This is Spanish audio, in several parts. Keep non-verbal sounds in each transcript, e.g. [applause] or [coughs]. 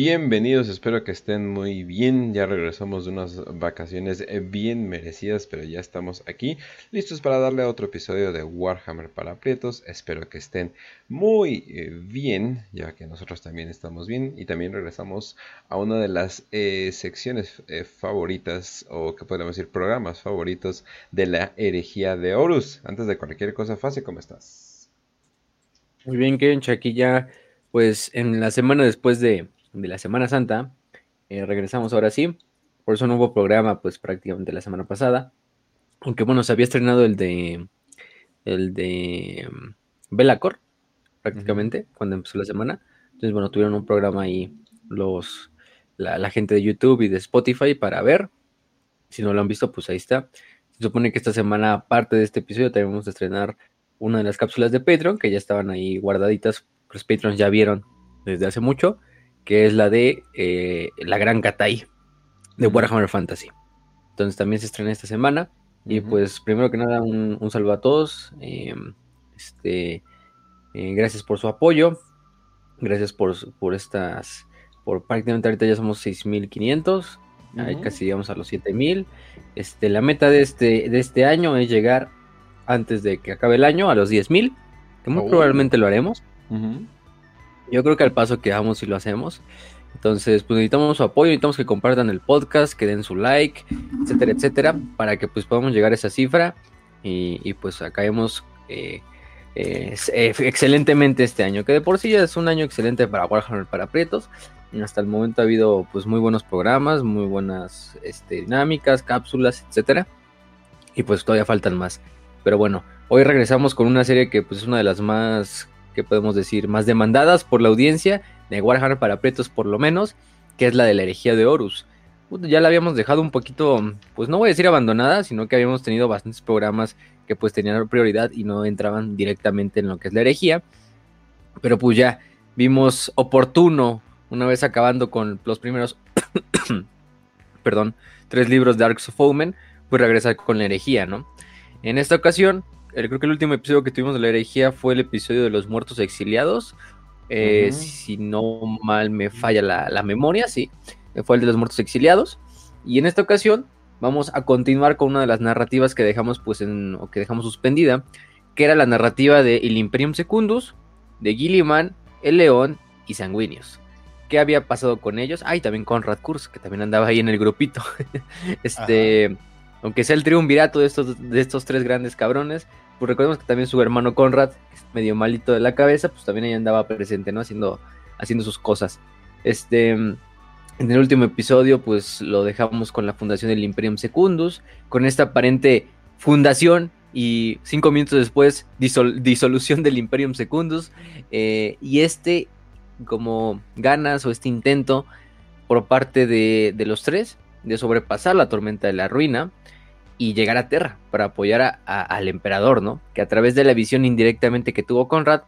Bienvenidos, espero que estén muy bien. Ya regresamos de unas vacaciones bien merecidas, pero ya estamos aquí listos para darle a otro episodio de Warhammer para Prietos. Espero que estén muy eh, bien, ya que nosotros también estamos bien. Y también regresamos a una de las eh, secciones eh, favoritas, o que podemos decir programas favoritos de la herejía de Horus. Antes de cualquier cosa, fácil, ¿cómo estás? Muy bien, Kench, aquí ya, pues en la semana después de de la Semana Santa. Eh, regresamos ahora sí. Por eso no hubo programa, pues prácticamente la semana pasada. Aunque bueno, se había estrenado el de. El de. Belacor, prácticamente, cuando empezó la semana. Entonces, bueno, tuvieron un programa ahí los. La, gente de YouTube y de Spotify para ver. Si no lo han visto, pues ahí está. Se supone que esta semana, aparte de este episodio, también vamos a estrenar una de las cápsulas de Patreon, que ya estaban ahí guardaditas. Los Patreons ya vieron desde hace mucho que es la de eh, La Gran Katai de Warhammer Fantasy. Entonces también se estrena esta semana. Y pues primero que nada, un, saludo a todos. Em, este, eh, gracias por su apoyo. Gracias por, por estas. Por prácticamente ahorita ya somos 6500. Ahí casi llegamos a los 7000. Este, la meta de este, de este año es llegar antes de que acabe el año a los 10000. Que muy oh. probablemente lo haremos. Yo creo que al paso que vamos y lo hacemos. Entonces, pues necesitamos su apoyo, necesitamos que compartan el podcast, que den su like, etcétera, etcétera, para que pues podamos llegar a esa cifra y, pues acabemos eh, eh, excelentemente este año, que de por sí ya es un año excelente para Warhammer para Prietos. Hasta el momento ha habido pues muy buenos programas, muy buenas este, dinámicas, cápsulas, etcétera. Y pues todavía faltan más. Pero bueno, hoy regresamos con una serie que pues es una de las más que podemos decir, más demandadas por la audiencia, de Warhammer para pretos por lo menos, que es la de la herejía de Horus. Ya la habíamos dejado un poquito, pues no voy a decir abandonada, sino que habíamos tenido bastantes programas que pues tenían prioridad y no entraban directamente en lo que es la herejía. Pero pues ya vimos oportuno, una vez acabando con los primeros, [coughs] perdón, tres libros de Arcs of Omen, pues regresar con la herejía, ¿no? En esta ocasión creo que el último episodio que tuvimos de la herejía fue el episodio de los muertos exiliados. Eh, si no mal me falla la, memoria, sí, fue el de los muertos exiliados. Y en esta ocasión vamos a continuar con una de las narrativas que dejamos, pues, en, o que dejamos suspendida, que era la narrativa de El Imperium Secundus, de Gilliman, El León y Sanguinius. ¿Qué había pasado con ellos? Ah, y también con Kurz, que también andaba ahí en el grupito. [laughs] este, aunque sea el triunvirato de estos, de estos tres grandes cabrones, pues recordemos que también su hermano Conrad, medio malito de la cabeza, pues también ahí andaba presente, ¿no? Haciendo, haciendo sus cosas. Este, en el último episodio, pues lo dejamos con la fundación del Imperium Secundus, con esta aparente fundación y cinco minutos después disolución del Imperium Secundus eh, y este como ganas o este intento por parte de, de los tres de sobrepasar la tormenta de la ruina y llegar a Terra para apoyar al emperador, ¿no? Que a través de la visión indirectamente que tuvo Conrad,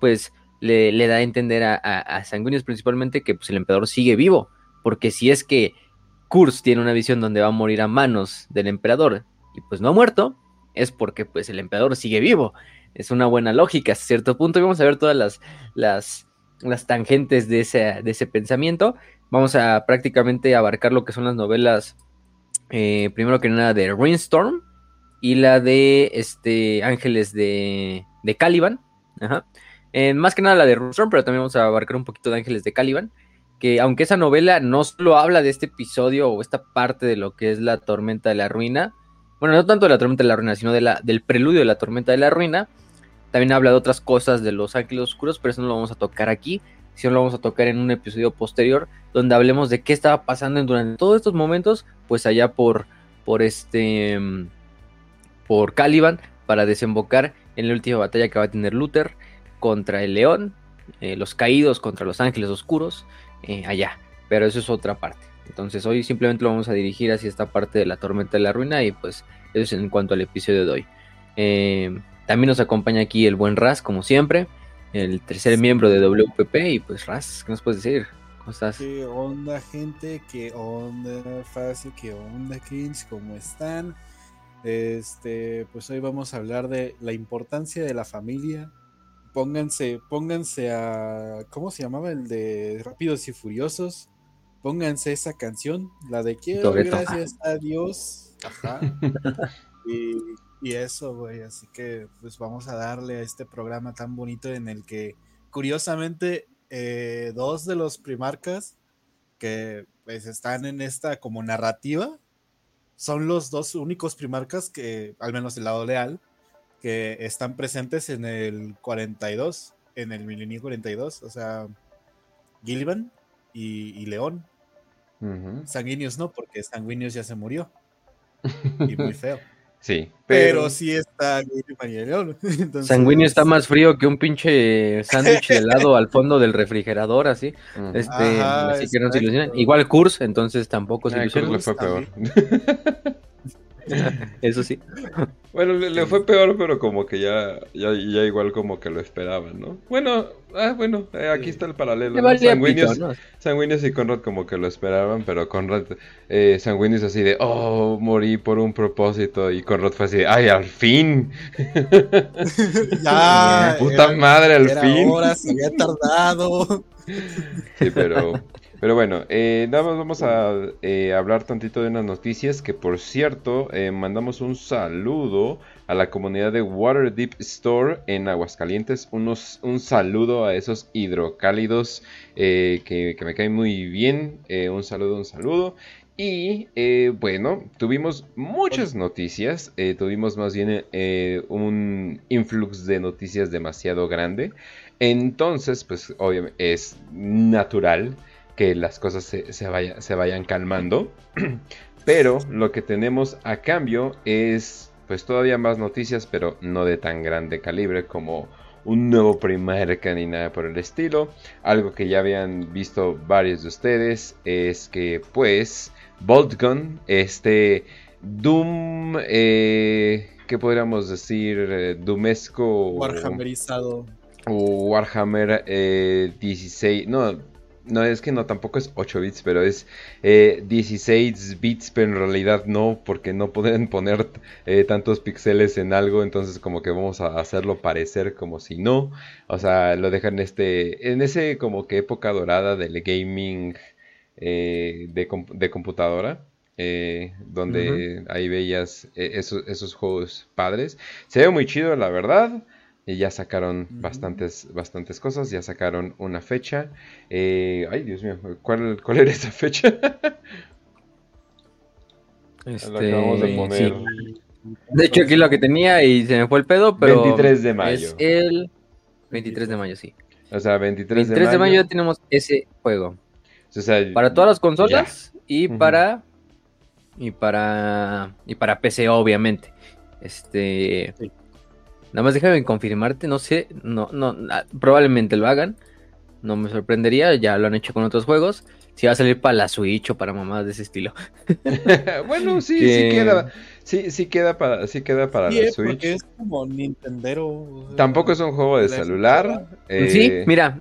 pues le, da a entender a, a, principalmente que pues, el emperador sigue vivo, porque si es que Kurz tiene una visión donde va a morir a manos del emperador y pues no ha muerto, es porque pues el emperador sigue vivo. Es una buena lógica a cierto punto vamos a ver todas las, las, las tangentes de ese, de ese pensamiento. Vamos a prácticamente abarcar lo que son las novelas eh, primero que nada de Rainstorm y la de este Ángeles de, de Caliban. Eh, más que nada la de Rainstorm, pero también vamos a abarcar un poquito de Ángeles de Caliban. Que aunque esa novela no solo habla de este episodio o esta parte de lo que es la tormenta de la ruina, bueno, no tanto de la tormenta de la ruina, sino de la, del preludio de la tormenta de la ruina, también habla de otras cosas de los ángeles oscuros, pero eso no lo vamos a tocar aquí, sino lo vamos a tocar en un episodio posterior, donde hablemos de qué estaba pasando durante todos estos momentos, pues allá por, por este, mm, por Caliban, para desembocar en la última batalla que va a tener Luther contra el león, eh, los caídos contra los ángeles oscuros, eh, allá. Pero eso es otra parte. Entonces hoy simplemente lo vamos a dirigir hacia esta parte de la tormenta de la ruina y pues eso es en cuanto al episodio de hoy. Eh, también nos acompaña aquí el buen Raz, como siempre el tercer miembro de WPP. Y pues, Raz, ¿qué nos puedes decir? ¿Cómo estás? ¿Qué onda, gente? ¿Qué onda, Fácil? ¿Qué onda, Kings? ¿Cómo están? Este, pues hoy vamos a hablar de la importancia de la familia pónganse, pónganse a. ¿Cómo se llamaba el de Rápidos y Furiosos? Pónganse esa canción, la de Quiero gracias a Dios. Ajá. [laughs] y, y eso, güey. Así que, pues vamos a darle a este programa tan bonito en el que, curiosamente, eh, dos de los primarcas que pues están en esta como narrativa son los dos únicos primarcas que, al menos del lado leal, que están presentes en el 42, en el milenio 42, o sea, Gillivan y, y León. Ujú. Sanguinius no, porque Sanguinius ya se murió. Y muy feo. [laughs] Sí, Pero, pero, sí está León. [laughs] Entonces, Sanguíneo está más frío que un pinche sándwich helado al fondo del refrigerador, así. Este, Ajá, así que no se exacto. ilusionen. Igual Kurs, entonces tampoco se Ay, Cruz ilusionen. le fue peor. [laughs] [laughs] Eso sí. [laughs] Bueno, le, le fue peor, pero como que ya, ya, ya igual como que lo esperaban, ¿no? Bueno, ah, bueno, eh, aquí está el paralelo. Le ¿no? valía Sanguíneos, pito, ¿no? Sanguíneos y Conrad como que lo esperaban, pero Conrad, eh, Sanguíneos así de, oh, morí por un propósito, y Conrad fue así de, ay, al fin, [laughs] ya. puta era- madre, al era fin. hora, se había tardado. Sí, pero, pero bueno, eh, nada más vamos a eh, hablar tantito de unas noticias que por cierto eh, mandamos un saludo a la comunidad de Waterdeep Store en Aguascalientes, unos, un saludo a esos hidrocálidos eh, que, que me caen muy bien, un saludo, un saludo. Y bueno, tuvimos muchas noticias, tuvimos más bien un influx de noticias demasiado grande. Entonces, pues obviamente es natural que las cosas se, se vaya- se vayan calmando. [clears throat] Pero lo que tenemos a cambio es pues todavía más noticias, pero no de tan grande calibre como un nuevo primarca ni nada por el estilo. Algo que ya habían visto varios de ustedes es que pues Boltgun, este Doom, eh, ¿qué podríamos decir? Eh, Doomesco. Warhammerizado. o Warhammer eh, 16. No, no, es que no, tampoco es 8 bits, pero es eh, 16 bits, pero en realidad no, porque no pueden [laughs] poner eh, tantos píxeles en algo, entonces como que vamos a hacerlo parecer como si no. O sea, lo dejan este, en ese como que época dorada del gaming eh, de, de computadora. eh, donde ahí veías eh, esos, esos juegos padres. Se ve muy chido, la verdad. Y ya sacaron Ujú. bastantes, bastantes cosas. Ya sacaron una fecha. Eh, ay, Dios mío, ¿cuál, cuál era esa fecha? [laughs] Este, acabamos de poner. sí. De hecho, aquí lo que tenía y se me fue el pedo, pero. 23 de mayo. Es el 23 de mayo, sí. O sea, 23, 23 de mayo. ya tenemos ese juego. O sea, Para todas las consolas y para. Y para. Y para PC, obviamente. Este. Sí. Nada más déjame confirmarte, no sé. No, no. ah, Probablemente lo hagan. No me sorprendería. Ya lo han hecho con otros juegos. Si va a salir para la Switch o para mamadas de ese estilo. [laughs] bueno, [laughs] sí, Que- sí queda. Sí, sí queda para, sí queda para Sí, la eh, Switch. porque es como Nintendero. Tampoco es un juego de la celular. eh, Sí, mira.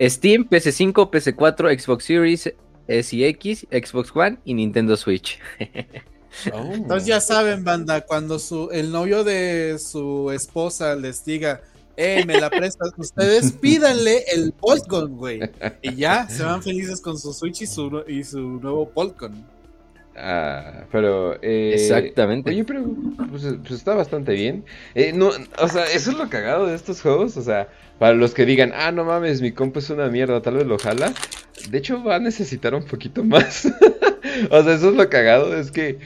Steam, PS5, PS4, Xbox Series, S y X, Xbox One y Nintendo Switch. [laughs] oh. Entonces ya saben, banda, cuando su, el novio de su esposa les diga, eh, me la prestas, [laughs] ustedes pídanle el Poltgon, güey. Y ya se van felices con su Switch y su, y su nuevo Poltgon. Ah, pero. eh, Exactamente. Oye, pero pues, pues está bastante bien. Eh, no, o sea, eso es lo cagado de estos juegos. O sea, para los que digan, ah, no mames, mi compa es una mierda, tal vez lo jala. De hecho, va a necesitar un poquito más. [laughs] o sea, eso es lo cagado. Es que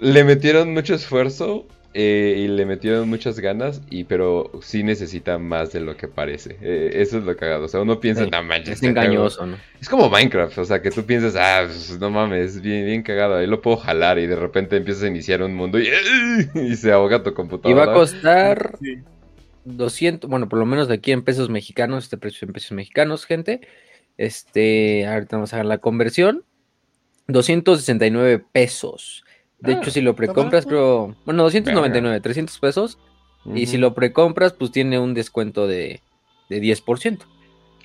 le metieron mucho esfuerzo eh, y le metieron muchas ganas. Y pero sí necesita más de lo que parece. Eh, eso es lo cagado. O sea, uno piensa, Sí, no manches. Es engañoso, ¿no? es como Minecraft, o sea, que tú piensas, ah, pues, no mames, bien, bien cagado, ahí lo puedo jalar y de repente empiezas a iniciar un mundo y, [laughs] y se ahoga tu Y computadora. va a costar Sí. 200, bueno, por lo menos de aquí en pesos mexicanos, este precio en pesos mexicanos, gente. Este, ahorita vamos a hacer la conversión. 269 pesos. De Ah, hecho, si lo precompras, creo. Bueno, 299, 300 pesos. Y si lo precompras, pues tiene un descuento de, de 10%.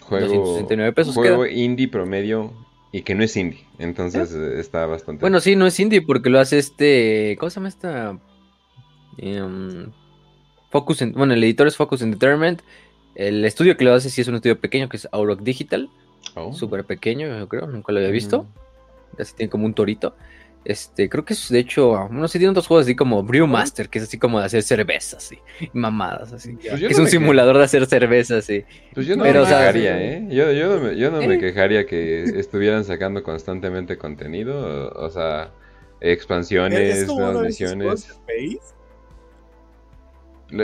juego, 269 pesos juego queda. indie promedio y que no es indie, entonces eh, está bastante. Bueno, sí, no es indie porque lo hace este. ¿Cómo se llama esta? Em, Focus, en- bueno, el editor es Focus Entertainment El estudio que lo hace sí es un estudio pequeño que es Auroch Digital. Oh. Súper pequeño, yo creo, nunca lo había visto. Así tiene como un torito. Este, creo que es de hecho, no sé, tiene otros juegos así como Brewmaster, que es así como de hacer cerveza, así, y mamadas, así. Pues es no un simulador de hacer cerveza, así. Pues yo no Pero, me o sea, quejaría. ¿eh? Yo, yo no, me, yo no me Eh. quejaría que estuvieran sacando constantemente contenido, o, o sea, Es expansiones, nuevas misiones,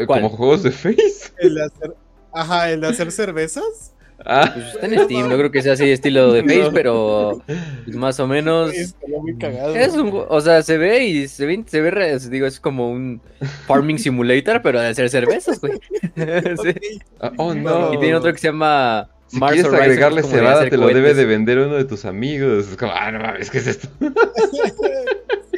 como juegos de Face. el de hacer, ajá, el de hacer cervezas. Ah, Pues está en Steam, no creo que sea así estilo de [laughs] Face, No. pero pues, más o menos. Estaría muy cagado. Es un, o sea, se ve y se ve, se ve, digo, es como un farming simulator, pero de hacer cervezas, güey. [laughs] Sí. Ah, oh no. Y tiene otro que se llama Si Mars quieres Horizon, agregarle cebada, te lo debe de vender uno de tus amigos. Es como, ah, no mames, ¿qué es esto? [laughs]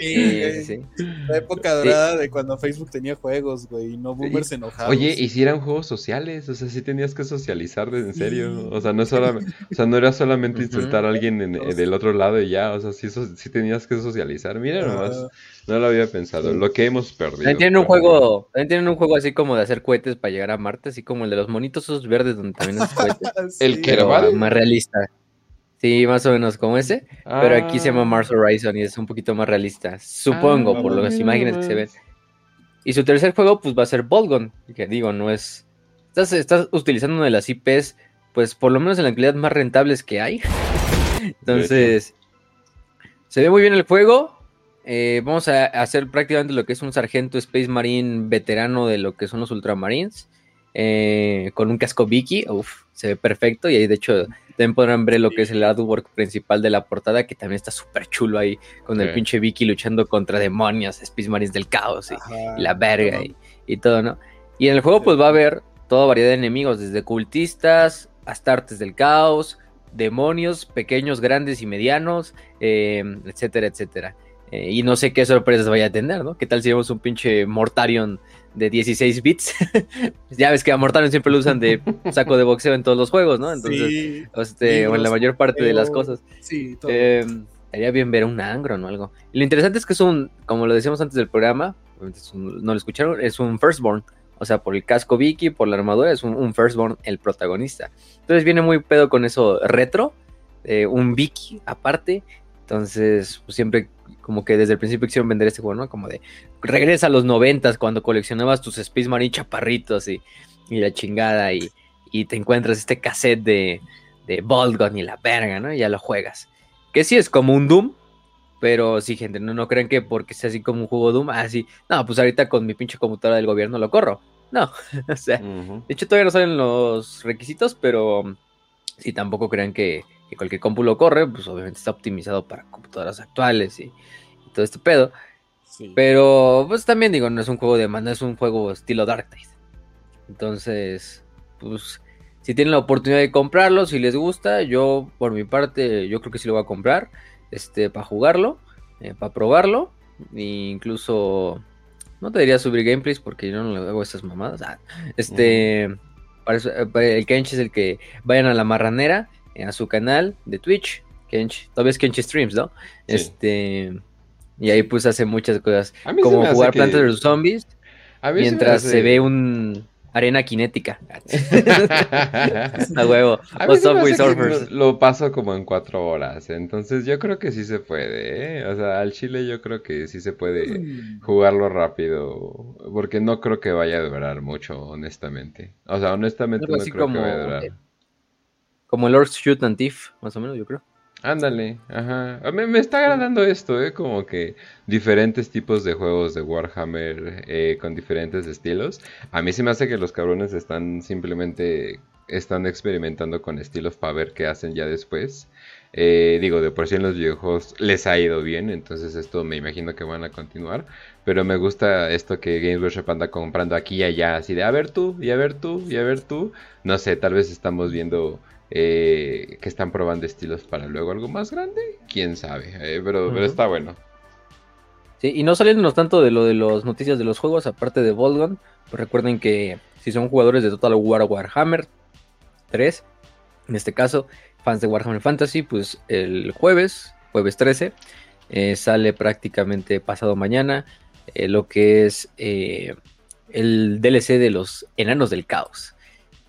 Sí, Sí, güey. sí, sí. La época dorada de cuando Facebook tenía juegos, güey, y no boomers enojados. Oye, y si eran juegos sociales, o sea, sí tenías que socializar de en serio. O sea, no solamente, o sea, no era solamente insultar a alguien en- eh, del otro lado y ya, o sea, sí, so- sí tenías que socializar. Mira nomás, no lo había pensado, lo que hemos perdido. También tienen un pero- juego, también tienen un juego así como de hacer cohetes para llegar a Marte, así como el de los monitos esos verdes donde también haces cohetes, [laughs] El ¿Kerbal? más realista. Sí, más o menos como ese, pero aquí se llama Ah. Mars Horizon y es un poquito más realista, supongo, Ah, por las mira imágenes que se ven. Y su tercer juego, pues va a ser Bolgon, que digo, no es... Estás, estás utilizando una de las IPs, pues por lo menos en la calidad más rentables que hay. [laughs] Entonces, se ve muy bien el juego. Eh, vamos a hacer prácticamente lo que es un sargento Space Marine veterano de lo que son los Ultramarines. eh, con un casco Vicky, uf, se ve perfecto. Y ahí, de hecho, también podrán ver lo que es el artwork principal de la portada, que también está súper chulo ahí, con el pinche Vicky luchando contra demonios, Space Marines del caos. Y, la verga y, y todo, ¿no? Y en el juego pues va a haber toda variedad de enemigos, desde cultistas, astartes del caos, demonios, pequeños, grandes y medianos, eh, etcétera, etcétera. Eh, y no sé qué sorpresas vaya a tener, ¿no? ¿Qué tal si vemos un pinche Mortarion de 16 bits? [laughs] ya ves que a Mortarion siempre lo usan de saco de boxeo en todos los juegos, ¿no? Entonces, sí, este, o en la mayor parte de las cosas. sí, todo. Eh, Estaría bien ver un Angron o algo. Y lo interesante es que es un, como lo decíamos antes del programa, un- no lo escucharon, es un Firstborn. O sea, por el casco Vicky, por la armadura, es un, un Firstborn el protagonista. Entonces viene muy pedo con eso retro, eh, un Vicky aparte. Entonces, pues, siempre como que desde el principio quisieron vender este juego, ¿no? Como de regresa a los noventas cuando coleccionabas tus Space Marine chaparritos y, y la chingada y, y te encuentras este cassette de, de y la verga, ¿no? Y ya lo juegas. Que sí es como un Doom, pero sí, gente, no, no crean que porque sea así como un juego Doom, así, no, pues ahorita con mi pinche computadora del gobierno lo corro. No, [laughs] o sea, de hecho todavía no salen los requisitos, pero si tampoco crean que, que cualquier compu lo corre, pues obviamente está optimizado para computadoras actuales y, y todo este pedo. Sí. Pero pues también digo, no es un juego de mano, es un juego estilo Dark. Entonces, pues si tienen la oportunidad de comprarlo, si les gusta, yo por mi parte, yo creo que sí lo voy a comprar, este, para jugarlo, eh, para probarlo, e incluso no te diría subir gameplays porque yo no le hago esas mamadas. Ah, este, para eso, eh, para el Kench es el que vayan a la marranera, eh, a su canal de Twitch, Kench, todavía es Kench Streams, ¿no? Sí. Este, y ahí pues hace muchas cosas, como jugar que- Plantas vs Zombies, a mí se me mientras hace- se ve un arena cinética. [laughs] a huevo. A mí O Subway Surfers. lo paso como en cuatro horas, entonces yo creo que sí se puede, ¿eh? O sea, al chile yo creo que sí se puede Mm, jugarlo rápido, porque no creo que vaya a durar mucho, honestamente. O sea, honestamente no creo que vaya a durar. Como el Orcs Shoot and Thief, más o menos, yo creo. Ándale, ajá. Mí me está agradando esto, ¿eh? Como que diferentes tipos de juegos de Warhammer eh, con diferentes estilos. A mí se me hace que los cabrones están simplemente están experimentando con estilos para ver qué hacen ya después. Eh, digo, de por sí en los videojuegos les ha ido bien, entonces esto me imagino que van a continuar. Pero me gusta esto que Games Workshop anda comprando aquí y allá, así de a ver tú, y a ver tú, y a ver tú. No sé, tal vez estamos viendo eh, que están probando estilos para luego algo más grande. Quién sabe, eh, pero, pero está bueno. Sí, y no saliéndonos tanto de lo de las noticias de los juegos, aparte de Volgon, pues recuerden que si son jugadores de Total War Warhammer 3, en este caso, fans de Warhammer Fantasy, pues el jueves, jueves 13, eh, sale prácticamente pasado mañana eh, lo que es eh, el DLC de los Enanos del Caos.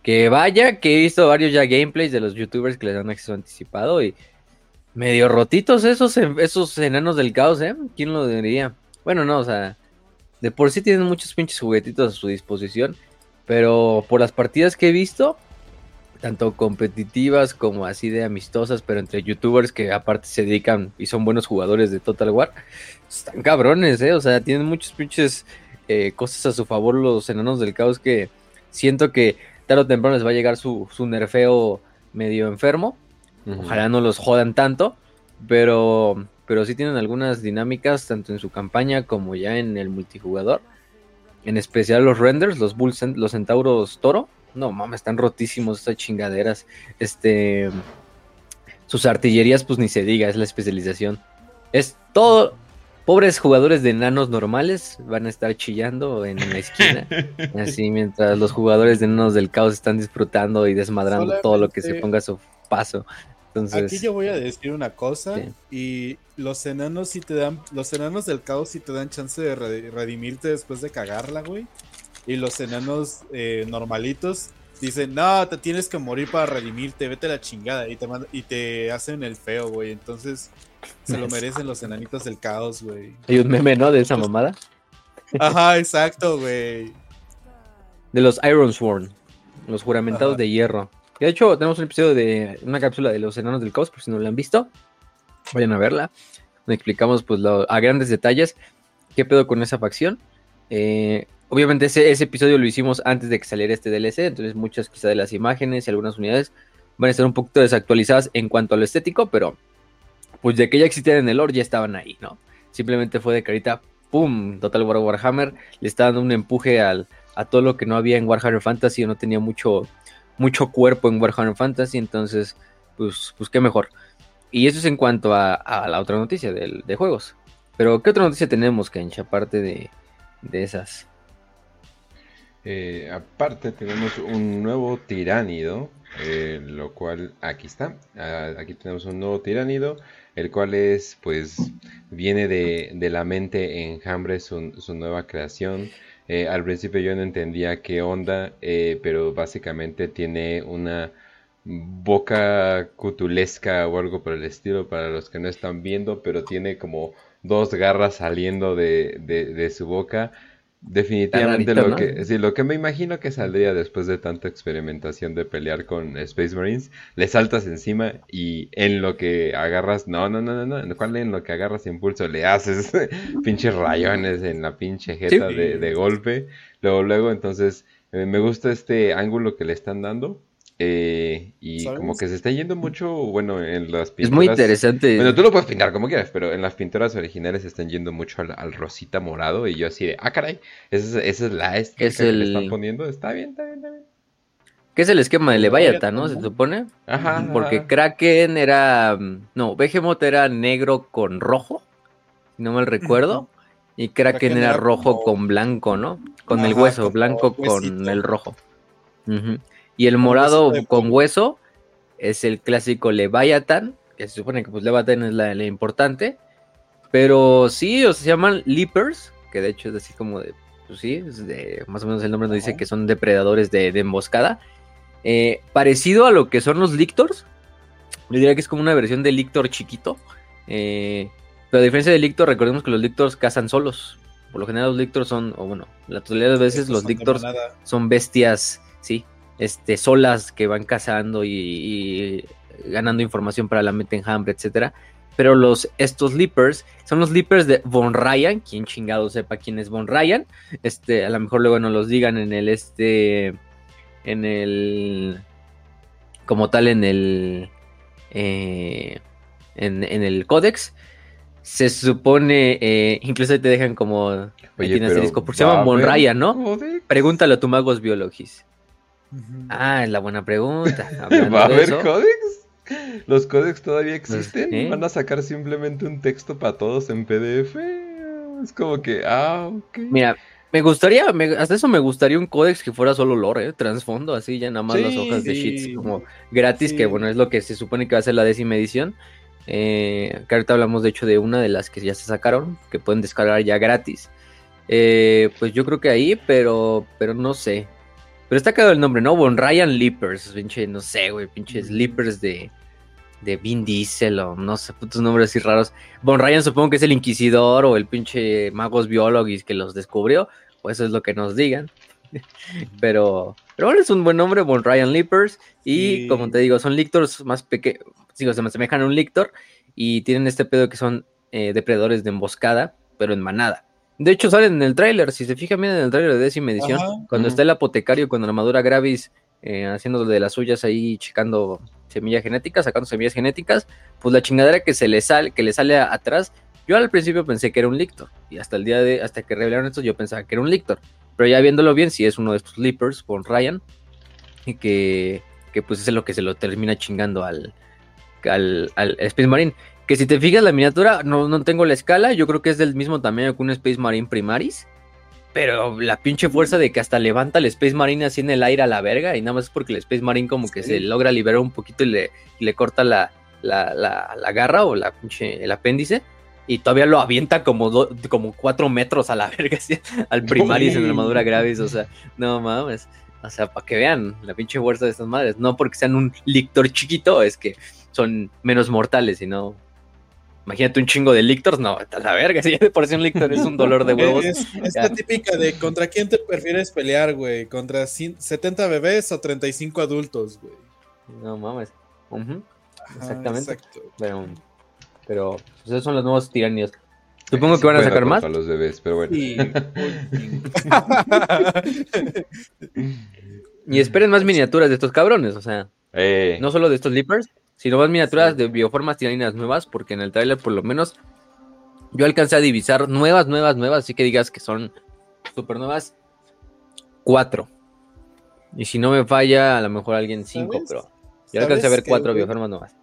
Que vaya, que he visto varios ya gameplays de los youtubers que les dan acceso anticipado y medio rotitos esos, esos enanos del caos, ¿eh? ¿Quién lo diría? Bueno, no, o sea, de por sí tienen muchos pinches juguetitos a su disposición, pero por las partidas que he visto, tanto competitivas como así de amistosas, pero entre youtubers que aparte se dedican y son buenos jugadores de Total War, están cabrones, ¿eh? O sea, tienen muchos pinches eh, cosas a su favor los enanos del caos que siento que tarde o temprano les va a llegar su, nerfeo medio enfermo. Ojalá no los jodan tanto, pero, pero sí tienen algunas dinámicas, tanto en su campaña como ya en el multijugador. En especial los renders, los bulls, los centauros toro. No mames, están rotísimos estas chingaderas. Este. Sus artillerías, pues ni se diga, es la especialización. Es todo, pobres jugadores de enanos normales van a estar chillando en la esquina. [laughs] así mientras los jugadores de enanos del caos están disfrutando y desmadrando todo lo que se ponga a su paso. Entonces, Aquí yo voy a decir una cosa y los enanos si te dan, los enanos del caos si te dan chance de redimirte después de cagarla, güey. Y los enanos eh, normalitos dicen, no, te tienes que morir para redimirte, vete a la chingada. Y te, y te hacen el feo, güey. Entonces, se lo merecen los enanitos del caos, güey. Hay un meme, ¿no? De esa mamada. Ajá, exacto, güey. De los Iron Sworn, los juramentados de hierro. De hecho, tenemos un episodio de una cápsula de los enanos del caos, por si no lo han visto. Vayan a verla. Donde explicamos, pues, a grandes detalles qué pedo con esa facción. Eh, obviamente, ese, ese episodio lo hicimos antes de que saliera este DLC. Entonces, muchas quizá de las imágenes y algunas unidades van a estar un poquito desactualizadas en cuanto a lo estético, pero pues de que ya existían en el lore, ya estaban ahí, ¿no? Simplemente fue de carita, ¡pum! Total War Warhammer le está dando un empuje al, a todo lo que no había en Warhammer Fantasy no tenía mucho, mucho cuerpo en Warhammer Fantasy, entonces, pues, pues qué mejor. Y eso es en cuanto a, la otra noticia de, de, juegos. Pero, ¿qué otra noticia tenemos, Kench, aparte de, de esas? Eh, aparte tenemos un nuevo tiránido, eh, lo cual aquí está. Ah, aquí tenemos un nuevo tiránido el cual es, pues, viene de, la mente enjambre su, su nueva creación. Eh, al principio yo no entendía qué onda, eh, pero básicamente tiene una boca cutulesca o algo por el estilo para los que no están viendo, pero tiene como dos garras saliendo de, de su boca Definitivamente lo que sí, lo que me imagino que saldría después de tanta experimentación de pelear con Space Marines, le saltas encima y en lo que agarras, no, no, no, no, no, ¿cuál en lo que agarras impulso le haces [laughs] pinches rayones en la pinche jeta de, de, golpe? Luego, luego, entonces, eh, me gusta este ángulo que le están dando. Eh, y como que se está yendo mucho, bueno, en las pinturas. Es muy interesante. Bueno, tú lo puedes pintar como quieras, pero en las pinturas originales se están yendo mucho al, rosita morado. Y yo así de, ah, caray, esa es, esa es la estética que le están poniendo. Está bien, está bien, está bien. Que es el esquema de Leviathan, ¿no? Se supone. Ajá. Porque Kraken era. No, Behemoth era negro con rojo, si no mal recuerdo. Y Kraken, era, rojo con blanco, ¿no? Con el hueso, blanco con el rojo. Ajá. Y el morado con hueso es el clásico Leviathan, que se supone que pues Leviathan es la, importante. Pero sí, o se llaman Leapers, que de hecho es así como de, pues sí, de, más o menos el nombre nos dice que son depredadores de, emboscada. Eh, parecido a lo que son los Lictors. Yo diría que es como una versión de Lictor chiquito. Eh, pero a diferencia de Lictor, recordemos que los Lictors cazan solos. Por lo general los Lictors son, o bueno, la totalidad de veces los Lictors son bestias, sí, este, solas que van cazando y, ganando información para la mente enjambre, etcétera. Pero los, estos Leapers son los Leapers de Von Ryan. Quien chingado sepa quién es Von Ryan. Este, a lo mejor luego nos los digan en el este. En el. Como tal, en el. Eh, en, el códex. Se supone. Eh, incluso te dejan como. Oye, se llama Von Ryan, ¿no? Pregúntalo a tu magos biologis. Ah, es la buena pregunta. [laughs] ¿Va a haber códex? ¿Los códex todavía existen? ¿Van a sacar simplemente un texto para todos en PDF? Es como que, ah, ok. Mira, me gustaría, hasta eso me gustaría un códex que fuera solo lore, ¿eh? trasfondo, así ya nada más las hojas de sheets como gratis, que bueno, es lo que se supone que va a ser la décima edición. Eh, que ahorita hablamos de hecho de una de las que ya se sacaron, que pueden descargar ya gratis. Eh, pues yo creo que ahí, pero, pero no sé. Pero está cagado el nombre, ¿no? Von Ryan Leapers, pinche, no sé, güey, pinches Leapers de, de Vin Diesel o no sé, putos nombres así raros. Von Ryan supongo que es el inquisidor o el pinche magos biólogos que los descubrió, o eso es lo que nos digan. [laughs] pero, pero bueno, es un buen nombre, Von Ryan Leapers. Y como te digo, son lictors más pequeños, digo, se me asemejan a un lictor y tienen este pedo que son eh, depredadores de emboscada, pero en manada. De hecho, salen en el tráiler. Si se fijan bien en el tráiler de décima edición, cuando está el apotecario con la armadura Gravis eh, haciendo de las suyas ahí, checando semillas genéticas, sacando semillas genéticas, pues la chingadera que se le sale, que le sale atrás, yo al principio pensé que era un Lictor. Y hasta el día de, hasta que revelaron esto, yo pensaba que era un Lictor. Pero ya viéndolo bien, si es uno de estos Leapers con Ryan. Y que, que pues es lo que se lo termina chingando al, al, al Space Marine. Que si te fijas la miniatura, no, no tengo la escala, yo creo que es del mismo tamaño que un Space Marine Primaris. Pero la pinche fuerza de que hasta levanta el Space Marine así en el aire a la verga. Y nada más es porque el Space Marine como que se logra liberar un poquito y le, le corta la, la, la, garra o la pinche, el apéndice. Y todavía lo avienta como, como cuatro metros a la [laughs] verga así, al Primaris en la armadura Gravis. O sea, no mames. O sea, para que vean la pinche fuerza de estas madres. No porque sean un lictor chiquito, es que son menos mortales, sino Imagínate un chingo de lictors, no, a la verga, si ya de por sí un lictor es un dolor de [laughs] huevos. Es, la típica de contra quién te prefieres pelear, güey, contra 70 bebés o 35 adultos, güey. No mames. Exactamente. Pero, pero pues esos son los nuevos tiranios. Supongo que van a sacar más. los bebés, pero bueno. [laughs] y esperen más miniaturas de estos cabrones, o sea. Eh. No solo de estos leapers, sino más miniaturas de bioformas tiraninas nuevas, porque en el trailer por lo menos yo alcancé a divisar nuevas, nuevas, nuevas, así que digas que son super nuevas, cuatro. Y si no me falla, a lo mejor alguien cinco, pero yo alcancé a ver cuatro bioformas nuevas.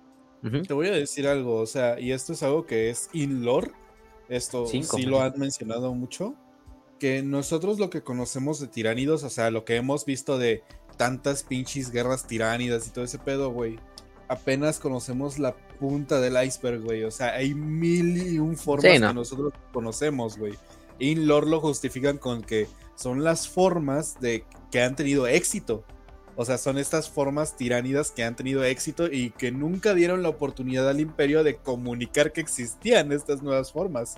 Te voy a decir algo, o sea, y esto es algo que es in lore, esto sí lo han mencionado mucho, que nosotros lo que conocemos de tiránidos, o sea, lo que hemos visto de tantas pinches guerras tiránidas y todo ese pedo, güey, apenas conocemos la punta del iceberg, güey. O sea, hay mil y un formas que nosotros conocemos, güey. In lore lo justifican con que son las formas de que han tenido éxito. O sea, son estas formas tiránidas que han tenido éxito y que nunca dieron la oportunidad al imperio de comunicar que existían estas nuevas formas.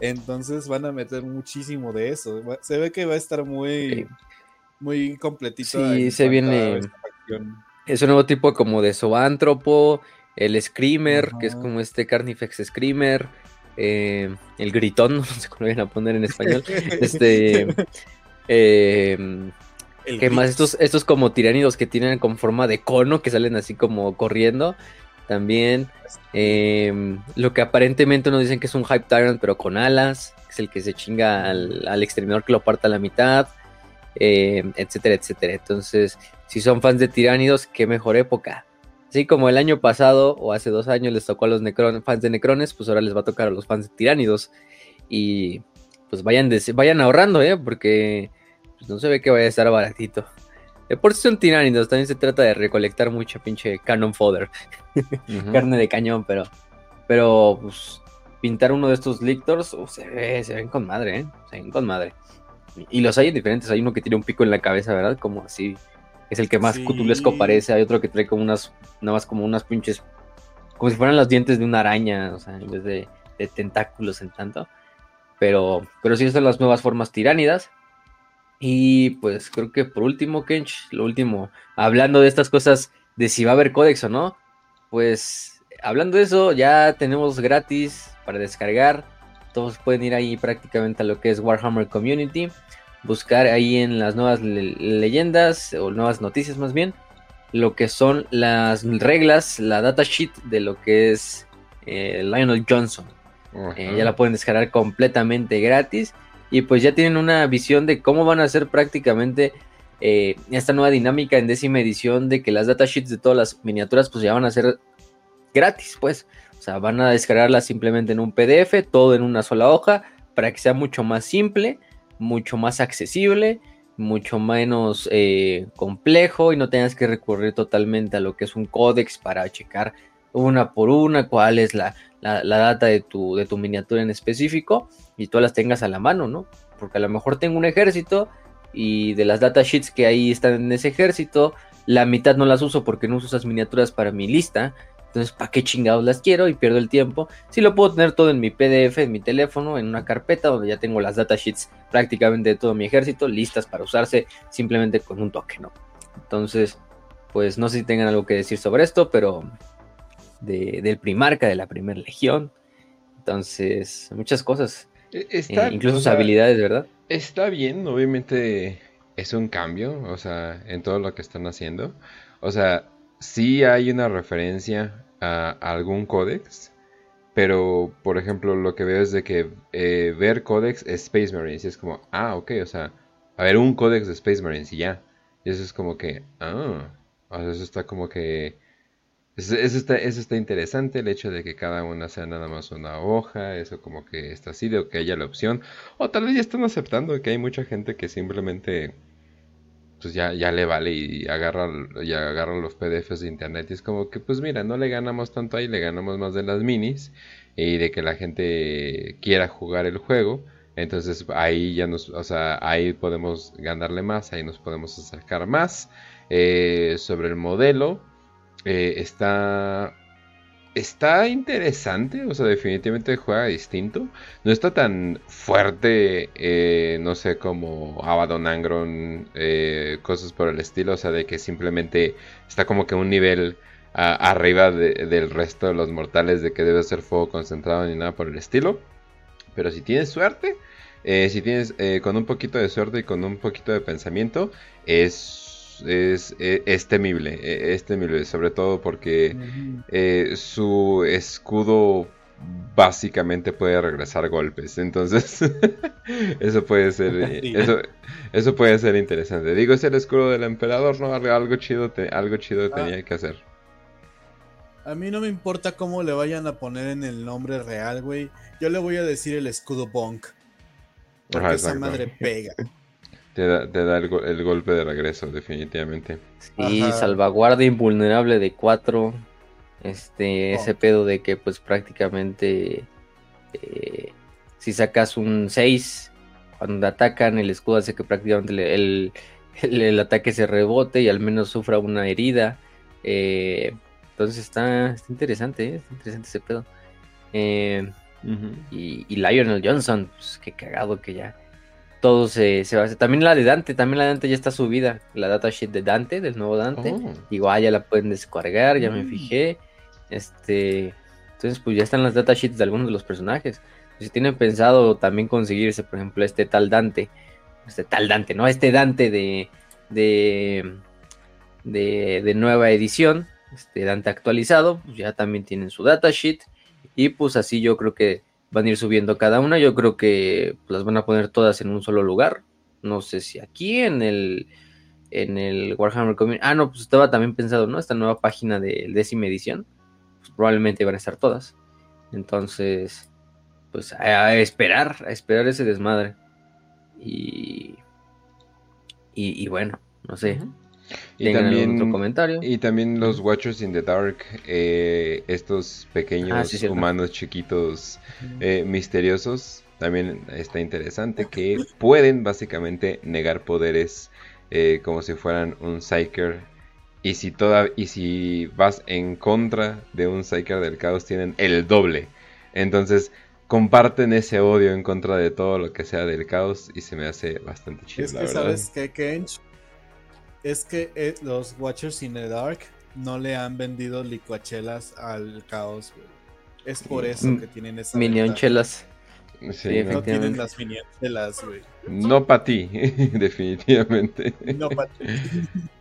Entonces van a meter muchísimo de eso. Se ve que va a estar muy, muy completito. Sí, se viene. Es un nuevo tipo como de zoántropo, el Screamer, que es como este Carnifex Screamer, eh, el Gritón, [laughs] no sé cómo lo van a poner en español. [laughs] este. Eh, que más estos, estos como tiránidos que tienen con forma de cono, que salen así como corriendo. También em, lo que aparentemente nos dicen que es un Hype Tyrant, pero con alas, que es el que se chinga al, al exterminador que lo parta a la mitad, em, etcétera, etcétera. Entonces, si son fans de Tiránidos, qué mejor época. Así como el año pasado o hace dos años les tocó a los fans de Necrones, pues ahora les va a tocar a los fans de Tiránidos. Y pues vayan, vayan ahorrando, ¿eh? Porque pues, no se ve que vaya a estar baratito. De por sí son tiránidos, también se trata de recolectar mucha pinche cannon fodder. [laughs] Carne de cañón, pero. Pero, pues, pintar uno de estos lictors, uh, se, ve, se ven con madre, ¿eh? Se ven con madre. Y los hay en diferentes. Hay uno que tiene un pico en la cabeza, ¿verdad? Como así es el que más cutulesco parece. Hay otro que trae como unas, nada más como unas pinches, como si fueran los dientes de una araña, o sea, en vez de, tentáculos en tanto. Pero, pero sí, son las nuevas formas tiránidas. Y pues creo que por último, Kench, lo último, hablando de estas cosas de si va a haber códex o no, pues hablando de eso, ya tenemos gratis para descargar. Todos pueden ir ahí prácticamente a lo que es Warhammer Community buscar ahí en las nuevas leyendas o nuevas noticias más bien lo que son las reglas, la datasheet de lo que es eh, Lionel Johnson. Eh, ya la pueden descargar completamente gratis y pues ya tienen una visión de cómo van a ser prácticamente eh, esta nueva dinámica en décima edición de que las datasheets de todas las miniaturas pues ya van a ser gratis pues. Sea, van a descargarlas simplemente en un PDF, todo en una sola hoja, para que sea mucho más simple mucho más accesible, mucho menos eh, complejo y no tengas que recurrir totalmente a lo que es un códex para checar una por una cuál es la, data de tu, de tu miniatura en específico y tú las tengas a la mano, ¿no? Porque a lo mejor tengo un ejército y de las datasheets que ahí están en ese ejército, la mitad no las uso porque no uso esas miniaturas para mi lista. Entonces, ¿para qué chingados las quiero? Y pierdo el tiempo. Si lo puedo tener todo en mi PDF, en mi teléfono, en una carpeta donde ya tengo las datasheets prácticamente de todo mi ejército listas para usarse simplemente con un toque, ¿no? Entonces, pues no sé si tengan algo que decir sobre esto, pero del primarca, de la primera legión. Entonces, muchas cosas. E, eh, incluso sus habilidades, ¿verdad? Está bien, obviamente es un cambio, o sea, en todo lo que están haciendo. O sea, sí hay una referencia a, algún códex, pero por ejemplo lo que veo es de que eh, ver códex Space Marines y es como, ah, ok, o sea, a ver un códex de Space Marines y ya. Y eso es como que, ah, o sea, eso está como que está, eso está interesante, el hecho de que cada una sea nada más una hoja, eso como que está así, de que haya la opción. O tal vez ya están aceptando que hay mucha gente que simplemente pues ya, ya le vale y agarra, y agarran los PDFs de internet. Y es como que, pues mira, no le ganamos tanto ahí, le ganamos más de las minis y de que la gente quiera jugar el juego. Entonces ahí ya nos, o sea, ahí podemos ganarle más, ahí nos podemos acercar más eh, sobre el modelo eh, está. Está interesante, o sea, definitivamente juega distinto. No está tan fuerte, eh, no sé, como Abaddon Angron, eh, cosas por el estilo, o sea, de que simplemente está como que un nivel arriba del resto de los mortales, de que debe ser fuego concentrado ni nada por el estilo. Pero si tienes suerte, si tienes con un poquito de suerte y con un poquito de pensamiento, es es, temible, e, es, temible, sobre todo porque eh, su escudo básicamente puede regresar golpes, entonces [laughs] eso puede ser [laughs] eso, eso puede ser interesante. Digo, es el escudo del emperador, no algo, chido, algo chido ah. tenía que hacer. A mí no me importa cómo le vayan a poner en el nombre real, güey. Yo le voy a decir el escudo Bonk. Porque esa madre pega. [laughs] Te da, el, golpe de regreso, definitivamente. Sí, salvaguardia invulnerable de 4. Este, ese pedo de que pues prácticamente eh, si sacas un 6, cuando atacan el escudo hace que prácticamente el, el, ataque se rebote y al menos sufra una herida. Eh, entonces está, interesante, ¿eh? está interesante ese pedo. y, y, Lionel Johnson, pues qué cagado que ya todo se, se va a hacer. También la de Dante, también la de Dante ya está subida. La datasheet de Dante, del nuevo Dante. Oh. Digo, ah, ya la pueden descargar, ya me mm. fijé. Este. Entonces, pues ya están las datasheets de algunos de los personajes. Si tienen pensado también conseguirse, por ejemplo, este tal Dante. Este tal Dante, ¿no? Este Dante de. de. de, de nueva edición. Este Dante actualizado. Pues ya también tienen su datasheet. Y pues así yo creo que van a ir subiendo cada una. Yo creo que las van a poner todas en un solo lugar. No sé si aquí en el en el Warhammer Community. Ah, no, pues estaba también pensado, ¿no? Esta nueva página de décima edición. Pues probablemente van a estar todas. Entonces, pues a, esperar, a esperar ese desmadre. Y, y, bueno, no sé. Y también, otro comentario. Y también los Watchers in the Dark, eh, estos pequeños ah, humanos chiquitos eh, misteriosos, también está interesante que pueden básicamente negar poderes eh, como si fueran un Psyker. Y si, toda, y si vas en contra de un Psyker del caos, tienen el doble. Entonces, comparten ese odio en contra de todo lo que sea del caos y se me hace bastante chido. Es que, ¿sabes qué, Kench? Es que eh, los Watchers in the Dark no le han vendido licuachelas al caos, güey. Es por eso mm, que tienen esa. Minionchelas. Sí, no tienen las minionchelas, güey. No para ti, [laughs] definitivamente. No para ti. [laughs]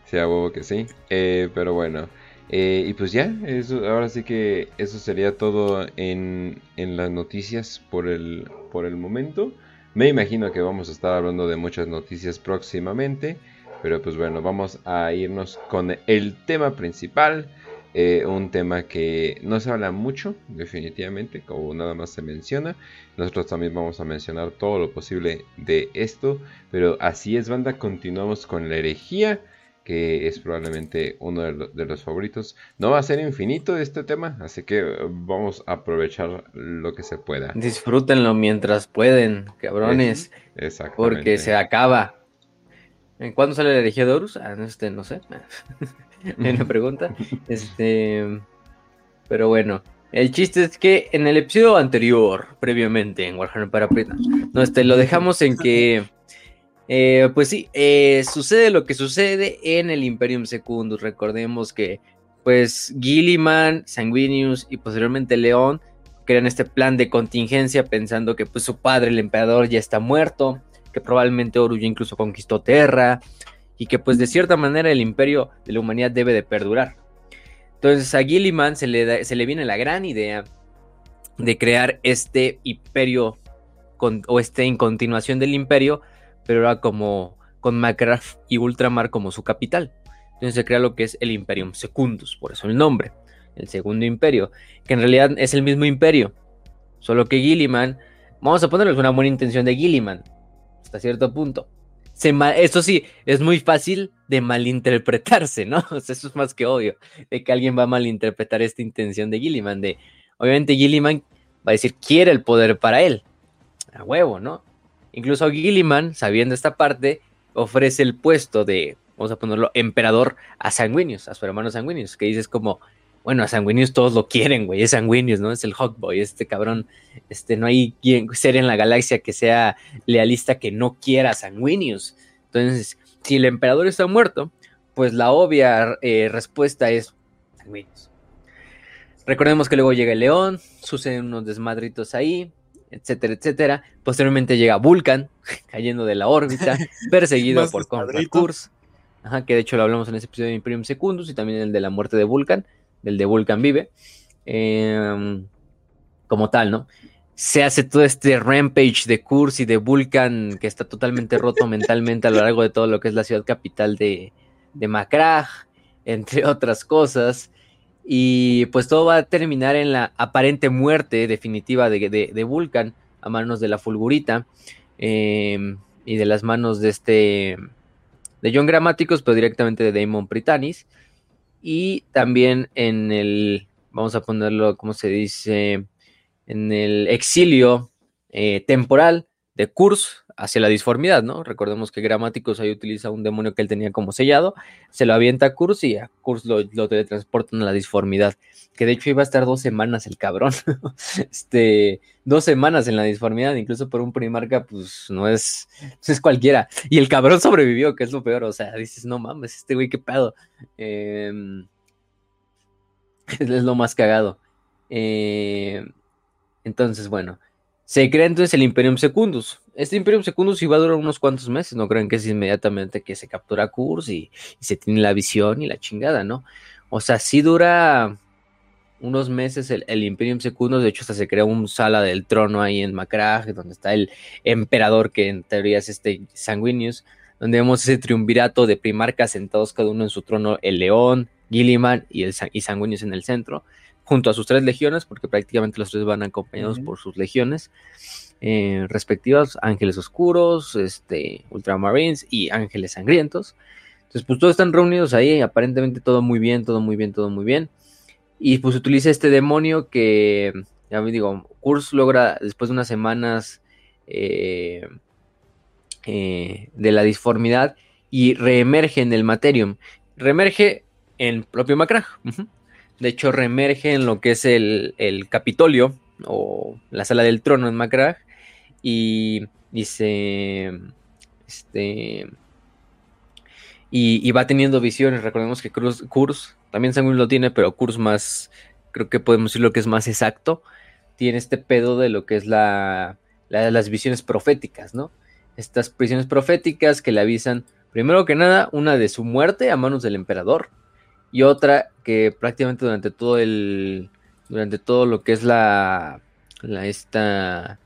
Sí, a huevo que sí. Eh, pero bueno. Eh, y pues ya, eso, ahora sí que eso sería todo en, en las noticias por el, por el momento. Me imagino que vamos a estar hablando de muchas noticias próximamente. Pero pues bueno, vamos a irnos con el tema principal. Eh, un tema que no se habla mucho, definitivamente, como nada más se menciona. Nosotros también vamos a mencionar todo lo posible de esto. Pero así es, banda, continuamos con la herejía, que es probablemente uno de, los favoritos. No va a ser infinito este tema, así que vamos a aprovechar lo que se pueda. Disfrútenlo mientras pueden, cabrones. Exactamente. Porque se acaba. ¿Cuándo sale la herejía de Horus? Ah, este, no sé. [laughs] una pregunta. [laughs] Este, pero bueno, el chiste es que en el episodio anterior, previamente en Warhammer para no, este, lo dejamos en que, eh, pues sí, eh, sucede lo que sucede en el Imperium Secundus. Recordemos que, pues, Gilliman, Sanguinius y posteriormente León crean este plan de contingencia pensando que, pues, su padre, el emperador, ya está muerto, que probablemente Oru ya incluso conquistó Terra y que, pues, de cierta manera el imperio de la humanidad debe de perdurar. Entonces a Gilliman se le, se le viene la gran idea de crear este imperio o este en continuación del imperio, pero ahora como con Macraff y Ultramar como su capital. Entonces se crea lo que es el Imperium Secundus, por eso el nombre, el segundo imperio, que en realidad es el mismo imperio, solo que Gilliman, vamos a ponerle una buena intención de Gilliman, hasta cierto punto, eso sí, es muy fácil de malinterpretarse, ¿no? [laughs] Eso es más que obvio, de que alguien va a malinterpretar esta intención de Gilliman, de, obviamente Gilliman va a decir, quiere el poder para él, a huevo, ¿no? Incluso Gilliman, sabiendo esta parte, ofrece el puesto de, vamos a ponerlo, emperador a Sanguinius, a su hermano Sanguinius, que dices como, bueno, a Sanguinius todos lo quieren, güey, es Sanguinius, ¿no? Es el Hawkboy, este cabrón, este, no hay quien ser en la galaxia que sea lealista que no quiera a Sanguinius. Entonces, si el emperador está muerto, pues la obvia eh, respuesta es Sanguinius. Recordemos que luego llega el león, suceden unos desmadritos ahí, etcétera, etcétera. Posteriormente llega Vulcan, [laughs] cayendo de la órbita, [laughs] perseguido por Contra Ajá, que de hecho lo hablamos en ese episodio de Imperium Secundus y también el de la muerte de Vulcan del de Vulcan Vive, em, como tal, ¿no? Se hace todo este rampage de Kurz y de Vulcan que está totalmente roto [laughs] mentalmente a lo largo de todo lo que es la ciudad capital de, de entre [laughs] otras cosas. Y pues todo va a terminar en la aparente muerte definitiva de, Vulcan a manos de la Fulgurita em, y de las manos de este de John Gramáticos, pero directamente de Damon Britannis y también en el, vamos a ponerlo, ¿cómo se dice? En el exilio eh, temporal de Kurz hacia la disformidad, ¿no? Recordemos que Gramáticos ahí utiliza un demonio que él tenía como sellado, se lo avienta a Kurz y a Kurz lo, lo teletransportan a la disformidad, que de hecho iba a estar dos semanas el cabrón, [laughs] este, dos semanas en la disformidad, incluso por un primarca, pues no es, es cualquiera, y el cabrón sobrevivió, que es lo peor, o sea, dices, no mames, este güey, qué pedo, em, [laughs] es lo más cagado. Eh, entonces, bueno, se crea entonces el Imperium Secundus. Este Imperium Secundus iba a durar unos cuantos meses, no creen que es inmediatamente que se captura Kurs y, se tiene la visión y la chingada, ¿no? O sea, sí dura unos meses el, Imperium Secundus, de hecho hasta se crea un sala del trono ahí en Macrag, donde está el emperador que en teoría es este Sanguinius, donde vemos ese triunvirato de primarcas sentados cada uno en su trono, el león, Gilliman y, el, y Sanguinius en el centro junto a sus tres legiones, porque prácticamente los tres van acompañados por sus legiones eh, respectivas, ángeles oscuros, este, ultramarines y ángeles sangrientos. Entonces, pues todos están reunidos ahí, aparentemente todo muy bien, todo muy bien, todo muy bien. Y pues utiliza este demonio que, ya me digo, Kurs logra después de unas semanas eh, eh, de la disformidad y reemerge en el Materium. Reemerge en propio Macrag. De hecho, reemerge en lo que es el, Capitolio o la sala del trono en Macrag y dice, este, y, va teniendo visiones. Recordemos que Kurz, también Sanguin lo tiene, pero Kurz más, creo que podemos decir lo que es más exacto, tiene este pedo de lo que es la, las visiones proféticas, ¿no? Estas visiones proféticas que le avisan, primero que nada, una de su muerte a manos del emperador y otra que prácticamente durante todo el durante todo lo que es la, la esta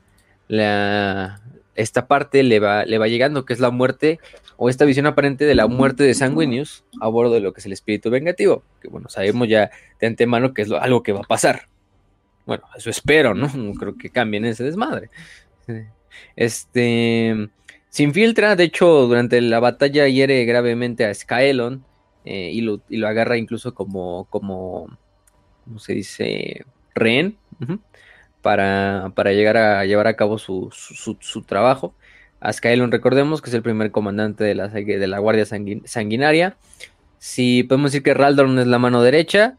la esta parte le va le va llegando que es la muerte o esta visión aparente de la muerte de Sanguinius a bordo de lo que es el espíritu vengativo que bueno sabemos ya de antemano que es algo que va a pasar. Bueno eso espero no no creo que cambien ese desmadre. Este se infiltra de hecho durante la batalla hiere gravemente a Skyelon eh, y, lo, agarra incluso como, como, ¿cómo se dice? Rehén, para, llegar a llevar a cabo su, trabajo. A Skylon, recordemos que es el primer comandante de la, de la Guardia Sanguinaria. Si podemos decir que Raldorn es la mano derecha,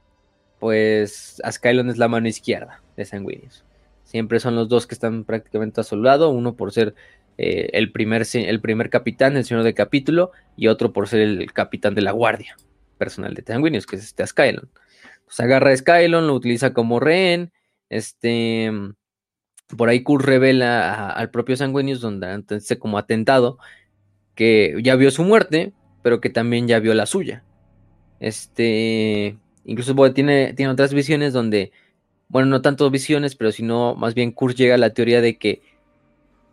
pues Skylon es la mano izquierda de Sanguinius. Siempre son los dos que están prácticamente a su lado, uno por ser eh, el, primer, el primer capitán, el señor de capítulo, y otro por ser el capitán de la guardia personal de Sanguinius, que es este Skylon. Pues agarra a Skylon, lo utiliza como rehén, este... Por ahí Kurt revela al propio Sanguinius, donde antes como atentado, que ya vio su muerte, pero que también ya vio la suya. Este, incluso tiene, tiene otras visiones donde, bueno, no tanto visiones, pero sino más bien Kurt llega a la teoría de que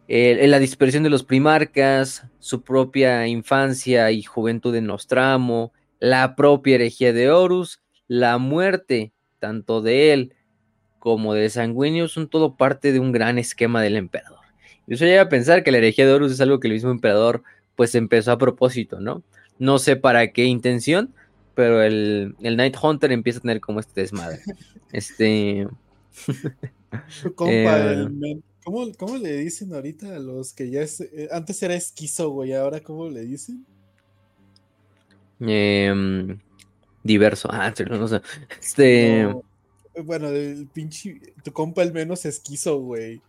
en la dispersión de los primarcas, su propia infancia y juventud en Nostramo, la propia herejía de Horus, la muerte tanto de él como de Sanguinius son todo parte de un gran esquema del emperador. Yo llega a pensar que la herejía de Horus es algo que el mismo emperador pues empezó a propósito, ¿no? No sé para qué intención, pero el, el Night Hunter empieza a tener como este desmadre. [laughs] Este. Compa, [laughs] eh, ¿cómo, le dicen ahorita a los que ya es, eh, antes era esquizo, güey, ahora cómo le dicen? Em, diverso, ah, no sé. Este. bueno, el pinche, tu compa el menos esquizo, güey.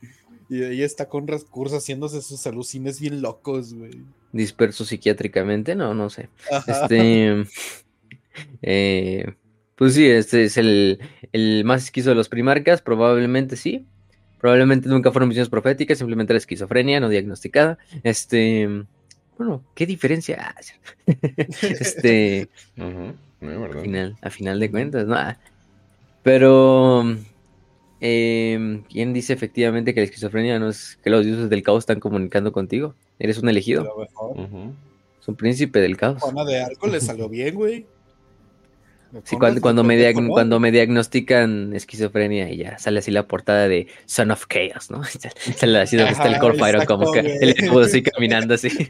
Y ella está con recursos haciéndose sus alucines bien locos, güey. Disperso psiquiátricamente, no, no sé. Este. [laughs] Eh, pues sí, este es el, más esquizo de los primarcas, probablemente sí. Probablemente nunca fueron visiones proféticas, simplemente era esquizofrenia no diagnosticada. Este, bueno, ¿qué diferencia? [laughs] este, a, final, a final de cuentas, ¿no? Pero, em, ¿quién dice efectivamente que la esquizofrenia no es que los dioses del caos están comunicando contigo? Eres un elegido. Es un príncipe del caos. Juana de Arco le salió bien, güey. Sí, cuando, me cuando me diagnostican esquizofrenia y ya sale así la portada de Son of Chaos, ¿no? [laughs] Sale así donde está el Core como que el escudo así [laughs] caminando así. [laughs]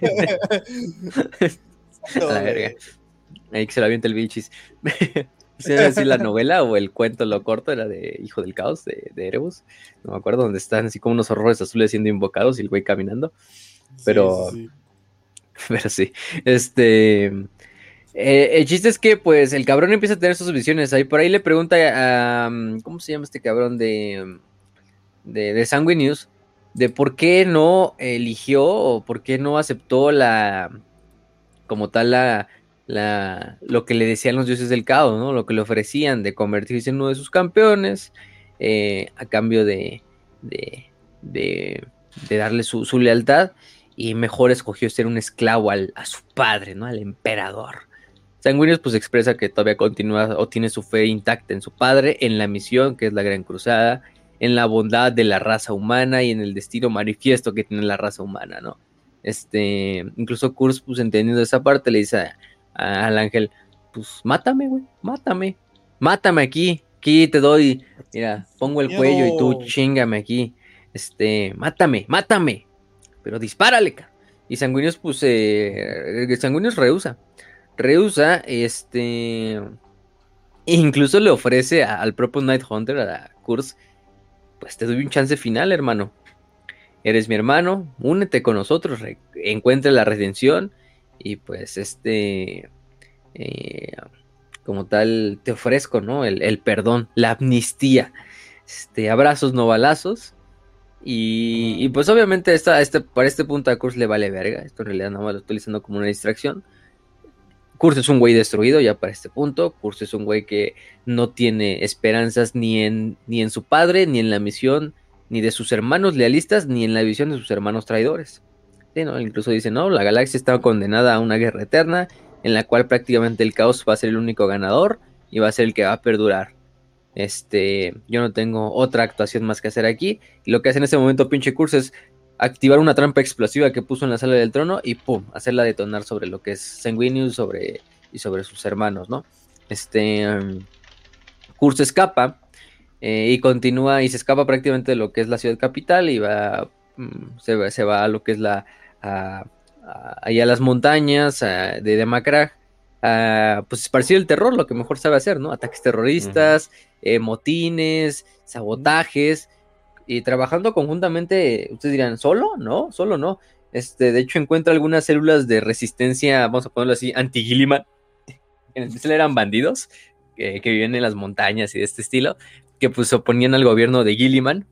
A la verga. Ahí que se lo avienta el bichis. ¿Se decir la novela o el cuento lo corto? Era de Hijo del Caos, de, de Erebus. No me acuerdo, donde están así como unos horrores azules siendo invocados y el güey caminando. Pero. Pero sí. Este. Eh, el chiste es que, pues, el cabrón empieza a tener sus visiones. Ahí por ahí le pregunta a. ¿Cómo se llama este cabrón de. de, de Sanguinius? De por qué no eligió o por qué no aceptó la. como tal, la. la lo que le decían los dioses del caos, ¿no? Lo que le ofrecían de convertirse en uno de sus campeones. Eh, a cambio de. de. de, de darle su, su, lealtad. Y mejor escogió ser un esclavo al, a su padre, ¿no? Al emperador. Sanguinius pues expresa que todavía continúa o tiene su fe intacta en su padre, en la misión que es la Gran Cruzada, en la bondad de la raza humana y en el destino manifiesto que tiene la raza humana, ¿no? Este, incluso Kurz, pues entendiendo esa parte, le dice al ángel, pues mátame, güey, mátame, mátame aquí, aquí te doy, mira, pongo el cuello y tú chingame aquí, este, mátame, mátame, pero dispárale, y Sanguinius, pues, eh, Sanguinius rehúsa, rehúsa, este, incluso le ofrece al propio Night Hunter, a Kurz, pues te doy un chance final, hermano. Eres mi hermano, únete con nosotros, encuentra la redención y pues este, eh, como tal, te ofrezco, ¿no? El, perdón, la amnistía, este, abrazos, no balazos. Y, pues obviamente esta, este, para este punto a Kurz le vale verga. Esto en realidad no más lo estoy utilizando como una distracción. Kurz es un güey destruido ya para este punto. Kurz es un güey que no tiene esperanzas ni en, ni en su padre, ni en la misión, ni de sus hermanos lealistas, ni en la visión de sus hermanos traidores. ¿no? Incluso dice, no, la galaxia está condenada a una guerra eterna en la cual prácticamente el caos va a ser el único ganador y va a ser el que va a perdurar. Este, yo no tengo otra actuación más que hacer aquí. Y lo que hace en ese momento pinche Kurz es activar una trampa explosiva que puso en la sala del trono y pum, hacerla detonar sobre lo que es Sanguinius sobre, y sobre sus hermanos, ¿no? Este um, escapa eh, y continúa y se escapa prácticamente de lo que es la ciudad capital y va, mm, se, va a lo que es la, a, allá a las montañas de Demacrag, pues esparcir el terror, lo que mejor sabe hacer, ¿no? Ataques terroristas, eh, motines, sabotajes y trabajando conjuntamente, ustedes dirán, ¿solo? No, solo no. Este, de hecho, encuentra algunas células de resistencia, vamos a ponerlo así, anti-Gilliman. [laughs] En especial eran bandidos que, que vivían en las montañas y de este estilo, que pues se oponían al gobierno de Gilliman.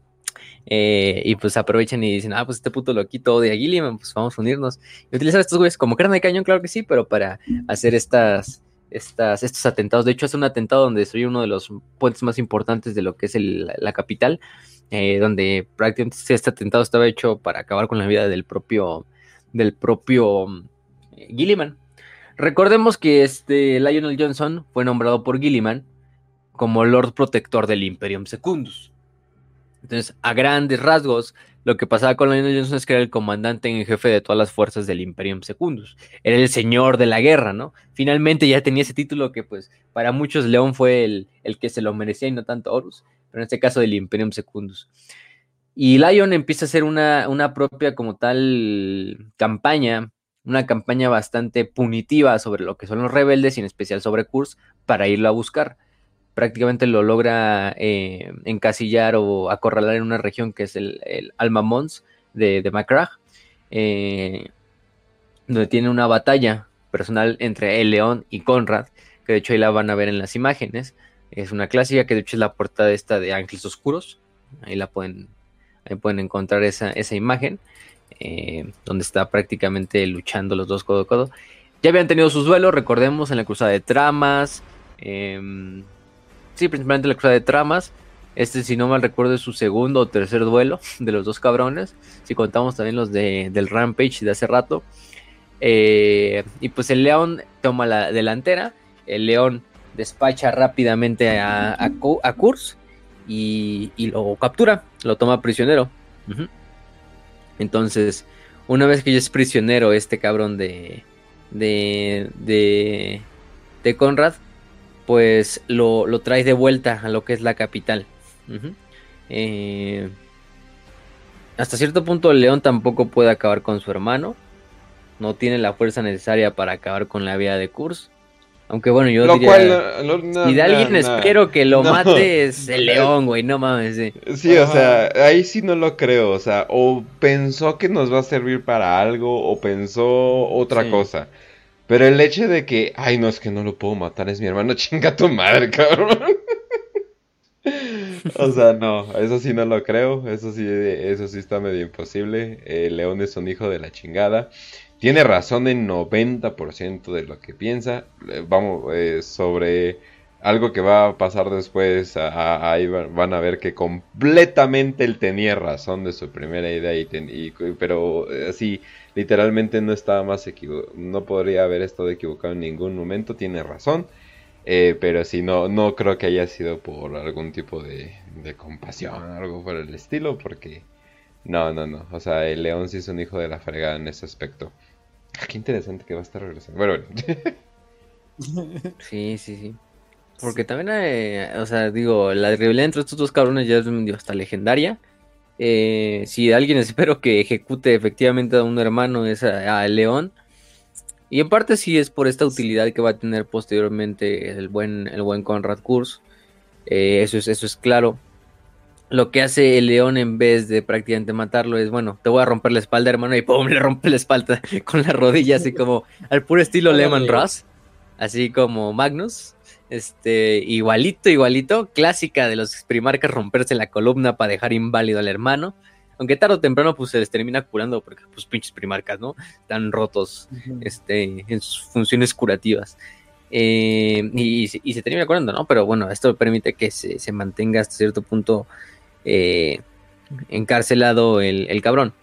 eh, y pues aprovechan y dicen, ah, pues este puto loquito de Gilliman, pues vamos a unirnos. Y utilizar a estos güeyes como carne de cañón, claro que sí, pero para hacer estas, estas, estos atentados. De hecho, hace un atentado donde destruye uno de los puentes más importantes de lo que es el- la capital, eh, donde prácticamente este atentado estaba hecho para acabar con la vida del propio, del propio eh, Gilliman. Recordemos que este Lionel Johnson fue nombrado por Gilliman como Lord Protector del Imperium Secundus. Entonces, a grandes rasgos, lo que pasaba con Lionel Johnson es que era el comandante en jefe de todas las fuerzas del Imperium Secundus. Era el señor de la guerra, ¿no? Finalmente ya tenía ese título que, pues, para muchos León fue el, el que se lo merecía y no tanto Horus, en este caso del Imperium Secundus. Y Lion empieza a hacer una, una propia como tal campaña, una campaña bastante punitiva sobre lo que son los rebeldes y en especial sobre Kurz para irlo a buscar. Prácticamente lo logra eh, encasillar o acorralar en una región que es el, el Alma Mons de, de eh, donde tiene una batalla personal entre el león y Conrad, que de hecho ahí la van a ver en las imágenes. Es una clásica que de hecho es la portada esta de Ángeles Oscuros. Ahí la pueden, ahí pueden encontrar esa, esa imagen, eh, donde está prácticamente luchando los dos codo a codo. Ya habían tenido sus duelos, recordemos, en la cruzada de tramas. eh, sí, principalmente la cruzada de tramas. Este, si no mal recuerdo, es su segundo o tercer duelo [laughs] de los dos cabrones. Si contamos también los de, del Rampage de hace rato. Eh, y pues el León toma la delantera. El León despacha rápidamente a, a, Ku- a Kurz y, y lo captura, lo toma prisionero. Entonces, una vez que ya es prisionero este cabrón de, de, de, de Conrad, pues lo, lo trae de vuelta a lo que es la capital. Eh, hasta cierto punto el león tampoco puede acabar con su hermano. No tiene la fuerza necesaria para acabar con la vida de Kurz. Aunque bueno, yo Lo diría... cual, no- no- no- si de alguien no, espero que lo [laughs] mate es el león, güey, no mames. sí. Sí, o sea, ahí sí no lo creo, o sea, o pensó que nos va a servir para algo, o pensó otra Sí. cosa. Pero el hecho de que, ay, no, es que no lo puedo matar, es mi hermano, [laughs] chinga tu madre, cabrón. [laughs] O sea, no, eso sí no lo creo, eso sí, eso sí está medio imposible. El león es un hijo de la chingada. Tiene razón en 90% de lo que piensa. Eh, Vamos, eh, sobre algo que va a pasar después, ahí va- van a ver que completamente él tenía razón de su primera idea, y pero eh, así, literalmente no estaba más equivocado, no podría haber estado equivocado en ningún momento, tiene razón. Eh, pero sí, no, no creo que haya sido por algún tipo de, de compasión, algo por el estilo, porque no, no, no. O sea, el león sí es un hijo de la fregada en ese aspecto. [laughs] Qué interesante que va a estar regresando. Bueno, bueno. [laughs] Sí, sí, sí. Porque también, o sea, digo, la rivalidad entre estos dos cabrones ya es medio hasta legendaria. Eh, si alguien [laughs] espero que ejecute efectivamente a un hermano es a, a León. Y en parte sí es por esta utilidad que va a tener posteriormente el buen, el buen Conrad Kurz. Eh, eso, es, eso es claro. Lo que hace el león en vez de prácticamente matarlo es, bueno, te voy a romper la espalda, hermano, y pum, [laughs] le rompe la espalda [laughs] con la rodilla, así como al puro estilo Lehman. Ross, así como Magnus. Este, igualito, igualito, clásica de los primarcas romperse la columna para dejar inválido al hermano. Aunque tarde o temprano pues se les termina curando porque pues pinches primarcas, ¿no? Están rotos este, en sus funciones curativas. Eh, y, se- y se termina curando, ¿no? Pero bueno, esto permite que se, se mantenga hasta cierto punto eh, encarcelado el, cabrón.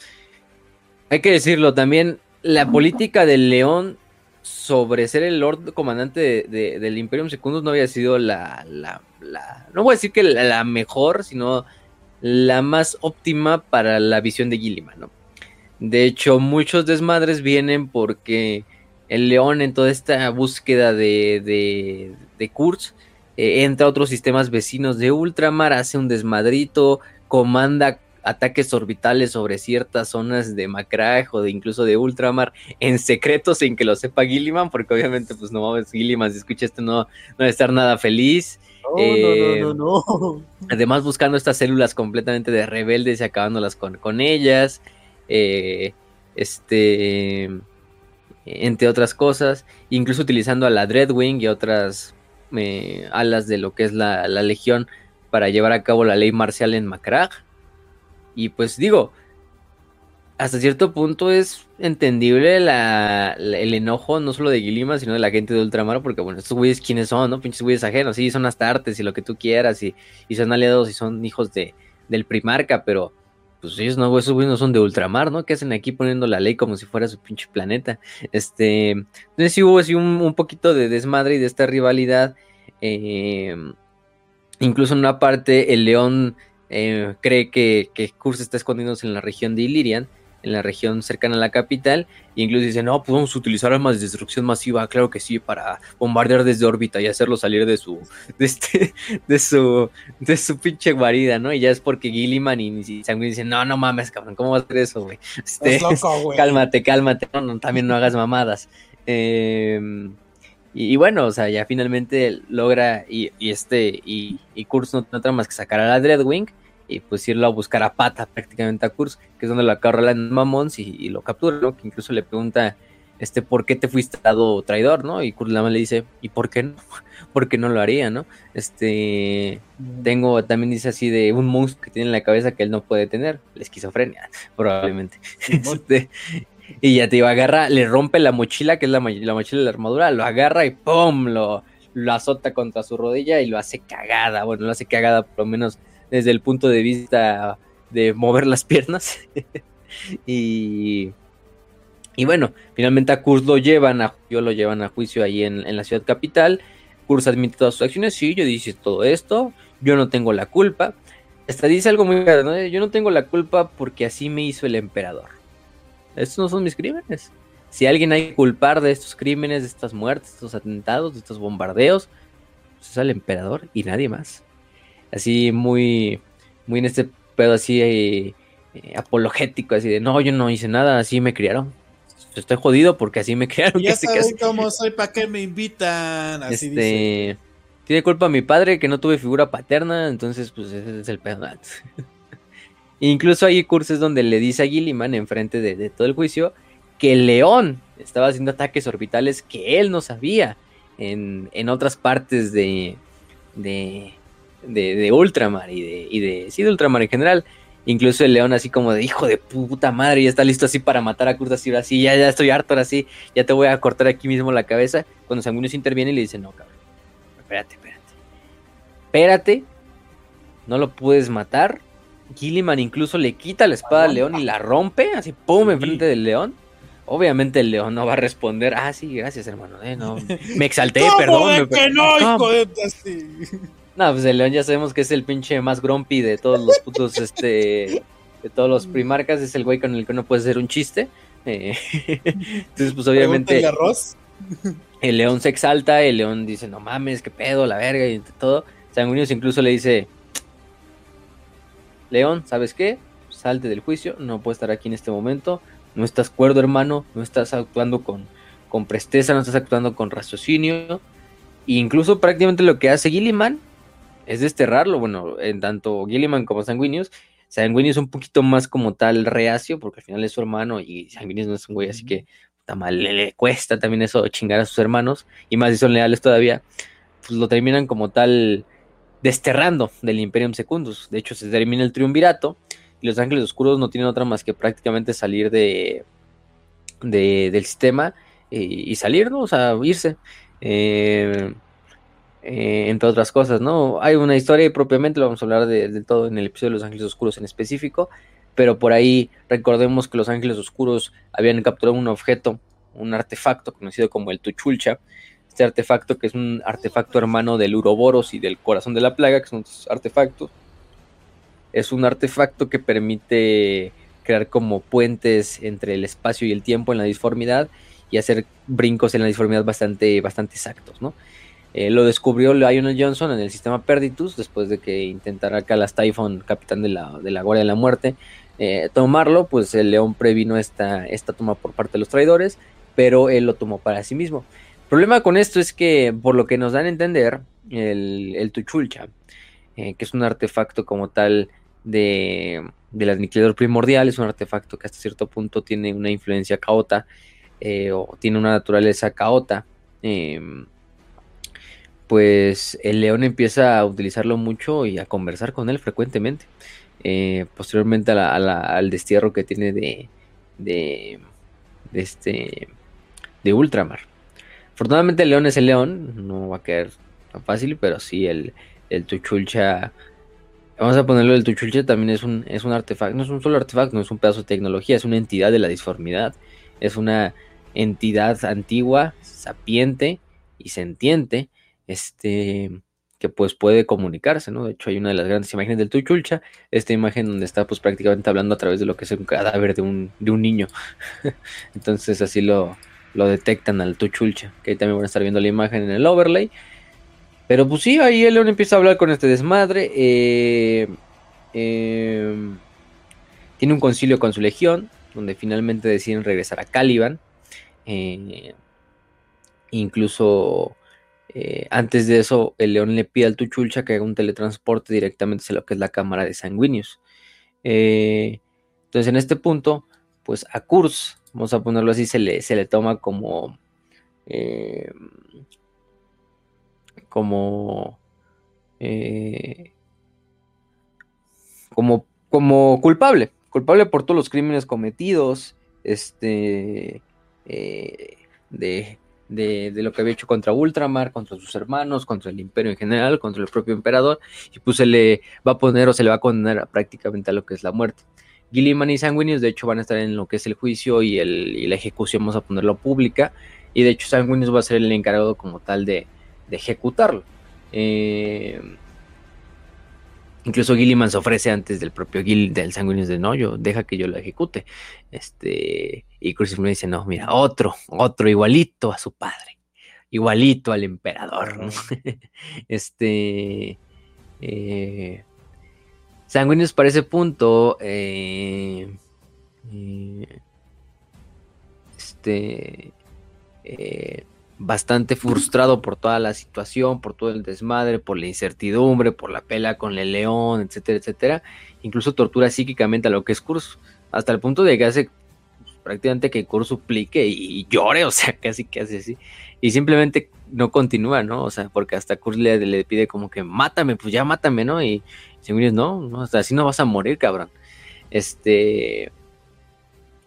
Hay que decirlo también, la política del león sobre ser el Lord Comandante de- de- del Imperium Secundus no había sido la, la- no voy a decir que la, mejor, sino la más óptima para la visión de Gilliman, ¿no? De hecho, muchos desmadres vienen porque el león en toda esta búsqueda de, de, de Kurz eh, entra a otros sistemas vecinos de Ultramar, hace un desmadrito, comanda ataques orbitales sobre ciertas zonas de Macragh o de incluso de Ultramar en secreto sin que lo sepa Gilliman, porque obviamente pues no mames, Gilliman si escucha esto no, no debe estar nada feliz. No, Eh, no, no, no, no. Además, buscando estas células completamente de rebeldes y acabándolas con, con ellas. Eh, este, entre otras cosas, incluso utilizando a la Dreadwing y otras eh, alas de lo que es la, Legión para llevar a cabo la ley marcial en Macrag. Y pues digo, hasta cierto punto es entendible el enojo no solo de Gilima, sino de la gente de Ultramar, porque bueno, estos güeyes quiénes son, ¿no? Pinches güeyes ajenos, sí, son hasta artes y lo que tú quieras, y, y son aliados y son hijos de, del Primarca, pero pues ellos no, esos güeyes no son de ultramar, ¿no? ¿Qué hacen aquí poniendo la ley como si fuera su pinche planeta? Este, entonces sí hubo así un, poquito de desmadre y de esta rivalidad. Eh, incluso en una parte el león eh, cree que, que Kurz está escondiéndose en la región de Illyrian en la región cercana a la capital. E incluso dicen, no, podemos utilizar armas de destrucción masiva, claro que sí, para bombardear desde órbita y hacerlo salir de su, de este, de su, de su pinche guarida, ¿no? Y ya es porque Gilliman y, Sanguin dicen, no, no mames, cabrón, ¿cómo vas a hacer eso, güey? Este, [laughs] cálmate, cálmate, no, también no hagas mamadas. Em, y, bueno, o sea, ya finalmente logra y, este, y, y Kurz no, no más que sacar a la Dreadwing y pues irlo a buscar a pata prácticamente a Kurz, que es donde lo en Mamons y, lo captura, ¿no? Que incluso le pregunta, este, ¿por qué te fuiste dado traidor, no? Y Kurz le dice, ¿y por qué no? [laughs] Porque no lo haría, ¿no? Este, tengo, también dice así de un monstruo que tiene en la cabeza que él no puede tener, la esquizofrenia, [laughs] probablemente. este, y ya te iba a agarrar, le rompe la mochila, que es la, la mochila de la armadura, lo agarra y ¡pum! Lo, lo azota contra su rodilla y lo hace cagada, bueno, lo hace cagada por lo menos desde el punto de vista de mover las piernas. [laughs] y, y bueno, finalmente a Kurz lo llevan a, yo lo llevan a juicio ahí en, la ciudad capital. Kurz admite todas sus acciones, sí, yo dije todo esto, yo no tengo la culpa. Hasta dice algo muy claro, ¿no? Yo no tengo la culpa porque así me hizo el emperador. Estos no son mis crímenes. Si alguien hay que culpar de estos crímenes, de estas muertes, de estos atentados, de estos bombardeos, pues es el emperador y nadie más así muy, muy en este pedo así eh, eh, apologético, así de, no, yo no hice nada, así me criaron. Estoy jodido porque así me criaron. [laughs] Ya saben cómo soy, ¿para qué me invitan? Así este, Tiene culpa mi padre que no tuve figura paterna, entonces pues ese es el pedo. [laughs] Incluso hay cursos donde le dice a Gilliman enfrente de, de todo el juicio que león estaba haciendo ataques orbitales que él no sabía en, en otras partes de, de, de, Ultramar y de, y de, sí, de Ultramar en general. Incluso el león así como de hijo de puta madre, ya está listo así para matar a Kurt así, así, ya, ya estoy harto ahora sí, ya te voy a cortar aquí mismo la cabeza. Cuando Sanguinius interviene y le dice, no, cabrón, espérate, espérate. Espérate, no lo puedes matar. Gilliman incluso le quita la espada al león y la rompe, así pum, enfrente del león. Obviamente el león no va a responder, ah, sí, gracias hermano, eh, no, me exalté, [laughs] perdón. que no, hijo de [laughs] no, pues el León ya sabemos que es el pinche más grumpy de todos los putos, este, de todos los primarcas, es el güey con el que uno puede hacer un chiste. Eh, [laughs] entonces, pues obviamente... El león se exalta, el león dice, no mames, qué pedo, la verga, y todo. Sanguinius incluso le dice, León, ¿sabes qué? Salte del juicio, no puedo estar aquí en este momento, no estás cuerdo, hermano, no estás actuando con, con presteza, no estás actuando con raciocinio. E incluso prácticamente lo que hace Gilliman es desterrarlo. Bueno, en tanto Gilliman como Sanguinius. Sanguinius un poquito más como tal reacio, porque al final es su hermano y Sanguinius no es un güey, así que está mal, le, cuesta también eso chingar a sus hermanos, y más si son leales todavía, pues lo terminan como tal desterrando del Imperium Secundus. De hecho, se termina el triunvirato y los ángeles oscuros no tienen otra más que prácticamente salir de, del sistema eh, y, salir, ¿no? O sea, irse. Eh, eh, entre otras cosas, ¿no? Hay una historia y propiamente lo vamos a hablar de, todo en el episodio de Los Ángeles Oscuros en específico, pero por ahí recordemos que los Ángeles Oscuros habían capturado un objeto, un artefacto conocido como el Tuchulcha, este artefacto que es un artefacto hermano del Uroboros y del Corazón de la Plaga, que son artefactos, es un artefacto que permite crear como puentes entre el espacio y el tiempo en la disformidad y hacer brincos en la disformidad bastante, bastante exactos, ¿no? Eh, lo descubrió Lionel Johnson en el sistema Perditus, después de que intentara Calas Typhon, capitán de la, de la Guardia de la Muerte, eh, tomarlo, pues el León previno esta, esta toma por parte de los traidores, pero él lo tomó para sí mismo. El problema con esto es que, por lo que nos dan a entender, el, el Tuchulcha, eh, que es un artefacto como tal de, del aniquilador primordial, es un artefacto que hasta cierto punto tiene una influencia caota o tiene una naturaleza caota. Em, pues el león empieza a utilizarlo mucho y a conversar con él frecuentemente. Eh, posteriormente al destierro que tiene de, de, este, de Ultramar. Afortunadamente el león es el león, no va a caer tan fácil, pero sí el, el Tuchulcha Vamos a ponerlo, el Tuchulcha también es un, es un artefacto, no es un solo artefacto, no es un pedazo de tecnología, es una entidad de la disformidad, es una entidad antigua, sapiente y sentiente, este, que pues puede comunicarse, ¿no? De hecho hay una de las grandes imágenes del Tuchulcha, esta imagen donde está pues prácticamente hablando a través de lo que es un cadáver de un, de un niño. [laughs] Entonces así lo, lo detectan al Tuchulcha, que ahí también van a estar viendo la imagen en el overlay. Pero pues sí, ahí el león empieza a hablar con este desmadre. Eh, em, tiene un concilio con su legión, donde finalmente deciden regresar a Caliban. Eh, incluso eh, antes de eso, el león le pide al Tuchulcha que haga un teletransporte directamente hacia lo que es la cámara de Sanguinius. entonces, en este punto, pues a Kurz, vamos a ponerlo así, se le, se le toma como como, eh, como, como culpable, culpable por todos los crímenes cometidos, este, eh, de, de, lo que había hecho contra Ultramar, contra sus hermanos, contra el imperio en general, contra el propio emperador, y pues se le va a poner o se le va a condenar prácticamente a lo que es la muerte. Gilliman y Sanguinius de hecho van a estar en lo que es el juicio y, el, y la ejecución, vamos a ponerlo pública, y de hecho Sanguinius va a ser el encargado como tal de, de ejecutarlo. Eh, incluso Gilliman se ofrece antes del propio Gil, del sanguíneo de no, yo deja que yo lo ejecute. Este, y Crucifix dice, no, mira, otro, otro igualito a su padre, igualito al emperador. [laughs] este, eh, para ese punto, eh, eh este, eh, bastante frustrado por toda la situación, por todo el desmadre, por la incertidumbre, por la pela con el león, etcétera, etcétera. Incluso tortura psíquicamente a lo que es Kurz, hasta el punto de que hace prácticamente que Kurz suplique y, llore, [laughs] o sea, casi que hace así. Y simplemente no continúa, ¿no? O sea, porque hasta Kurz le, pide como que mátame, pues ya mátame, ¿no? Y dice, no, no, hasta así no vas a morir, cabrón. Este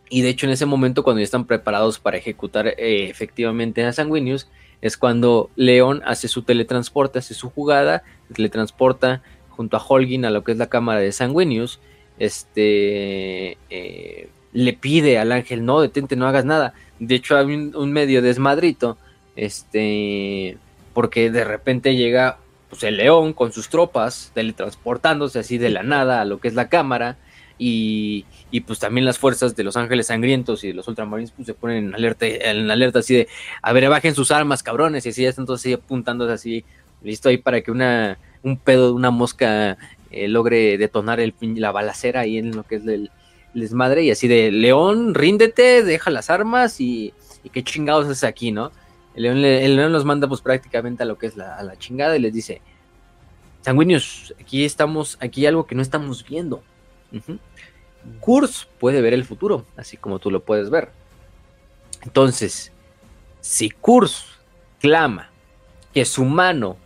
y de hecho en ese momento cuando ya están preparados para ejecutar eh, efectivamente a Sanguinius, es cuando León hace su teletransporte, hace su jugada, teletransporta junto a Holgin a lo que es la cámara de Sanguinius, este, eh, le pide al ángel, no, detente, no hagas nada. De hecho hay un, medio desmadrito, este, porque de repente llega pues, el león con sus tropas teletransportándose así de la nada a lo que es la cámara y, y pues también las fuerzas de los ángeles sangrientos y de los ultramarines pues se ponen en alerta, en alerta así de, a ver, bajen sus armas, cabrones, y así ya están todos así apuntando así, listo ahí para que una, un pedo de una mosca eh, logre detonar el, la balacera ahí en lo que es el, desmadre, y así de, León, ríndete, deja las armas y, y qué chingados es aquí, ¿no? El león, el león, los manda pues prácticamente a lo que es la, a la chingada y les dice, sanguíneos, aquí estamos, aquí hay algo que no estamos viendo Kurz puede ver el futuro, así como tú lo puedes ver. Entonces, si Kurz clama que su mano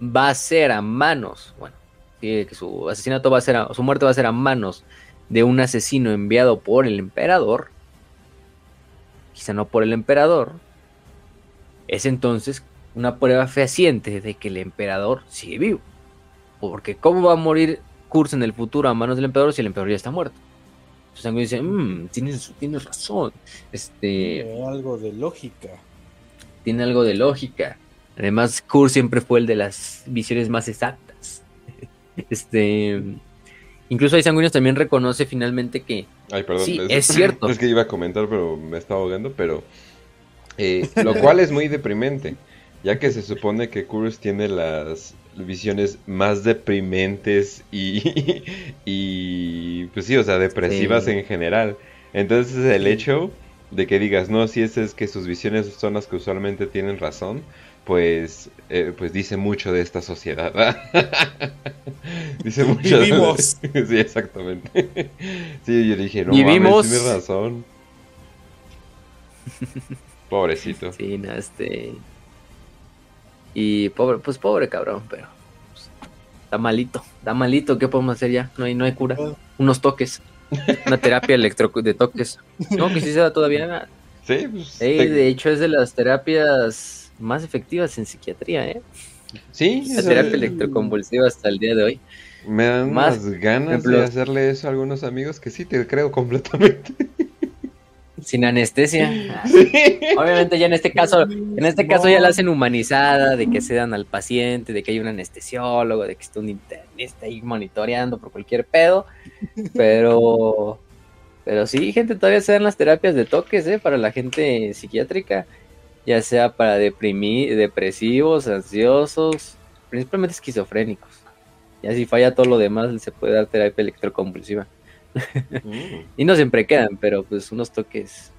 va a ser a manos, bueno, que su asesinato va a ser, a, su muerte va a ser a manos de un asesino enviado por el emperador, quizá no por el emperador, es entonces una prueba fehaciente de que el emperador sigue vivo. Porque ¿cómo va a morir Kurz en el futuro a manos del emperador si el emperador ya está muerto. Entonces dice, mmm, tienes, tienes razón. Este, tiene algo de lógica. Tiene algo de lógica. Además, Kurz siempre fue el de las visiones más exactas. [laughs] este. Incluso hay sanguíneos también reconoce finalmente que. Ay, perdón. Sí, es, cierto. [laughs] Es que iba a comentar, pero me estaba ahogando. Pero. Eh, lo cual es muy deprimente. Ya que se supone que Kurz tiene las visiones más deprimentes y, [laughs] y pues sí, o sea, depresivas en general. Entonces el hecho de que digas, no, si es, es que sus visiones son las que usualmente tienen razón, pues, eh, pues dice mucho de esta sociedad. [laughs] dice mucho. Vivimos. De... [laughs] sí, exactamente. sí, yo dije, no Vivimos. mames, tienes razón. Pobrecito. Sí, no, este. Y pobre, pues pobre cabrón, pero. pues, está malito, está malito, ¿qué podemos hacer ya? No hay, no hay cura. Unos toques. Una terapia electro de toques. No, que sí se da todavía. Sí, pues. Te- de hecho es de las terapias más efectivas en psiquiatría, ¿eh? sí, La terapia electroconvulsiva hasta el día de hoy. Me dan Más, ganas ejemplo- de hacerle eso a algunos amigos que sí te creo completamente. Sin anestesia. Sí. Obviamente ya en este caso, en este caso ya la hacen humanizada, de que se dan al paciente, de que hay un anestesiólogo, de que está un internista ahí monitoreando por cualquier pedo. Pero, pero sí, gente, todavía se dan las terapias de toques, ¿eh? Para la gente psiquiátrica, ya sea para deprimir, depresivos, ansiosos, principalmente esquizofrénicos. Ya si falla todo lo demás, se puede dar terapia electroconvulsiva. Mm. Y no siempre quedan, pero pues unos toques.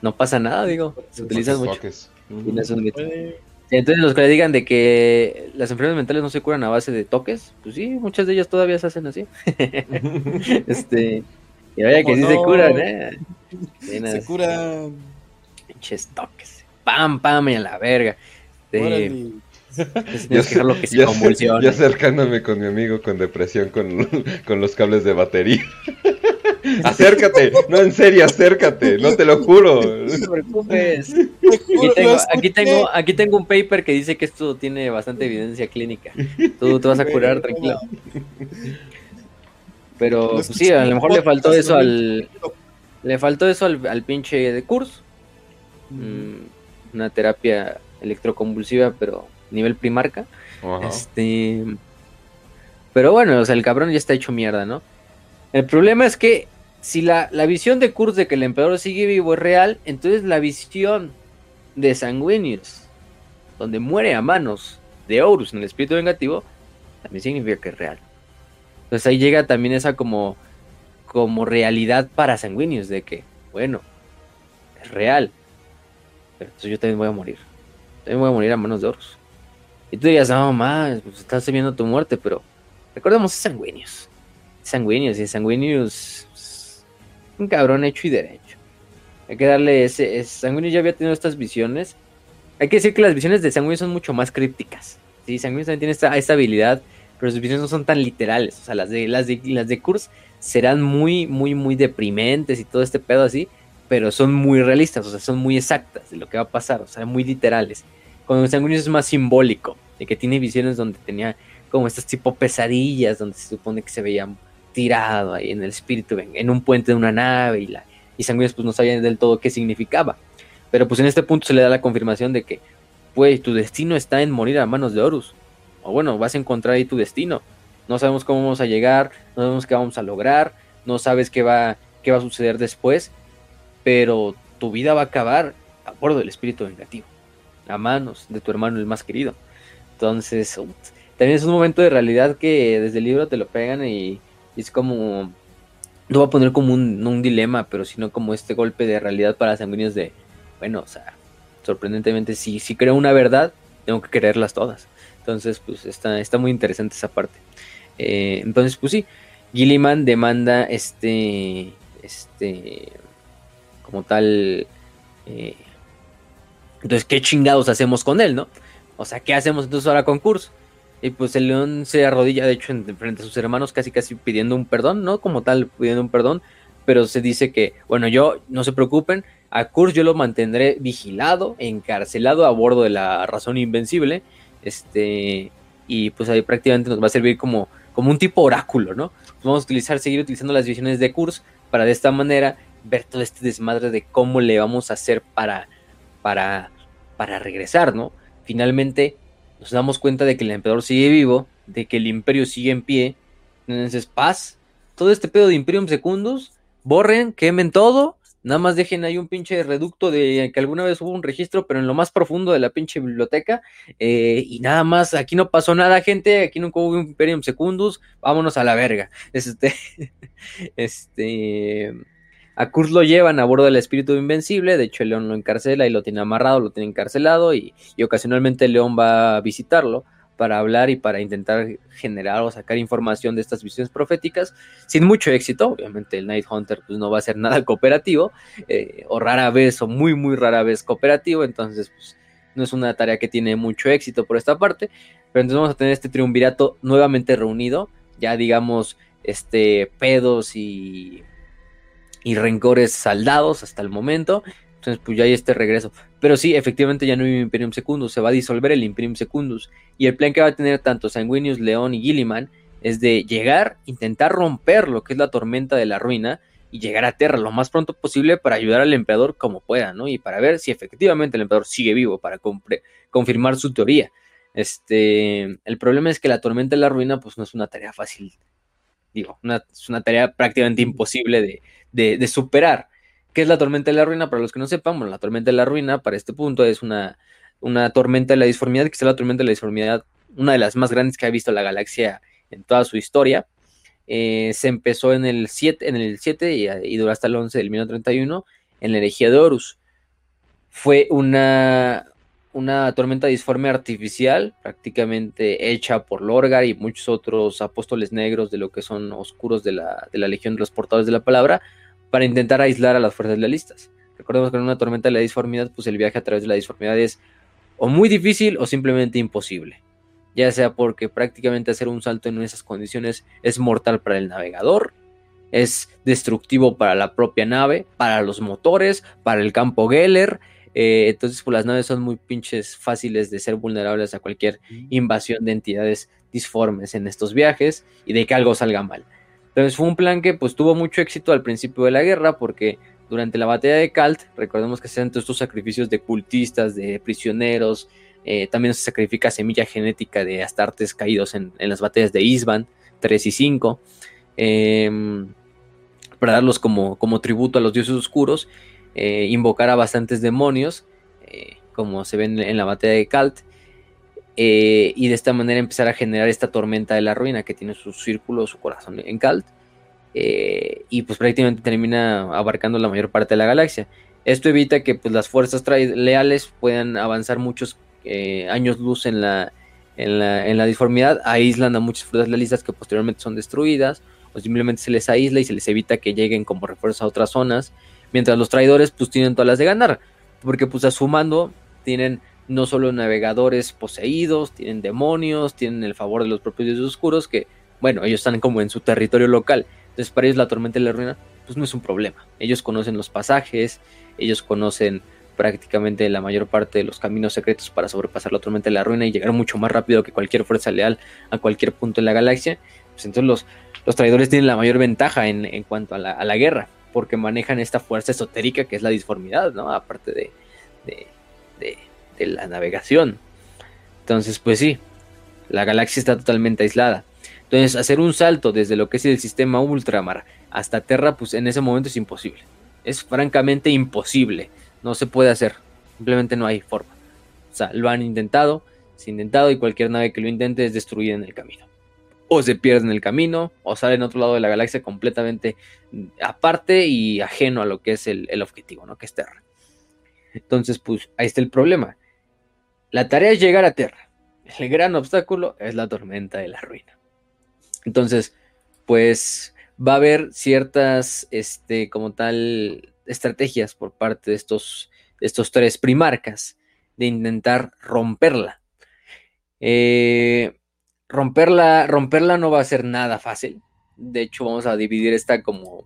No pasa nada, digo. Se utilizan mucho. toques. Y no es un mito. Puede- Sí, Entonces los que le digan de que las enfermedades mentales no se curan a base de toques, pues sí, muchas de ellas todavía se hacen así. [laughs] este, y vaya que ¿Cómo sí se curan, eh. Se curan. pinches toques. Pam, pam, y a la verga. Este, Que que se convulsione. ya acercándome con mi amigo con depresión con, [laughs] con los cables de batería. acércate, no en serio, acércate, no te lo juro. No te preocupes. Aquí tengo, aquí tengo, aquí tengo un paper que dice que esto tiene bastante evidencia clínica. Tú te vas a curar tranquilo. Pero pues, sí, a lo mejor le faltó eso al. Le faltó eso al, al pinche de curso. Mm, una terapia electroconvulsiva, pero nivel primarca. Ajá. Este. Pero bueno, o sea, el cabrón ya está hecho mierda, ¿no? El problema es que si la, la visión de Kurz de que el emperador sigue vivo es real, entonces la visión de Sanguinius, donde muere a manos de Horus en el espíritu vengativo, también significa que es real. Entonces ahí llega también esa como, como realidad para Sanguinius, de que, bueno, es real, pero entonces yo también voy a morir. También voy a morir a manos de Horus. Y tú dirías, no, más, pues estás viendo tu muerte, pero recordemos, es Sanguinius. Sanguinius, y Sanguinius es un cabrón hecho y derecho. Hay que darle ese, ese- ya había tenido estas visiones. Hay que decir que las visiones de Sanguinius son mucho más crípticas. Sí, Sanguinius también tiene esta, esta habilidad, pero sus visiones no son tan literales. O sea, las de, las de, las de Kurz serán muy, muy, muy deprimentes y todo este pedo así, pero son muy realistas, o sea, son muy exactas de lo que va a pasar, o sea, muy literales. Cuando Sanguinius es más simbólico, de que tiene visiones donde tenía como estas tipo pesadillas, donde se supone que se veía tirado ahí en el espíritu, en, un puente de una nave, y, la, y Sanguinius pues no sabía del todo qué significaba. Pero pues en este punto se le da la confirmación de que, pues, tu destino está en morir a manos de Horus. O bueno, vas a encontrar ahí tu destino. No sabemos cómo vamos a llegar, no sabemos qué vamos a lograr, no sabes qué va, qué va a suceder después, pero tu vida va a acabar a bordo del espíritu vengativo, a manos de tu hermano el más querido. Entonces, también es un momento de realidad que desde el libro te lo pegan y, es como, no voy a poner como un, un dilema, pero sino como este golpe de realidad para sanguíneos de, bueno, o sea, sorprendentemente, si, si creo una verdad, tengo que creerlas todas. Entonces, pues está, está muy interesante esa parte. Eh, entonces, pues sí, Gilliman demanda este, este, como tal, eh, entonces, ¿qué chingados hacemos con él, no? O sea, ¿qué hacemos entonces ahora con Kurz? Y pues el león se arrodilla, de hecho, en, frente a sus hermanos, casi casi pidiendo un perdón, ¿no? Como tal, pidiendo un perdón, pero se dice que, bueno, yo, no se preocupen, a Kurz yo lo mantendré vigilado, encarcelado a bordo de la razón invencible, este, y pues ahí prácticamente nos va a servir como, como un tipo oráculo, ¿no? Vamos a utilizar, seguir utilizando las visiones de Kurz para de esta manera ver todo este desmadre de cómo le vamos a hacer para, para, para regresar, ¿no? Finalmente nos damos cuenta de que el emperador sigue vivo, de que el imperio sigue en pie, entonces paz, todo este pedo de Imperium Secundus, borren, quemen todo, nada más dejen ahí un pinche reducto de que alguna vez hubo un registro, pero en lo más profundo de la pinche biblioteca, eh, y nada más, aquí no pasó nada, gente, aquí nunca hubo un Imperium Secundus, vámonos a la verga. [laughs] Este, este, A Kurt lo llevan a bordo del espíritu invencible, de hecho león lo encarcela y lo tiene amarrado, lo tiene encarcelado y, ocasionalmente león va a visitarlo para hablar y para intentar generar o sacar información de estas visiones proféticas, sin mucho éxito. Obviamente el Night Hunter pues, no va a ser nada cooperativo, eh, o rara vez, o muy, muy rara vez cooperativo, entonces pues, no es una tarea que tiene mucho éxito por esta parte, pero entonces vamos a tener este triunvirato nuevamente reunido, ya digamos, este, pedos y, y rencores saldados hasta el momento, entonces, pues ya hay este regreso. Pero sí, efectivamente ya no hay Imperium Secundus, se va a disolver el Imperium Secundus. Y el plan que va a tener tanto Sanguinius, León y Gilliman es de llegar, intentar romper lo que es la tormenta de la ruina y llegar a Terra lo más pronto posible para ayudar al emperador como pueda, ¿no? Y para ver si efectivamente el emperador sigue vivo, para confirmar su teoría. Este, el problema es que la tormenta de la ruina, pues no es una tarea fácil. Digo, es una tarea prácticamente imposible de, de superar. ¿Qué es la tormenta de la ruina? Para los que no sepan, bueno, la tormenta de la ruina para este punto es una, una tormenta de la disformidad, que es la tormenta de la disformidad, una de las más grandes que ha visto la galaxia en toda su historia. Eh, se empezó en el 7, en el 7 y, y, duró hasta el 11 del 1931 en la herejía de Horus. Fue una, una tormenta disforme artificial, prácticamente hecha por Lorgar y muchos otros apóstoles negros de lo que son oscuros de la, de la Legión de los Portadores de la Palabra, para intentar aislar a las fuerzas lealistas. Recordemos que en una tormenta de la disformidad, pues el viaje a través de la disformidad es o muy difícil o simplemente imposible. Ya sea porque prácticamente hacer un salto en esas condiciones es mortal para el navegador, es destructivo para la propia nave, para los motores, para el campo Geller. Eh, entonces, pues las naves son muy pinches fáciles de ser vulnerables a cualquier invasión de entidades disformes en estos viajes y de que algo salga mal. Entonces fue un plan que pues tuvo mucho éxito al principio de la guerra porque durante la batalla de Kalt, recordemos que se hacen todos estos sacrificios de cultistas, de prisioneros, eh, también se sacrifica semilla genética de astartes caídos en, las batallas de Isban 3 y 5, em, para darlos como, como, tributo a los dioses oscuros, eh, invocar a bastantes demonios, eh, como se ven en la batalla de Kalt, eh, y de esta manera empezar a generar esta tormenta de la ruina que tiene su círculo, su corazón en Kalt, eh, y pues prácticamente termina abarcando la mayor parte de la galaxia. Esto evita que pues, las fuerzas leales puedan avanzar muchos años luz en la, en la, en, la, disformidad, aíslan a muchas fuerzas lealistas que posteriormente son destruidas, o simplemente se les aísla y se les evita que lleguen como refuerzos a otras zonas, mientras los traidores pues tienen todas las de ganar, porque pues a su mando tienen no solo navegadores poseídos, tienen demonios, tienen el favor de los propios dioses oscuros, que, bueno, ellos están como en su territorio local. Entonces, para ellos la tormenta y la ruina, pues no es un problema. Ellos conocen los pasajes, ellos conocen prácticamente la mayor parte de los caminos secretos para sobrepasar la tormenta y la ruina y llegar mucho más rápido que cualquier fuerza leal a cualquier punto de la galaxia. Pues entonces los, los traidores tienen la mayor ventaja en, en cuanto a la, a la, guerra, porque manejan esta fuerza esotérica que es la disformidad, ¿no? Aparte de, de, la navegación. Entonces, pues sí, la galaxia está totalmente aislada. Entonces, hacer un salto desde lo que es el sistema ultramar hasta Terra, pues en ese momento es imposible. Es francamente imposible. No se puede hacer. Simplemente no hay forma. O sea, lo han intentado, se ha intentado y cualquier nave que lo intente es destruida en el camino. O se pierde en el camino, o sale en otro lado de la galaxia completamente aparte y ajeno a lo que es el, el objetivo, ¿no? Que es Terra. Entonces, pues ahí está el problema. La tarea es llegar a Tierra. El gran obstáculo es la tormenta de la ruina. Entonces, pues va a haber ciertas, este, como tal, estrategias por parte de estos, estos tres primarcas de intentar romperla. Eh, romperla. Romperla no va a ser nada fácil. De hecho, vamos a dividir esta como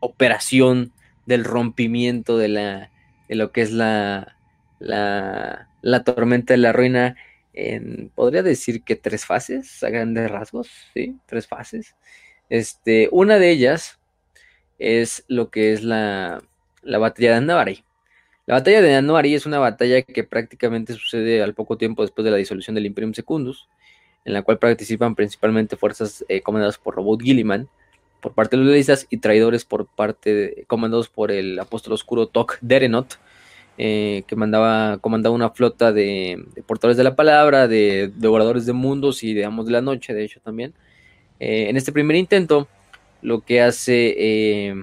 operación del rompimiento de, la, de lo que es la, la, la tormenta de la ruina en, podría decir que tres fases, a grandes rasgos, ¿sí? Tres fases. Este, una de ellas es lo que es la, la batalla de Andavari. La batalla de Andavari es una batalla que prácticamente sucede al poco tiempo después de la disolución del Imperium Secundus, en la cual participan principalmente fuerzas eh, comandadas por Robot Gilliman, por parte de los lealistas, y traidores por parte de, comandados por el apóstol oscuro Tok Derenot, eh, que mandaba, comandaba una flota de, portadores de la palabra, de devoradores de mundos y de amos de la noche, de hecho también. Eh, en este primer intento, lo que hace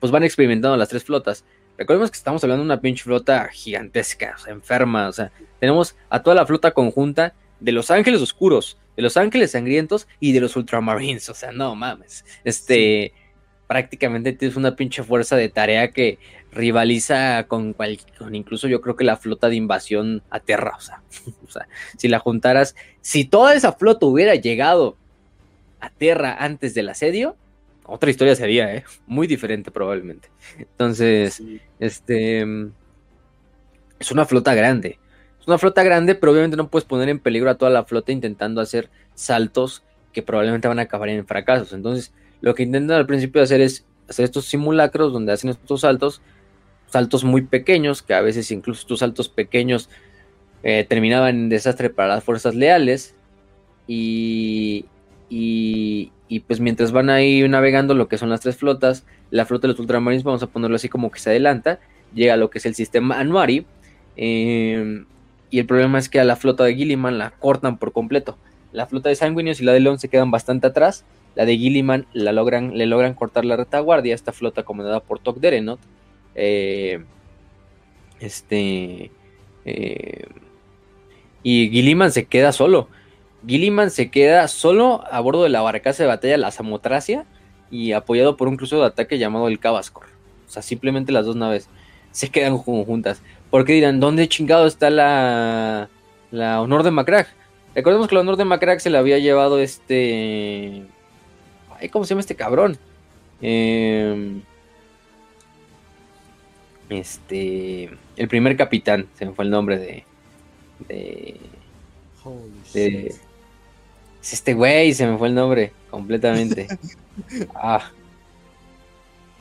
pues van experimentando las tres flotas. Recordemos que estamos hablando de una pinche flota gigantesca, enferma, o sea, tenemos a toda la flota conjunta de los ángeles oscuros, de los ángeles sangrientos y de los ultramarines, o sea, no mames, este, prácticamente tienes una pinche fuerza de tarea que rivaliza con, con incluso yo creo que la flota de invasión a Terra, o sea, [laughs] o sea, si la juntaras, si toda esa flota hubiera llegado a Terra antes del asedio, otra historia sería, ¿eh? Muy diferente probablemente. Entonces, este... Es una flota grande. Una flota grande, pero obviamente no puedes poner en peligro a toda la flota intentando hacer saltos que probablemente van a acabar en fracasos. Entonces, lo que intentan al principio hacer es hacer estos simulacros donde hacen estos saltos, saltos muy pequeños, que a veces incluso estos saltos pequeños eh, terminaban en desastre para las fuerzas leales. Y, y, pues mientras van ahí navegando lo que son las tres flotas, la flota de los ultramarines, vamos a ponerlo así como que se adelanta, llega a lo que es el sistema Anuari, em, y el problema es que a la flota de Gilliman la cortan por completo. La flota de Sanguinius y la de León se quedan bastante atrás, la de Gilliman la logran, le logran cortar la retaguardia, esta flota comandada por Tok Derenot, eh, este... Eh, y Gilliman se queda solo. Gilliman se queda solo a bordo de la barcaza de batalla la Samotracia y apoyado por un crucero de ataque llamado el Cabascor. O sea, simplemente las dos naves se quedan juntas. Porque dirán, ¿dónde chingado está la, la Honor de Macrag? Recordemos que la Honor de Macrag se la había llevado este... Ay, ¿Cómo se llama este cabrón? Em, este... El primer capitán, se me fue el nombre de... de, de es este güey, se me fue el nombre completamente. [laughs] ah.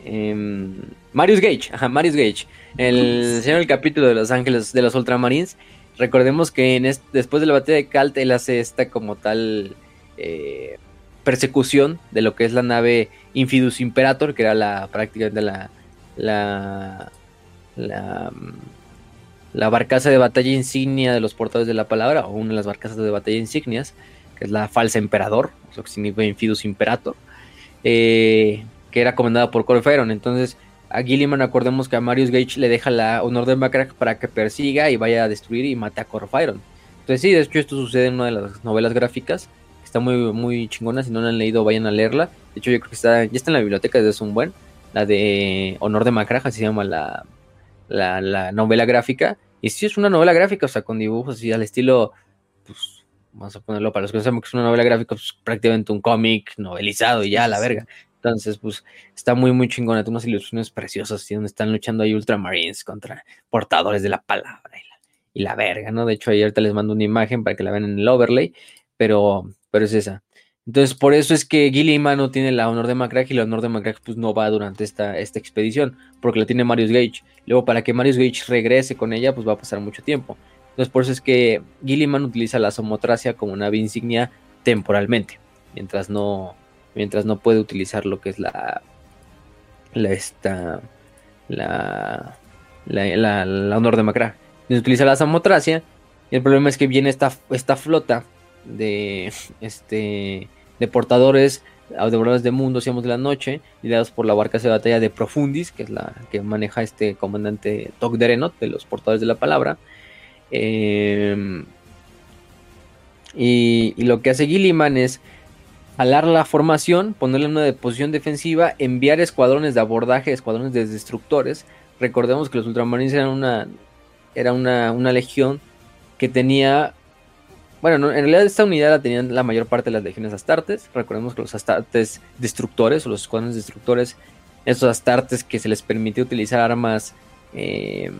Em, Marius Gage, ajá, Marius Gage. El señor del capítulo de Los Ángeles de los Ultramarines. Recordemos que en después de la batalla de Kalt, él hace esta como tal eh, persecución de lo que es la nave Infidus Imperator, que era la prácticamente la, la, la, la barcaza de batalla insignia de los portadores de la palabra, o una de las barcazas de batalla insignias que es la falsa emperador, eso que significa Infidus Imperator, eh, que era comandada por Corferon. Entonces, a Gilliman, acordemos que a Marius Gage le deja la honor de Macrack para que persiga y vaya a destruir y mate a Corferon. Entonces, sí, de hecho, esto sucede en una de las novelas gráficas, que está muy, muy chingona. Si no la han leído, vayan a leerla. De hecho, yo creo que está, ya está en la biblioteca desde hace un buen. La de Honor de Macrack, así se llama la, la, la novela gráfica. Y sí, es una novela gráfica, o sea, con dibujos así al estilo, pues, vamos a ponerlo para los que no sabemos que es una novela gráfica, pues prácticamente un cómic novelizado y ya, la verga. Entonces, pues está muy, muy chingona. Tiene unas ilustraciones preciosas, donde están luchando ahí Ultramarines contra portadores de la palabra y la, verga, ¿no? De hecho, ayer te les mando una imagen para que la vean en el overlay, pero, pero es esa. Entonces, por eso es que Gilliman no tiene la honor de Macrack y la honor de Macrack pues no va durante esta, esta expedición, porque la tiene Marius Gage. Luego, para que Marius Gage regrese con ella, pues va a pasar mucho tiempo. Entonces por eso es que Gilliman utiliza la somotracia como nave insignia temporalmente, mientras no, mientras no puede utilizar lo que es la, la esta, la, la, la, honor de Macra. Utiliza la somotracia y el problema es que viene esta, esta flota de, este, de portadores devoradores de mundo, seamos de la noche, liderados por la barca de batalla de Profundis, que es la que maneja este comandante Tok Derenot, de los portadores de la palabra, Em, y, lo que hace Gilliman es alar la formación, ponerle en una posición defensiva, enviar escuadrones de abordaje, escuadrones de destructores. Recordemos que los ultramarines eran una, era una, legión que tenía bueno, en realidad esta unidad la tenían la mayor parte de las legiones astartes. Recordemos que los astartes destructores o los escuadrones destructores, esos astartes que se les permitió utilizar armas eh,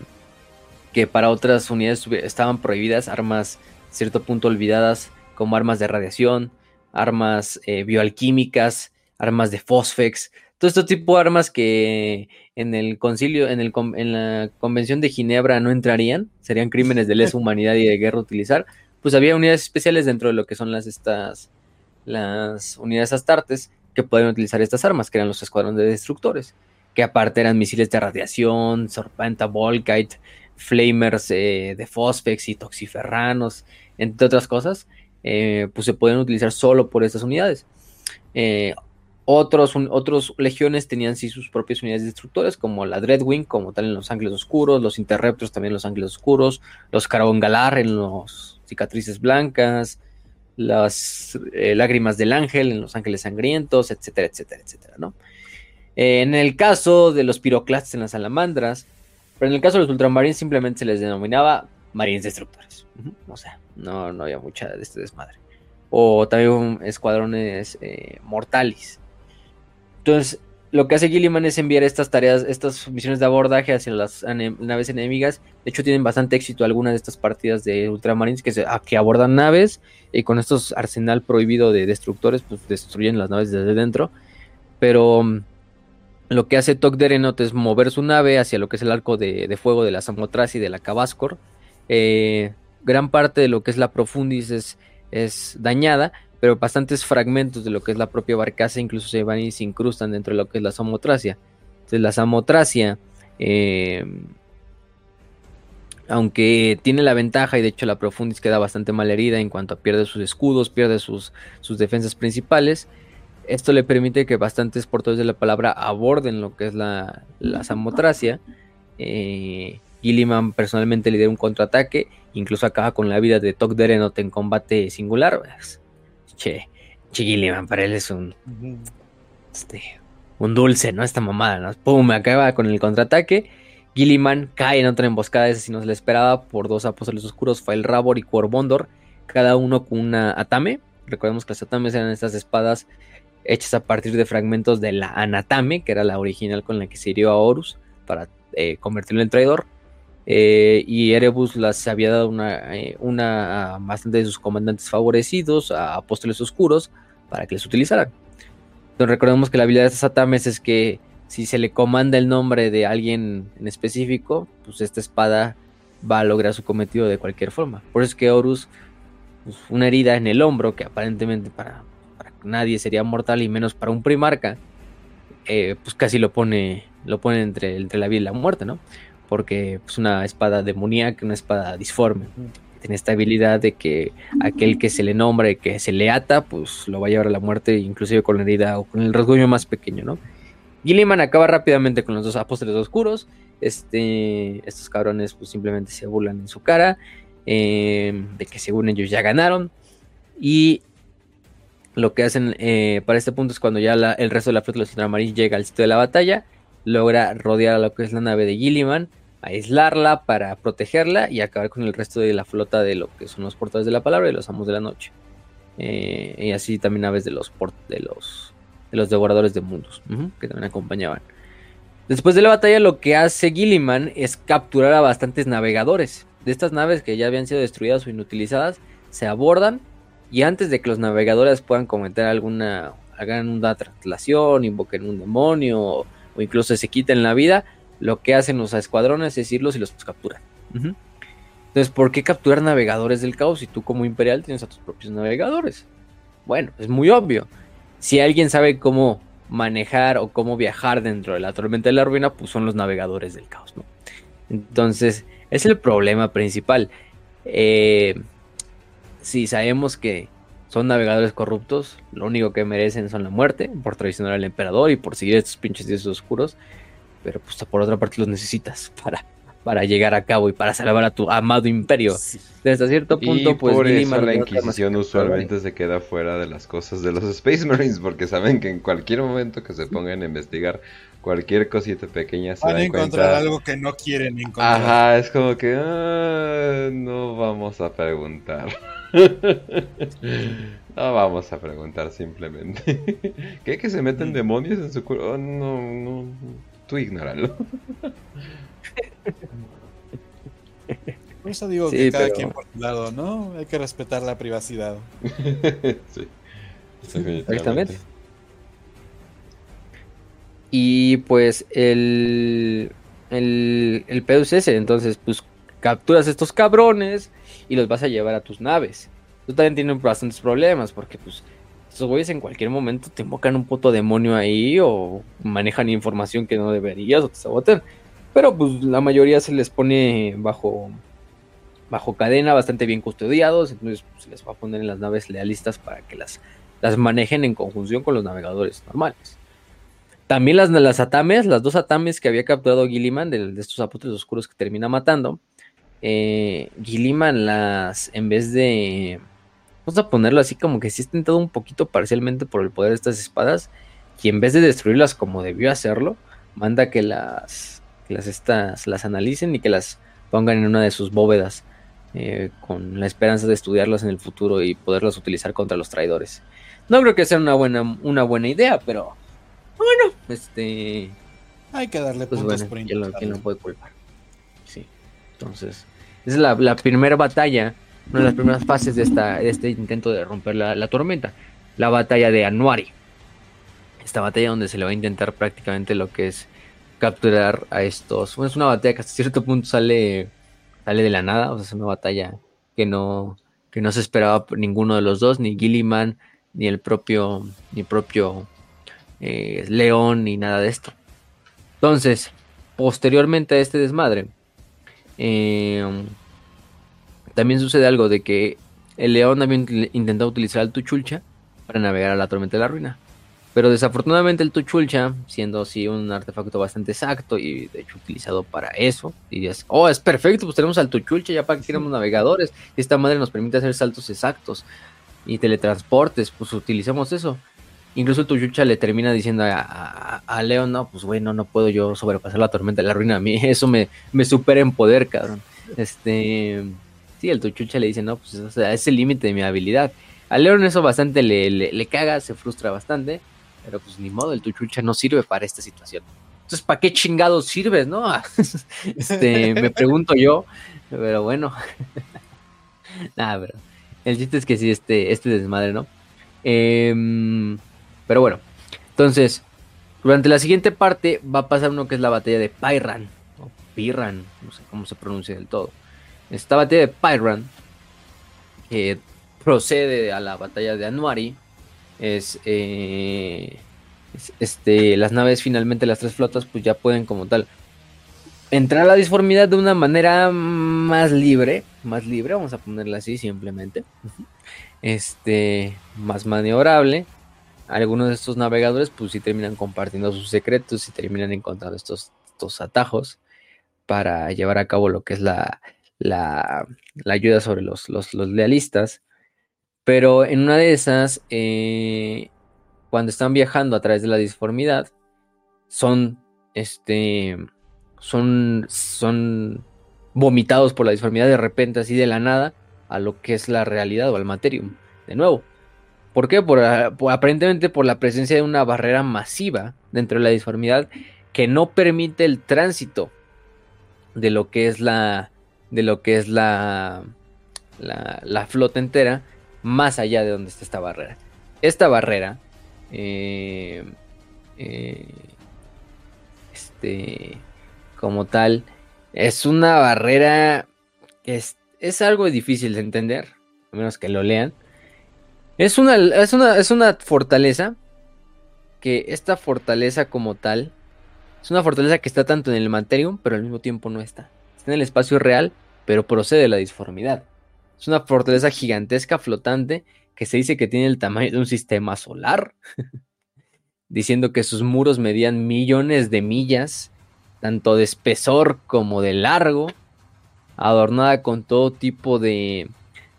que para otras unidades estaban prohibidas, armas cierto punto olvidadas, como armas de radiación, armas eh, bioalquímicas, armas de fosfex, todo este tipo de armas que en el concilio, en, el, en la convención de Ginebra no entrarían, serían crímenes de lesa [laughs] humanidad y de guerra utilizar, pues había unidades especiales dentro de lo que son las estas las unidades astartes que pueden utilizar estas armas, que eran los escuadrones de destructores, que aparte eran misiles de radiación, Sorpenta, Volkite, flamers eh, de fosfex y toxiferranos, entre otras cosas, eh, pues se pueden utilizar solo por estas unidades. Eh, Otros, otros legiones tenían sí sus propias unidades destructores, como la Dreadwing, como tal en los Ángeles Oscuros, los Interruptors también en los Ángeles Oscuros, los Galar en los Cicatrices Blancas, las eh, Lágrimas del Ángel en los Ángeles Sangrientos, etcétera, etcétera, etcétera, ¿no? en el caso de los Piroclastes en las Salamandras, pero en el caso de los Ultramarines simplemente se les denominaba Marines Destructores. O sea, no, no había mucha de este desmadre. O también escuadrones eh, mortales entonces, lo que hace Gilliman es enviar estas tareas, estas misiones de abordaje hacia las naves enemigas. De hecho, tienen bastante éxito algunas de estas partidas de Ultramarines que, que abordan naves y con estos arsenal prohibido de destructores, pues destruyen las naves desde dentro. Pero mm, lo que hace Tok Derenot es mover su nave hacia lo que es el arco de, fuego de la Samotracia y de la Cabascor. Eh, gran parte de lo que es la Profundis es, es dañada, pero bastantes fragmentos de lo que es la propia barcaza incluso se van y se incrustan dentro de lo que es la samotracia. Entonces la samotracia, eh, aunque tiene la ventaja y de hecho la profundis queda bastante mal herida en cuanto a pierde sus escudos, pierde sus, sus defensas principales, esto le permite que bastantes portadores de la palabra aborden lo que es la, la samotracia. Eh, Gilliman personalmente lidera un contraataque, incluso acaba con la vida de Tok Derenot en combate singular che, Gilliman, para él es un, este, un dulce, ¿no? Esta mamada, ¿no? Pum, acaba con el contraataque. Gilliman cae en otra emboscada, esa si no se le esperaba, por dos apóstoles oscuros, Fael Rabor y Corbondor, cada uno con una atame. Recordemos que las atames eran estas espadas hechas a partir de fragmentos de la anatame, que era la original con la que se hirió a Horus para eh, convertirlo en traidor. Eh, y Erebus las había dado una, eh, una a bastante de sus comandantes favorecidos, a apóstoles oscuros, para que les utilizaran. Entonces recordemos que la habilidad de estas atames es que si se le comanda el nombre de alguien en específico, pues esta espada va a lograr su cometido de cualquier forma. Por eso es que Horus, pues, una herida en el hombro, que aparentemente para, nadie sería mortal y menos para un primarca, eh, pues casi lo pone, lo pone entre, entre la vida y la muerte, ¿no? Porque es pues, una espada demoníaca, una espada disforme. Tiene esta habilidad de que aquel que se le nombre, que se le ata, pues lo va a llevar a la muerte, inclusive con la herida o con el rasguño más pequeño, ¿no? Gilliman acaba rápidamente con los dos apóstoles oscuros. Este, estos cabrones pues simplemente se burlan en su cara. Eh, de que según ellos ya ganaron. Y lo que hacen eh, para este punto es cuando ya el resto de la flota de los ultramarines llega al sitio de la batalla. Logra rodear a lo que es la nave de Gilliman aislarla para protegerla y acabar con el resto de la flota de lo que son los portadores de la palabra y los amos de la noche. Eh, y así también aves de los, de los, de los devoradores de mundos, que también acompañaban. Después de la batalla lo que hace Gilliman es capturar a bastantes navegadores. De estas naves que ya habían sido destruidas o inutilizadas, se abordan y antes de que los navegadores puedan cometer alguna, hagan una traslación, invoquen un demonio o incluso se quiten la vida, lo que hacen los escuadrones es irlos y los capturan. Entonces, ¿por qué capturar navegadores del caos si tú como imperial tienes a tus propios navegadores? Bueno, es muy obvio. Si alguien sabe cómo manejar o cómo viajar dentro de la tormenta de la ruina, pues son los navegadores del caos, ¿no? Entonces, es el problema principal. Eh, si sabemos que son navegadores corruptos, lo único que merecen son la muerte por traicionar al emperador y por seguir estos pinches dioses oscuros pero pues por otra parte los necesitas [laughs] para, para llegar a cabo y para salvar a tu amado imperio. Desde cierto punto, pues por eso la Inquisición usualmente se queda fuera de las cosas de los [laughs] Space Marines, porque saben que en cualquier momento que se pongan a investigar cualquier cosita pequeña se van a encontrar algo que no quieren encontrar. Ajá, es como que ah, no vamos a preguntar. [laughs] no vamos a preguntar simplemente. ¿Qué que se meten demonios en su cuerpo? Oh, no, no tú ignóralo. Por eso digo que cada quien por su lado, ¿no? Hay que respetar la privacidad. [laughs] sí. Exactamente. Y pues el, el, el pedo es ese, entonces pues capturas a estos cabrones y los vas a llevar a tus naves. Tú también tienes bastantes problemas porque pues estos güeyes en cualquier momento te invocan un puto demonio ahí o manejan información que no deberías o te sabotean. Pero pues la mayoría se les pone bajo bajo cadena, bastante bien custodiados, entonces pues, se les va a poner en las naves lealistas para que las las manejen en conjunción con los navegadores normales. También las, las atames, las dos atames que había capturado Gilliman de, de estos apuntes oscuros que termina matando, eh, las, en vez de, vamos a ponerlo así como que sí está tentado un poquito parcialmente por el poder de estas espadas, y en vez de destruirlas como debió hacerlo, manda que las, que las, estas, las analicen y que las pongan en una de sus bóvedas eh, con la esperanza de estudiarlas en el futuro y poderlas utilizar contra los traidores. No creo que sea una buena, una buena idea, pero bueno, este... Hay que darle pues puntos por ¿quién lo, ¿quién lo, puede culpar? Sí, entonces, es la, la, primera batalla, una de las primeras fases de, esta, este intento de romper la, la tormenta, la batalla de Anuari. Esta batalla donde se le va a intentar prácticamente lo que es capturar a estos. Bueno, es una batalla que hasta cierto punto sale sale de la nada, o sea, es una batalla que no, que no se esperaba ninguno de los dos, ni Gilliman, ni el propio, ni propio eh, León, ni nada de esto. Entonces, posteriormente a este desmadre, eh, también sucede algo de que el León había intentado utilizar el Tuchulcha para navegar a la tormenta de la ruina. Pero desafortunadamente el Tuchulcha, siendo así un artefacto bastante exacto y de hecho utilizado para eso, dirías, oh, es perfecto, pues tenemos al Tuchulcha ya para que queramos navegadores, esta madre nos permite hacer saltos exactos y teletransportes, pues utilizamos eso. Incluso el Tuchulcha le termina diciendo a, a, Leon, no, pues bueno, no puedo yo sobrepasar la tormenta de la ruina, a mí [laughs] eso me, me supera en poder, cabrón. Este, sí, el Tuchulcha le dice, no, pues es el límite de mi habilidad. A Leon eso bastante le, le, caga, se frustra bastante pero pues ni modo, el Tuchucha no sirve para esta situación. Entonces, ¿para qué chingados sirves, no? [laughs] este, me pregunto yo, pero bueno. [laughs] Pero el chiste es que sí, este, este desmadre, ¿no? Em, pero bueno, entonces, durante la siguiente parte va a pasar uno que es la batalla de Pyran, o Pirran, no sé cómo se pronuncia del todo. Esta batalla de Pyran, que procede a la batalla de Anuari, eh, es, este, las naves finalmente, las tres flotas, pues ya pueden como tal entrar a la disformidad de una manera más libre, más libre, vamos a ponerla así simplemente, este, más maniobrable. Algunos de estos navegadores, pues sí terminan compartiendo sus secretos y terminan encontrando estos, estos atajos para llevar a cabo lo que es la, la, la ayuda sobre los, los, los lealistas. Pero en una de esas, eh, cuando están viajando a través de la disformidad, son, este, son, son vomitados por la disformidad de repente, así de la nada, a lo que es la realidad o al materium. De nuevo. ¿Por qué? Por, aparentemente por la presencia de una barrera masiva dentro de la disformidad que no permite el tránsito de lo que es la de lo que es la, la, flota entera más allá de donde está esta barrera. Esta barrera, eh, eh, este, como tal, es una barrera que es, algo difícil de entender, a menos que lo lean. Es una, es una, es una fortaleza que esta fortaleza como tal es una fortaleza que está tanto en el materium, pero al mismo tiempo no está. Está en el espacio real, pero procede de la disformidad. Es una fortaleza gigantesca flotante que se dice que tiene el tamaño de un sistema solar, [laughs] diciendo que sus muros medían millones de millas, tanto de espesor como de largo, adornada con todo tipo de,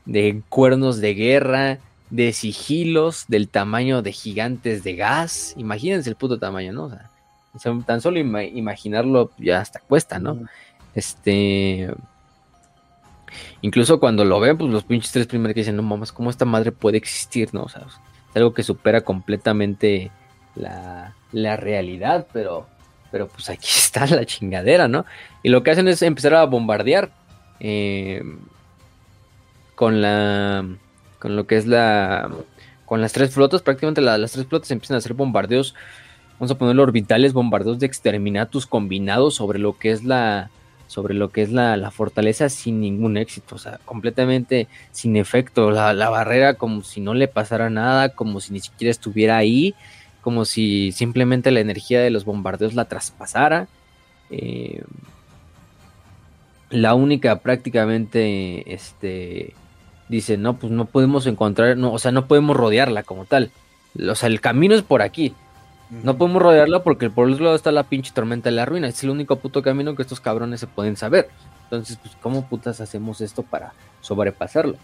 de cuernos de guerra, de sigilos del tamaño de gigantes de gas. Imagínense el puto tamaño, ¿no? O sea, tan solo imaginarlo ya hasta cuesta, ¿no? Este. Incluso cuando lo ven, pues los pinches tres primeros que dicen, no mames, ¿cómo esta madre puede existir? No, o sea, es algo que supera completamente la, realidad, pero, pero pues aquí [laughs] está la chingadera, ¿no? Y lo que hacen es empezar a bombardear eh, con la, con lo que es la, con las tres flotas, prácticamente las tres flotas empiezan a hacer bombardeos, vamos a ponerlo orbitales, bombardeos de exterminatus combinados sobre lo que es la, sobre lo que es la, fortaleza sin ningún éxito, o sea, completamente sin efecto, la, barrera como si no le pasara nada, como si ni siquiera estuviera ahí, como si simplemente la energía de los bombardeos la traspasara. Eh, la única prácticamente este, dice, no, pues no podemos encontrar, no, o sea, no podemos rodearla como tal. O sea, el camino es por aquí. No podemos rodearla porque por el otro lado está la pinche tormenta de la ruina. Es el único puto camino que estos cabrones se pueden saber. Entonces, pues, ¿cómo putas hacemos esto para sobrepasarlo?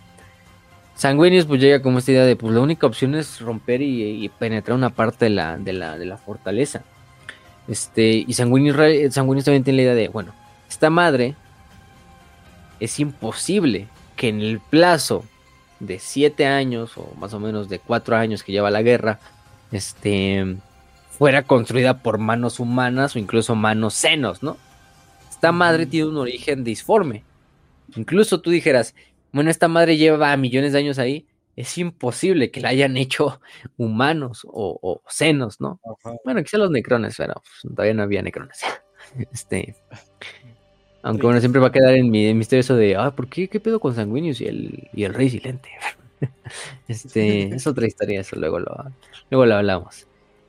Sanguinius pues llega como esta idea de, pues la única opción es romper y, penetrar una parte de la, de la, de la fortaleza. Este, y Sanguinius, Sanguinius también tiene la idea de, bueno, esta madre es imposible que en el plazo de siete años o más o menos de cuatro años que lleva la guerra, este, fuera construida por manos humanas o incluso manos senos, ¿no? Esta madre tiene un origen disforme. Incluso tú dijeras, bueno, esta madre lleva millones de años ahí, es imposible que la hayan hecho [laughs] humanos o, senos, ¿no? Bueno, quizá los necrones, pero pues, todavía no había necrones. [laughs] este, aunque bueno, siempre va a quedar en mi misterio eso de, ah, ¿por qué? ¿Qué pedo con Sanguinius y el, y el Rey Silente? [laughs] este, es otra historia, eso luego lo, luego lo hablamos.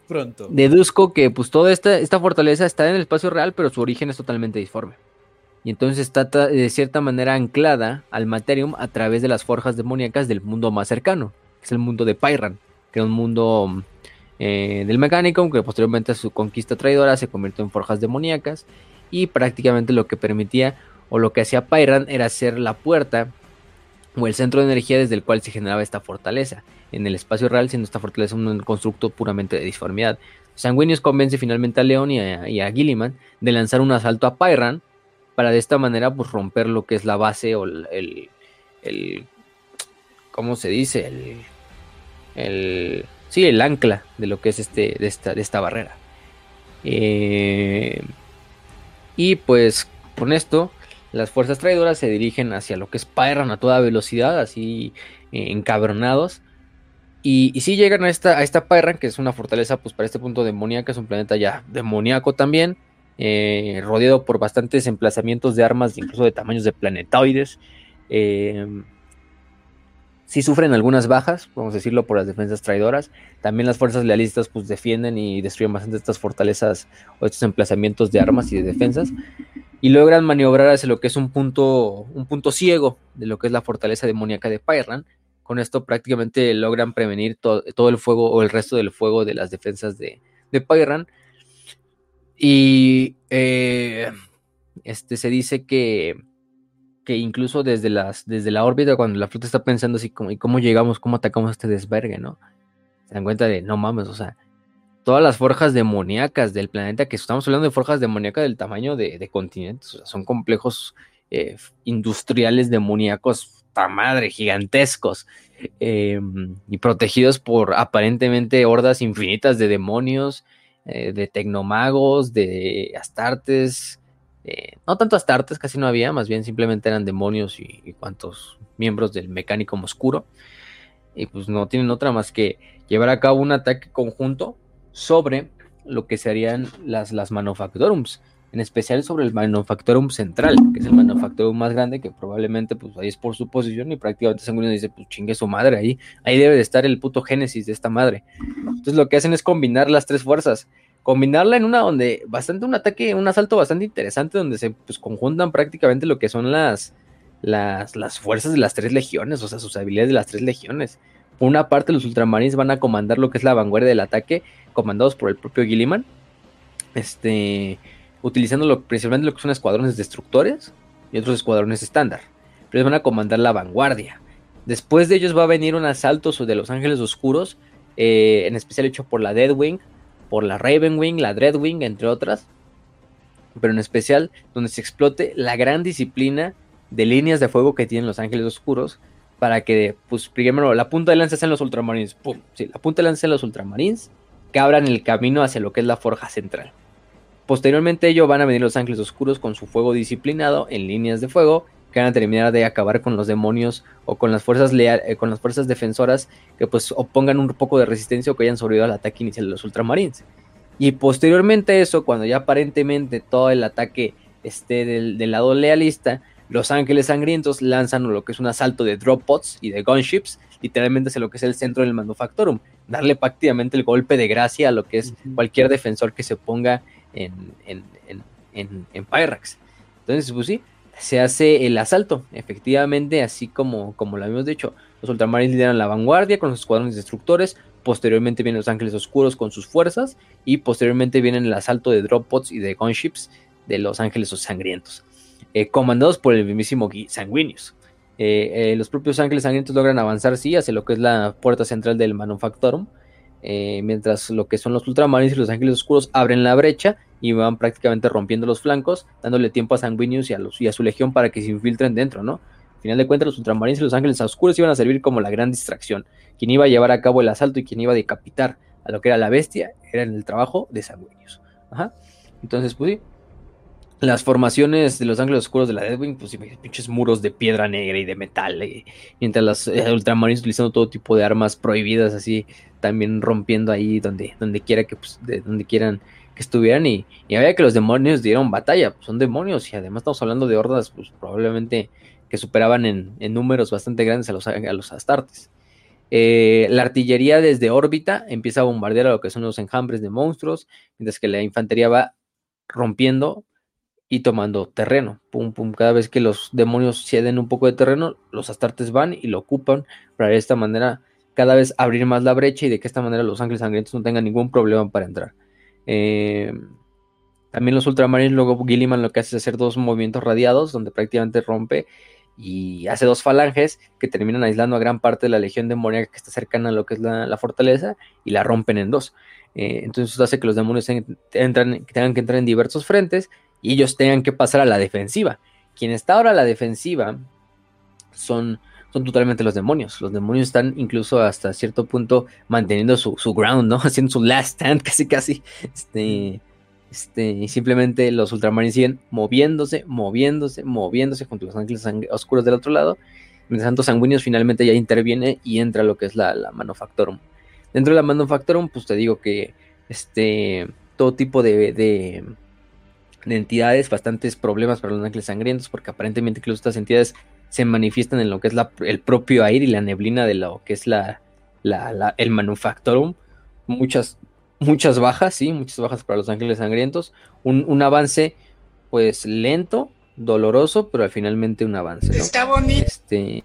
Pronto. Deduzco que pues toda esta, esta fortaleza está en el espacio real, pero su origen es totalmente disforme. Y entonces está de cierta manera anclada al Materium a través de las forjas demoníacas del mundo más cercano, que es el mundo de Pyran, que es un mundo eh, del mecánico, que posteriormente a su conquista traidora se convirtió en forjas demoníacas y prácticamente lo que permitía o lo que hacía Pyran era ser la puerta o el centro de energía desde el cual se generaba esta fortaleza en el espacio real, siendo esta fortaleza un constructo puramente de disformidad. Sanguinius convence finalmente a León y a, Gilliman de lanzar un asalto a Pyran para de esta manera pues romper lo que es la base o el, el, ¿cómo se dice? El, el, sí, el ancla de lo que es este, de esta, de esta barrera. Eh, y pues con esto, las fuerzas traidoras se dirigen hacia lo que es Pyran a toda velocidad, así eh, encabronados. Y, sí llegan a esta, a esta que es una fortaleza, pues para este punto demoníaca, es un planeta ya demoníaco también, eh, rodeado por bastantes emplazamientos de armas, incluso de tamaños de planetoides. Eh, sí sufren algunas bajas, podemos decirlo, por las defensas traidoras. También las fuerzas lealistas pues defienden y destruyen bastante estas fortalezas o estos emplazamientos de armas y de defensas. Y logran maniobrar hacia lo que es un punto, un punto ciego de lo que es la fortaleza demoníaca de Pyran. Con esto prácticamente logran prevenir todo el fuego o el resto del fuego de las defensas de, de. Y eh, este, se dice que que incluso desde, las, desde la órbita, cuando la flota está pensando así como, ¿y cómo llegamos, cómo atacamos este desvergue, no? Se dan cuenta de, no mames, o sea, todas las forjas demoníacas del planeta, que estamos hablando de forjas demoníacas del tamaño de, continentes, o sea, son complejos eh, industriales demoníacos, ta madre, gigantescos, em, y protegidos por aparentemente hordas infinitas de demonios, eh, de tecnomagos, de astartes, eh, no tanto astartes, casi no había, más bien simplemente eran demonios y, cuantos miembros del mecánico oscuro. Y pues no tienen otra más que llevar a cabo un ataque conjunto sobre lo que serían las, las manufactorums, en especial sobre el manufactorum central, que es el manufactorum más grande, que probablemente pues ahí es por su posición y prácticamente Sanguíneo dice, pues chingue su madre ahí, ahí debe de estar el puto génesis de esta madre. Entonces lo que hacen es combinar las tres fuerzas, combinarla en una donde bastante un ataque, un asalto bastante interesante donde se pues, conjuntan prácticamente lo que son las, las, las fuerzas de las tres legiones, o sea, sus habilidades de las tres legiones. Una parte, los ultramarines van a comandar lo que es la vanguardia del ataque, comandados por el propio Gilliman, este, utilizando lo, principalmente lo que son escuadrones destructores y otros escuadrones estándar. Pero ellos van a comandar la vanguardia. Después de ellos va a venir un asalto de los Ángeles Oscuros, eh, en especial hecho por la Deadwing, por la Ravenwing, la Dreadwing, entre otras, pero en especial donde se explote la gran disciplina de líneas de fuego que tienen los Ángeles Oscuros para que, pues, primero, la punta de lanza sean los Ultramarines, sí, la punta de lanza sean los Ultramarines, que abran el camino hacia lo que es la forja central. Posteriormente ello van a venir los Ángeles Oscuros con su fuego disciplinado en líneas de fuego que van a terminar de acabar con los demonios o con las fuerzas eh, con las fuerzas defensoras que pues opongan un poco de resistencia o que hayan sobrevivido al ataque inicial de los ultramarines. Y posteriormente a eso, cuando ya aparentemente todo el ataque esté del, lado lealista, los ángeles sangrientos lanzan lo que es un asalto de drop pods y de gunships, literalmente hacia lo que es el centro del manufactorum, darle prácticamente el golpe de gracia a lo que es cualquier defensor que se ponga en, en, en, en Pyrax. Entonces, pues sí, se hace el asalto. Efectivamente, así como, como lo habíamos dicho, los ultramarines lideran la vanguardia con los escuadrones destructores. Posteriormente vienen los ángeles oscuros con sus fuerzas. Y posteriormente vienen el asalto de droppots y de gunships de los ángeles sangrientos. Eh, comandados por el mismísimo Sanguinius. Eh, eh, los propios ángeles sangrientos logran avanzar, sí, hacia lo que es la puerta central del Manufactorum. Mientras lo que son los ultramarines y los ángeles oscuros abren la brecha y van prácticamente rompiendo los flancos, dándole tiempo a Sanguinius y a, los, y su legión para que se infiltren dentro, ¿no? Al final de cuentas, los ultramarines y los ángeles oscuros iban a servir como la gran distracción. Quien iba a llevar a cabo el asalto y quien iba a decapitar a lo que era la bestia era en el trabajo de Sanguinius. Ajá. Entonces, pues sí, las formaciones de los ángeles oscuros de la Deadwing, pues pinches muros de piedra negra y de metal, eh, mientras los eh, ultramarines utilizando todo tipo de armas prohibidas, así también rompiendo ahí donde, donde quiera que, pues, de donde quieran que estuvieran y, y había que los demonios dieron batalla, pues son demonios y además estamos hablando de hordas, pues probablemente que superaban en, números bastante grandes a los, a los astartes. Eh, la artillería desde órbita empieza a bombardear a lo que son los enjambres de monstruos, mientras que la infantería va rompiendo y tomando terreno. Pum, pum. Cada vez que los demonios ceden un poco de terreno, los astartes van y lo ocupan para de esta manera cada vez abrir más la brecha y de que esta manera los ángeles sangrientos no tengan ningún problema para entrar. Eh, también los ultramarines, luego Gilliman lo que hace es hacer dos movimientos radiados donde prácticamente rompe y hace dos falanges que terminan aislando a gran parte de la legión demoníaca que está cercana a lo que es la, fortaleza y la rompen en dos. Eh, entonces eso hace que los demonios entran, tengan que entrar en diversos frentes y ellos tengan que pasar a la defensiva. Quien está ahora a la defensiva son, son totalmente los demonios. Los demonios están incluso hasta cierto punto manteniendo su, ground, ¿no? [laughs] Haciendo su last stand casi casi. Este, este, simplemente los ultramarines siguen moviéndose, moviéndose, moviéndose junto a los ángeles oscuros del otro lado. Mientras tanto, Sanguinius finalmente ya interviene y entra lo que es la, la Manufactorum. Dentro de la Manufactorum, pues te digo que este, todo tipo de entidades, bastantes problemas para los ángeles sangrientos, porque aparentemente incluso estas entidades se manifiestan en lo que es el propio aire y la neblina de lo que es la, el manufactorum. Muchas, muchas bajas, sí, muchas bajas para los ángeles sangrientos. Un, avance, pues lento, doloroso, pero finalmente un avance. Está bonito. Este,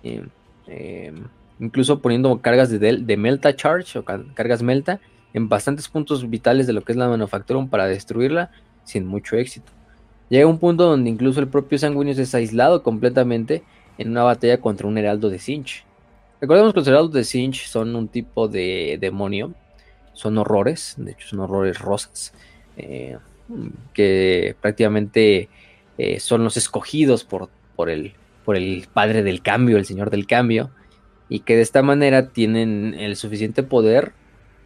em, incluso poniendo cargas de, de Melta Charge o cargas Melta en bastantes puntos vitales de lo que es la Manufactorum para destruirla sin mucho éxito. Llega un punto donde incluso el propio Sanguinius es aislado completamente en una batalla contra un heraldo de Sinch. Recordemos que los heraldos de Sinch son un tipo de demonio, son horrores, de hecho son horrores rosas, eh, que prácticamente eh, son los escogidos por, por, el, por el padre del cambio, el señor del cambio, y que de esta manera tienen el suficiente poder,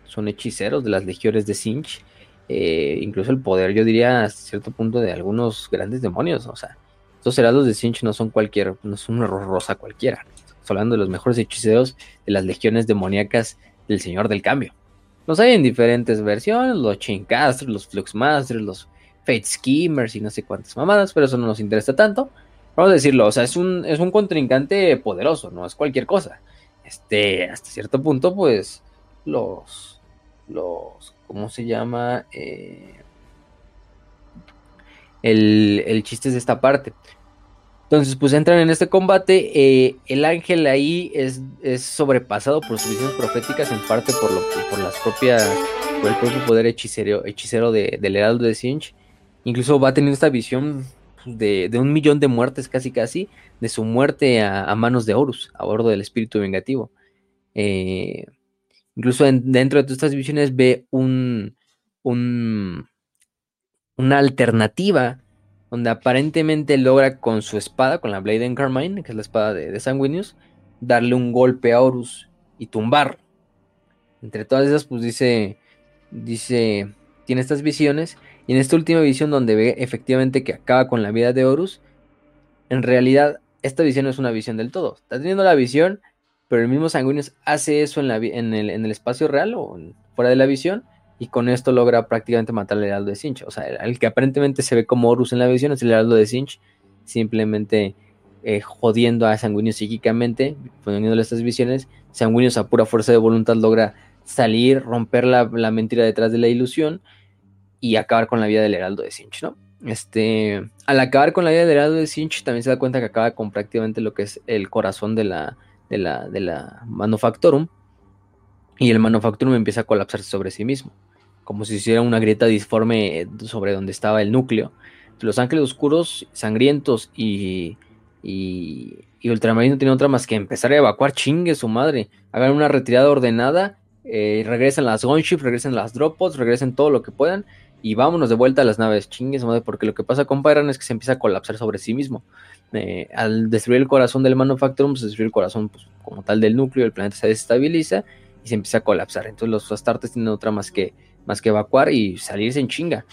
son hechiceros de las legiones de Sinch, eh, incluso el poder, yo diría, hasta cierto punto, de algunos grandes demonios. O sea, estos heraldos de Sinch no son cualquier, no son una rosa cualquiera. Estamos hablando de los mejores hechiceros de las legiones demoníacas del Señor del Cambio. Los hay en diferentes versiones, los Chaincasters, los Fluxmasters, los Fate Schemers y no sé cuántas mamadas, pero eso no nos interesa tanto. Vamos a decirlo, o sea, es un, es un contrincante poderoso, no es cualquier cosa. Este, hasta cierto punto, pues, los, los ¿cómo se llama? Eh, el, chiste es de esta parte. Entonces, pues entran en este combate. Eh, el ángel ahí es, es, sobrepasado por sus visiones proféticas, en parte por, lo, por las propias, por el propio poder hechicero, hechicero de, del Heraldo de Sinch. Incluso va teniendo esta visión de, un millón de muertes, casi casi, de su muerte a, manos de Horus, a bordo del espíritu vengativo. Eh, Incluso dentro de todas estas visiones ve un, una alternativa donde aparentemente logra con su espada, con la Blade and Carmine, que es la espada de, Sanguinius, darle un golpe a Horus y tumbar. Entre todas esas, pues dice, dice, tiene estas visiones, y en esta última visión donde ve efectivamente que acaba con la vida de Horus, en realidad esta visión no es una visión del todo. Está teniendo la visión pero el mismo Sanguinius hace eso en, la, en, el, en el, espacio real o fuera de la visión y con esto logra prácticamente matar al heraldo de Sinch. O sea, el, que aparentemente se ve como Horus en la visión es el heraldo de Sinch, simplemente eh, jodiendo a Sanguinius psíquicamente, poniéndole estas visiones. Sanguinius a pura fuerza de voluntad logra salir, romper la, mentira detrás de la ilusión y acabar con la vida del heraldo de Sinch, ¿no? este, al acabar con la vida de Heraldo de Sinch, también se da cuenta que acaba con prácticamente lo que es el corazón de la, de la, de la. Y el Manufactorum empieza a colapsarse sobre sí mismo, como si hiciera una grieta disforme sobre donde estaba el núcleo. Los ángeles oscuros, sangrientos y, y, y Ultramarino no tienen otra más que empezar a evacuar, chingue su madre. Hagan una retirada ordenada, eh, regresen las gunships, regresen las droppods, regresen todo lo que puedan y vámonos de vuelta a las naves, chingue su madre, porque lo que pasa con Pyran es que se empieza a colapsar sobre sí mismo. Eh, al destruir el corazón del Manufacturum, se destruye el corazón pues, como tal del núcleo, el planeta se desestabiliza y se empieza a colapsar. Entonces los Astartes tienen otra más que, más que evacuar y salirse en chinga.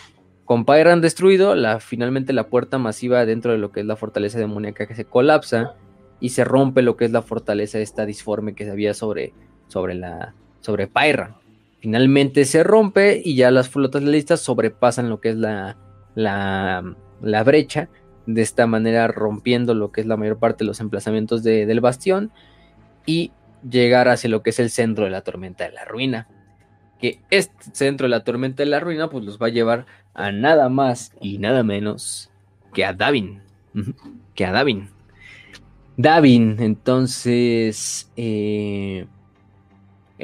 Con Pyran destruido, finalmente la puerta masiva dentro de lo que es la fortaleza demoníaca que se colapsa y se rompe lo que es la fortaleza esta disforme que se había sobre, sobre, la, sobre Pyran. Finalmente se rompe y ya las flotas listas sobrepasan lo que es la, la, brecha, de esta manera rompiendo lo que es la mayor parte de los emplazamientos de, del bastión y llegar hacia lo que es el centro de la tormenta de la ruina. Que este centro de la tormenta de la ruina pues los va a llevar a nada más y nada menos que a Davin. Que a Davin. Davin, entonces, eh,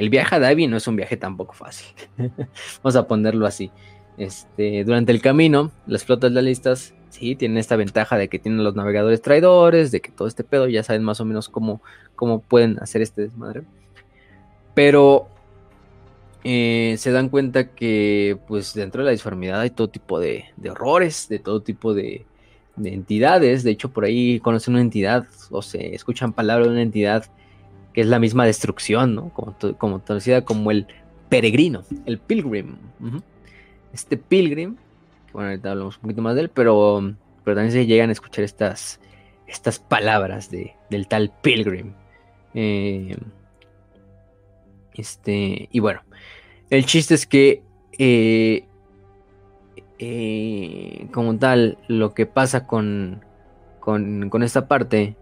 el viaje a Davin no es un viaje tampoco fácil. [laughs] Vamos a ponerlo así. Este, durante el camino, las flotas realistas sí tienen esta ventaja de que tienen los navegadores traidores, de que todo este pedo ya saben más o menos cómo, cómo pueden hacer este desmadre. Pero eh, se dan cuenta que pues dentro de la disformidad hay todo tipo de, de horrores, de todo tipo de, de entidades. De hecho, por ahí conocen una entidad o se escuchan palabras de una entidad que es la misma destrucción, ¿no? Como, como como el peregrino, el pilgrim. Este pilgrim, bueno, ahorita hablamos un poquito más de él, pero, pero también se llegan a escuchar estas, estas palabras de, del tal pilgrim. Eh, este, y bueno, el chiste es que eh, eh, como tal, lo que pasa con, con, esta parte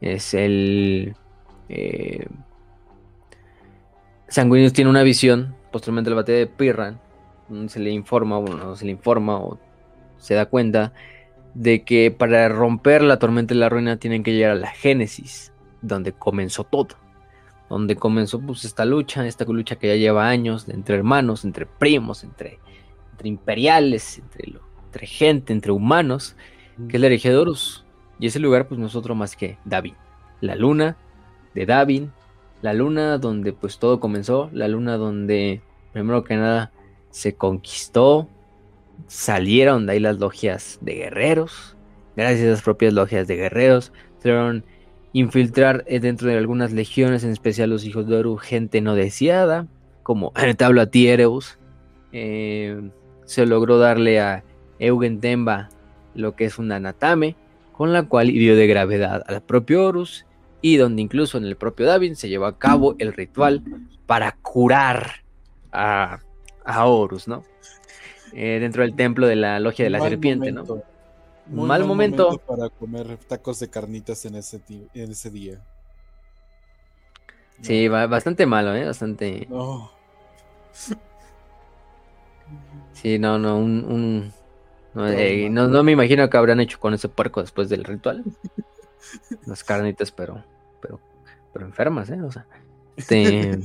es el... Eh, Sanguinius tiene una visión, posteriormente la batalla de Pirran, se le informa, bueno, se le informa o se da cuenta de que para romper la tormenta de la ruina tienen que llegar a la Génesis, donde comenzó todo. Donde comenzó pues esta lucha, esta lucha que ya lleva años, entre hermanos, entre primos, entre entre imperiales, entre, entre gente, entre humanos, que es la herejía de Y ese lugar, pues nosotros más que Davin. La luna de Davin, la luna donde pues todo comenzó, la luna donde, primero que nada, se conquistó, salieron de ahí las logias de guerreros, gracias a las propias logias de guerreros, se infiltrar eh, dentro de algunas legiones, en especial los hijos de Oru, gente no deseada, como [laughs] el tablo a Tiereus, eh, se logró darle a Eugen Demba lo que es un anatame, con la cual hirió de gravedad al propio Horus y donde incluso en el propio David se llevó a cabo el ritual para curar a, a Horus, ¿no? Eh, dentro del templo de la logia de la serpiente, ¿no? Un mal momento. para comer tacos de carnitas en ese, en ese día. Sí, bastante malo, ¿eh? Bastante. [laughs] Sí, no, no, un... Eh, no, no, me imagino que habrán hecho con ese puerco después del ritual. [laughs] Las carnitas, pero, pero, enfermas, ¿eh? O sea, [laughs] este,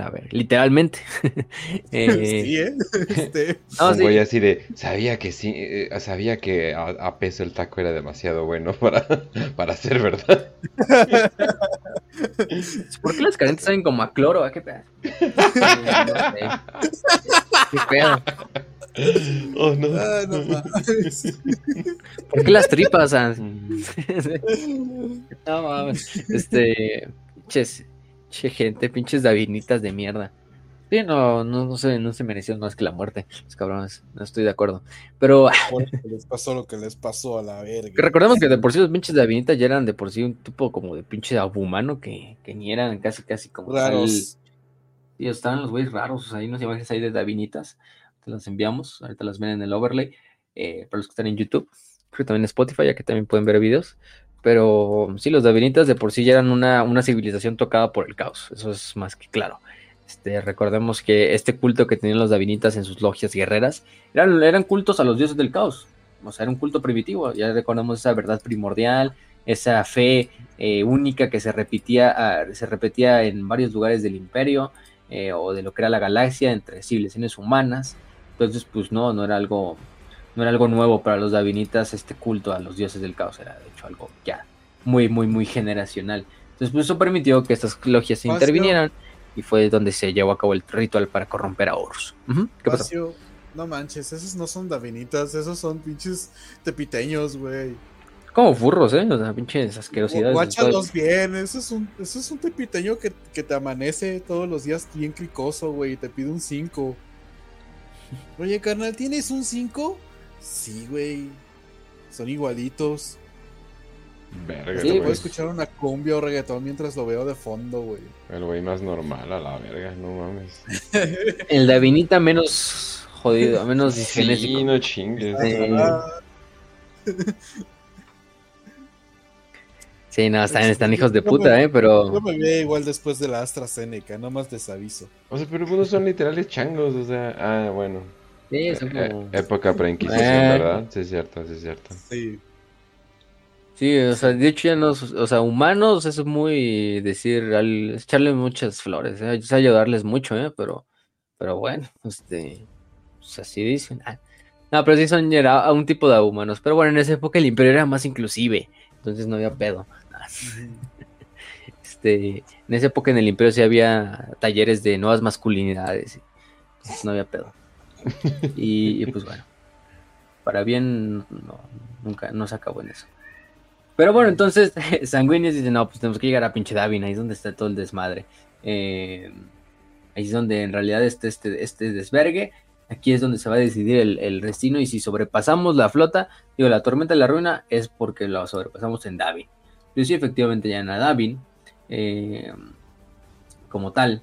a literalmente. [laughs] eh, sí, ¿eh? [laughs] Este... [laughs] No, sí. así de, sabía que sí, eh, sabía que a, peso el taco era demasiado bueno para, para ser verdad. ¿Por qué las carnitas saben como a cloro? ¿A qué pedo? ¿Qué pedo? Oh, no. Ah, no ¿Por qué las tripas? no mames. Este. Ches, Che, gente, pinches davinitas de mierda. Sí, no, no, no, se, no se merecieron más que la muerte, los cabrones. No estoy de acuerdo. Pero. les pasó lo que les pasó a la verga. Recordemos que de por sí los pinches davinitas ya eran de por sí un tipo como de pinche abumano que, que ni eran casi, casi como. Raros. Sí, estaban los güeyes raros. O sea, hay unas imágenes ahí de davinitas. Te las enviamos. Ahorita las ven en el overlay. Eh, para los que están en YouTube. Creo que también en Spotify, ya que también pueden ver videos. Pero sí, los davinitas de por sí ya eran una, civilización tocada por el caos, eso es más que claro. Este, recordemos que este culto que tenían los davinitas en sus logias guerreras eran, eran cultos a los dioses del caos. O sea, era un culto primitivo. Ya recordamos esa verdad primordial, esa fe eh, única que se repetía, ah, se repetía en varios lugares del imperio eh, o de lo que era la galaxia entre civilizaciones humanas. Entonces, pues no, no era algo, no era algo nuevo para los davinitas este culto a los dioses del caos. Era de hecho algo ya muy, muy, muy generacional. Entonces, pues eso permitió que estas logias se intervinieran y fue donde se llevó a cabo el ritual para corromper a Horus. ¿Qué pasó? No manches, esos no son davinitas, esos son pinches tepiteños, güey. Como furros, ¿eh? O sea, pinches asquerosidades. Guáchalos bien, eso es un, eso es un tepiteño que, que te amanece todos los días bien cricoso, güey, y te pide un 5. Oye, carnal, ¿tienes un 5? Sí, güey. Son igualitos. Verga, sí, puedo escuchar una cumbia o reggaetón mientras lo veo de fondo, güey. El güey más normal a la verga, no mames. [laughs] El Davinita menos jodido, menos disgenésico. Sí, no chingues. Sí. [laughs] no, están, están hijos de puta, ¿eh? Pero. Yo me veo igual después de la AstraZeneca, no más desaviso. O sea, pero unos son literales changos, o sea. Ah, bueno. Sí, son Eh, como... época pre-inquisición, Eh. ¿verdad? Sí, es cierto, sí, es cierto. Sí. Sí, o sea, de hecho ya no, o sea, humanos es muy decir, al, echarle muchas flores, ¿eh? es ayudarles mucho, ¿eh? Pero, pero bueno, este, pues así dicen. Ah, No, pero sí son era a un tipo de humanos, pero bueno, en esa época el imperio era más inclusive, entonces no había pedo. [laughs] Este, en esa época en el imperio sí había talleres de nuevas masculinidades, entonces no había pedo. Y, pues bueno, para bien nunca, no se acabó en eso. Pero bueno, entonces [laughs] Sanguinius dice, no, pues tenemos que llegar a pinche Davin, ahí es donde está todo el desmadre. Eh, ahí es donde en realidad está este, este desvergue. Aquí es donde se va a decidir el, destino y si sobrepasamos la flota, digo, la tormenta de la ruina es porque la sobrepasamos en Davin. Yo sí, efectivamente, ya en Davin, eh, como tal.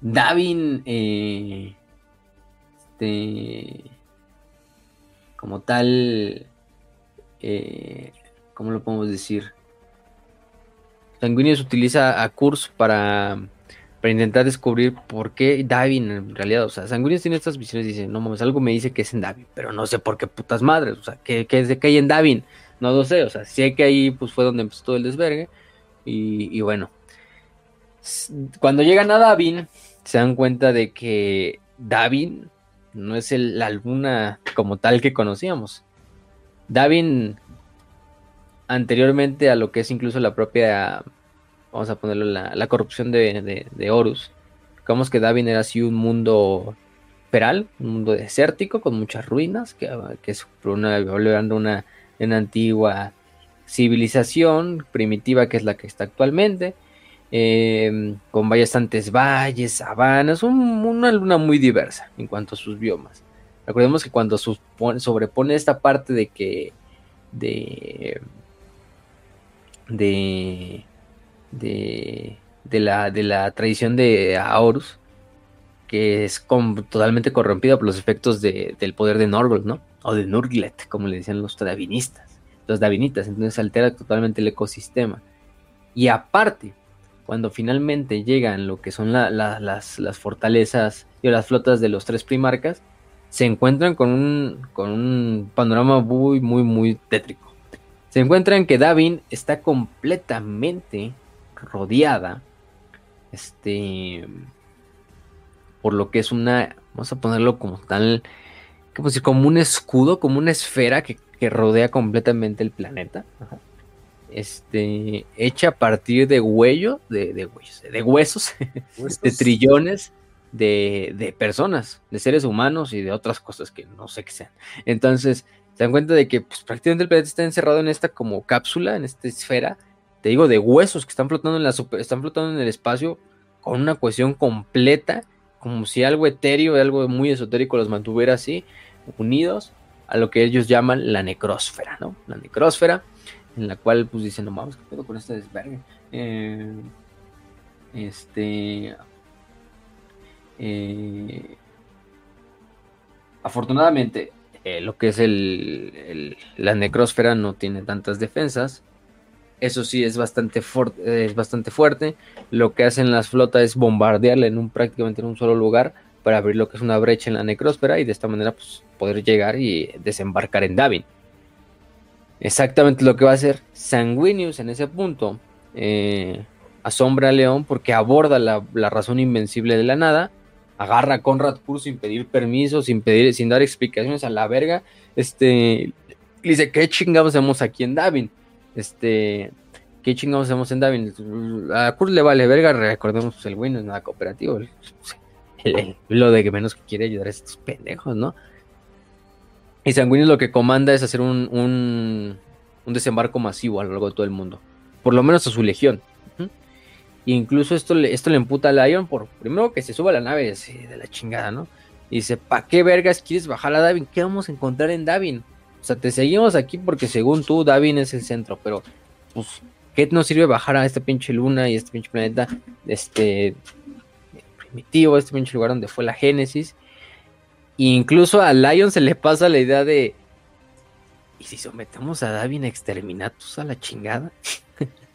Davin, eh, este, como tal, eh, ¿cómo lo podemos decir? Sanguinius utiliza a Kurz para, para intentar descubrir por qué Davin en realidad, o sea, Sanguinius tiene estas visiones y dice, no mames, algo me dice que es en Davin, pero no sé por qué putas madres, o sea, ¿qué, qué es de que hay en Davin? No lo sé, o sea, sé que ahí pues fue donde empezó todo el desvergue y, y bueno, cuando llegan a Davin se dan cuenta de que Davin no es el, la como tal que conocíamos. Davin anteriormente a lo que es incluso la propia, vamos a ponerlo, la, la corrupción de, de, de, Horus. Digamos que Davin era así un mundo peral, un mundo desértico con muchas ruinas, que, que es una, una, una antigua civilización primitiva que es la que está actualmente, eh, con bastantes valles, sabanas, un, una luna muy diversa en cuanto a sus biomas. Recordemos que cuando supone, sobrepone esta parte de que de de, de, la, de la tradición de Aorus, que es totalmente corrompida por los efectos de, del poder de Norgol, ¿no? O de Nurglet, como le decían los davinistas, los davinitas, entonces altera totalmente el ecosistema. Y aparte, cuando finalmente llegan lo que son la, la, las, las, fortalezas y las flotas de los tres primarcas, se encuentran con un, con un panorama muy, muy, muy tétrico. Se encuentran que Davin está completamente rodeada este por lo que es una vamos a ponerlo como tal como, si, como un escudo como una esfera que, que rodea completamente el planeta. Ajá. Este hecha a partir de huello de, de, huellos, de huesos [laughs] de trillones de, de personas de seres humanos y de otras cosas que no sé qué sean. Entonces se dan cuenta de que pues, prácticamente el planeta está encerrado en esta como cápsula, en esta esfera, te digo, de huesos que están flotando en la super, están flotando en el espacio con una cohesión completa, como si algo etéreo, algo muy esotérico los mantuviera así, unidos a lo que ellos llaman la necrósfera, ¿no? La necrósfera, en la cual pues dicen, no mames, ¿qué pedo con este desvergue? Eh, este... Eh, afortunadamente, eh, lo que es el, la necrósfera no tiene tantas defensas. Eso sí, es bastante, es bastante fuerte. Lo que hacen las flotas es bombardearle en un, prácticamente en un solo lugar para abrir lo que es una brecha en la necróspera y de esta manera pues, poder llegar y desembarcar en Davin. Exactamente lo que va a hacer Sanguinius en ese punto. Eh, asombra a León porque aborda la, razón invencible de la nada. Agarra a Conrad Pur sin pedir permiso, sin pedir, sin dar explicaciones a la verga. Este dice, ¿qué chingados hacemos aquí en Davin? Este, ¿qué chingados hacemos en Davin? A Kurt le vale verga, recordemos, pues, el güey es nada cooperativo. [laughs] lo de que menos que quiere ayudar a estos pendejos, ¿no? Y Sanguinius lo que comanda es hacer un, un, desembarco masivo a lo largo de todo el mundo. Por lo menos a su legión. Incluso esto le, esto le emputa a Lion por primero que se suba a la nave de la chingada, ¿no? Y dice, ¿para qué vergas quieres bajar a Davin? ¿Qué vamos a encontrar en Davin? O sea, te seguimos aquí porque según tú, Davin es el centro, pero pues, ¿qué nos sirve bajar a esta pinche luna y este pinche planeta este primitivo, este pinche lugar donde fue la Génesis? Incluso a Lion se le pasa la idea de, ¿y si sometemos a Davin a exterminatus a la chingada?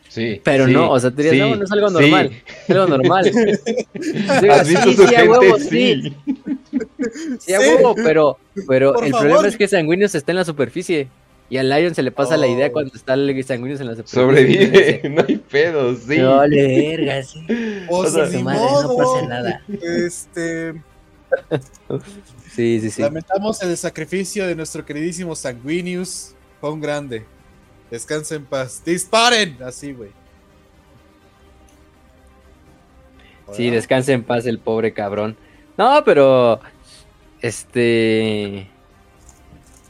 Sí, pero no, o sea, te dirías, no, no es algo normal, es algo normal. [laughs] ¿Has visto sí, sí, a huevo, sí. Sí, a huevo, pero, pero el problema es que Sanguinius está en la superficie. Y al Lion se le pasa la idea oh. cuando está el Sanguinius en la superficie. Sobrevive, [laughs] no hay pedos, sí. No le verga, sí. O sea, madre, no pasa nada. Este. Sí, sí, sí. Lamentamos el sacrificio de nuestro queridísimo Sanguinius. Fue un grande. Descansen en paz. ¡Disparen! Así, güey. Sí, descanse en paz el pobre cabrón. No, pero. Este.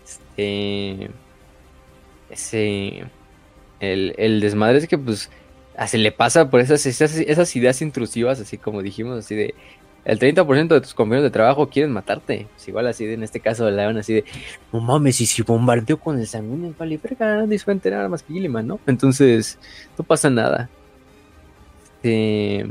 Este. Ese. El, el desmadre es que, pues. Se le pasa por esas, esas, esas ideas intrusivas, así como dijimos, así de el 30% de tus compañeros de trabajo quieren matarte. Es igual así de, en este caso, la van así de, no mames, y si bombardeo con el sanguíneo, vale, verga, nadie se va a más que Gilliman, ¿no? Entonces, no pasa nada. Este,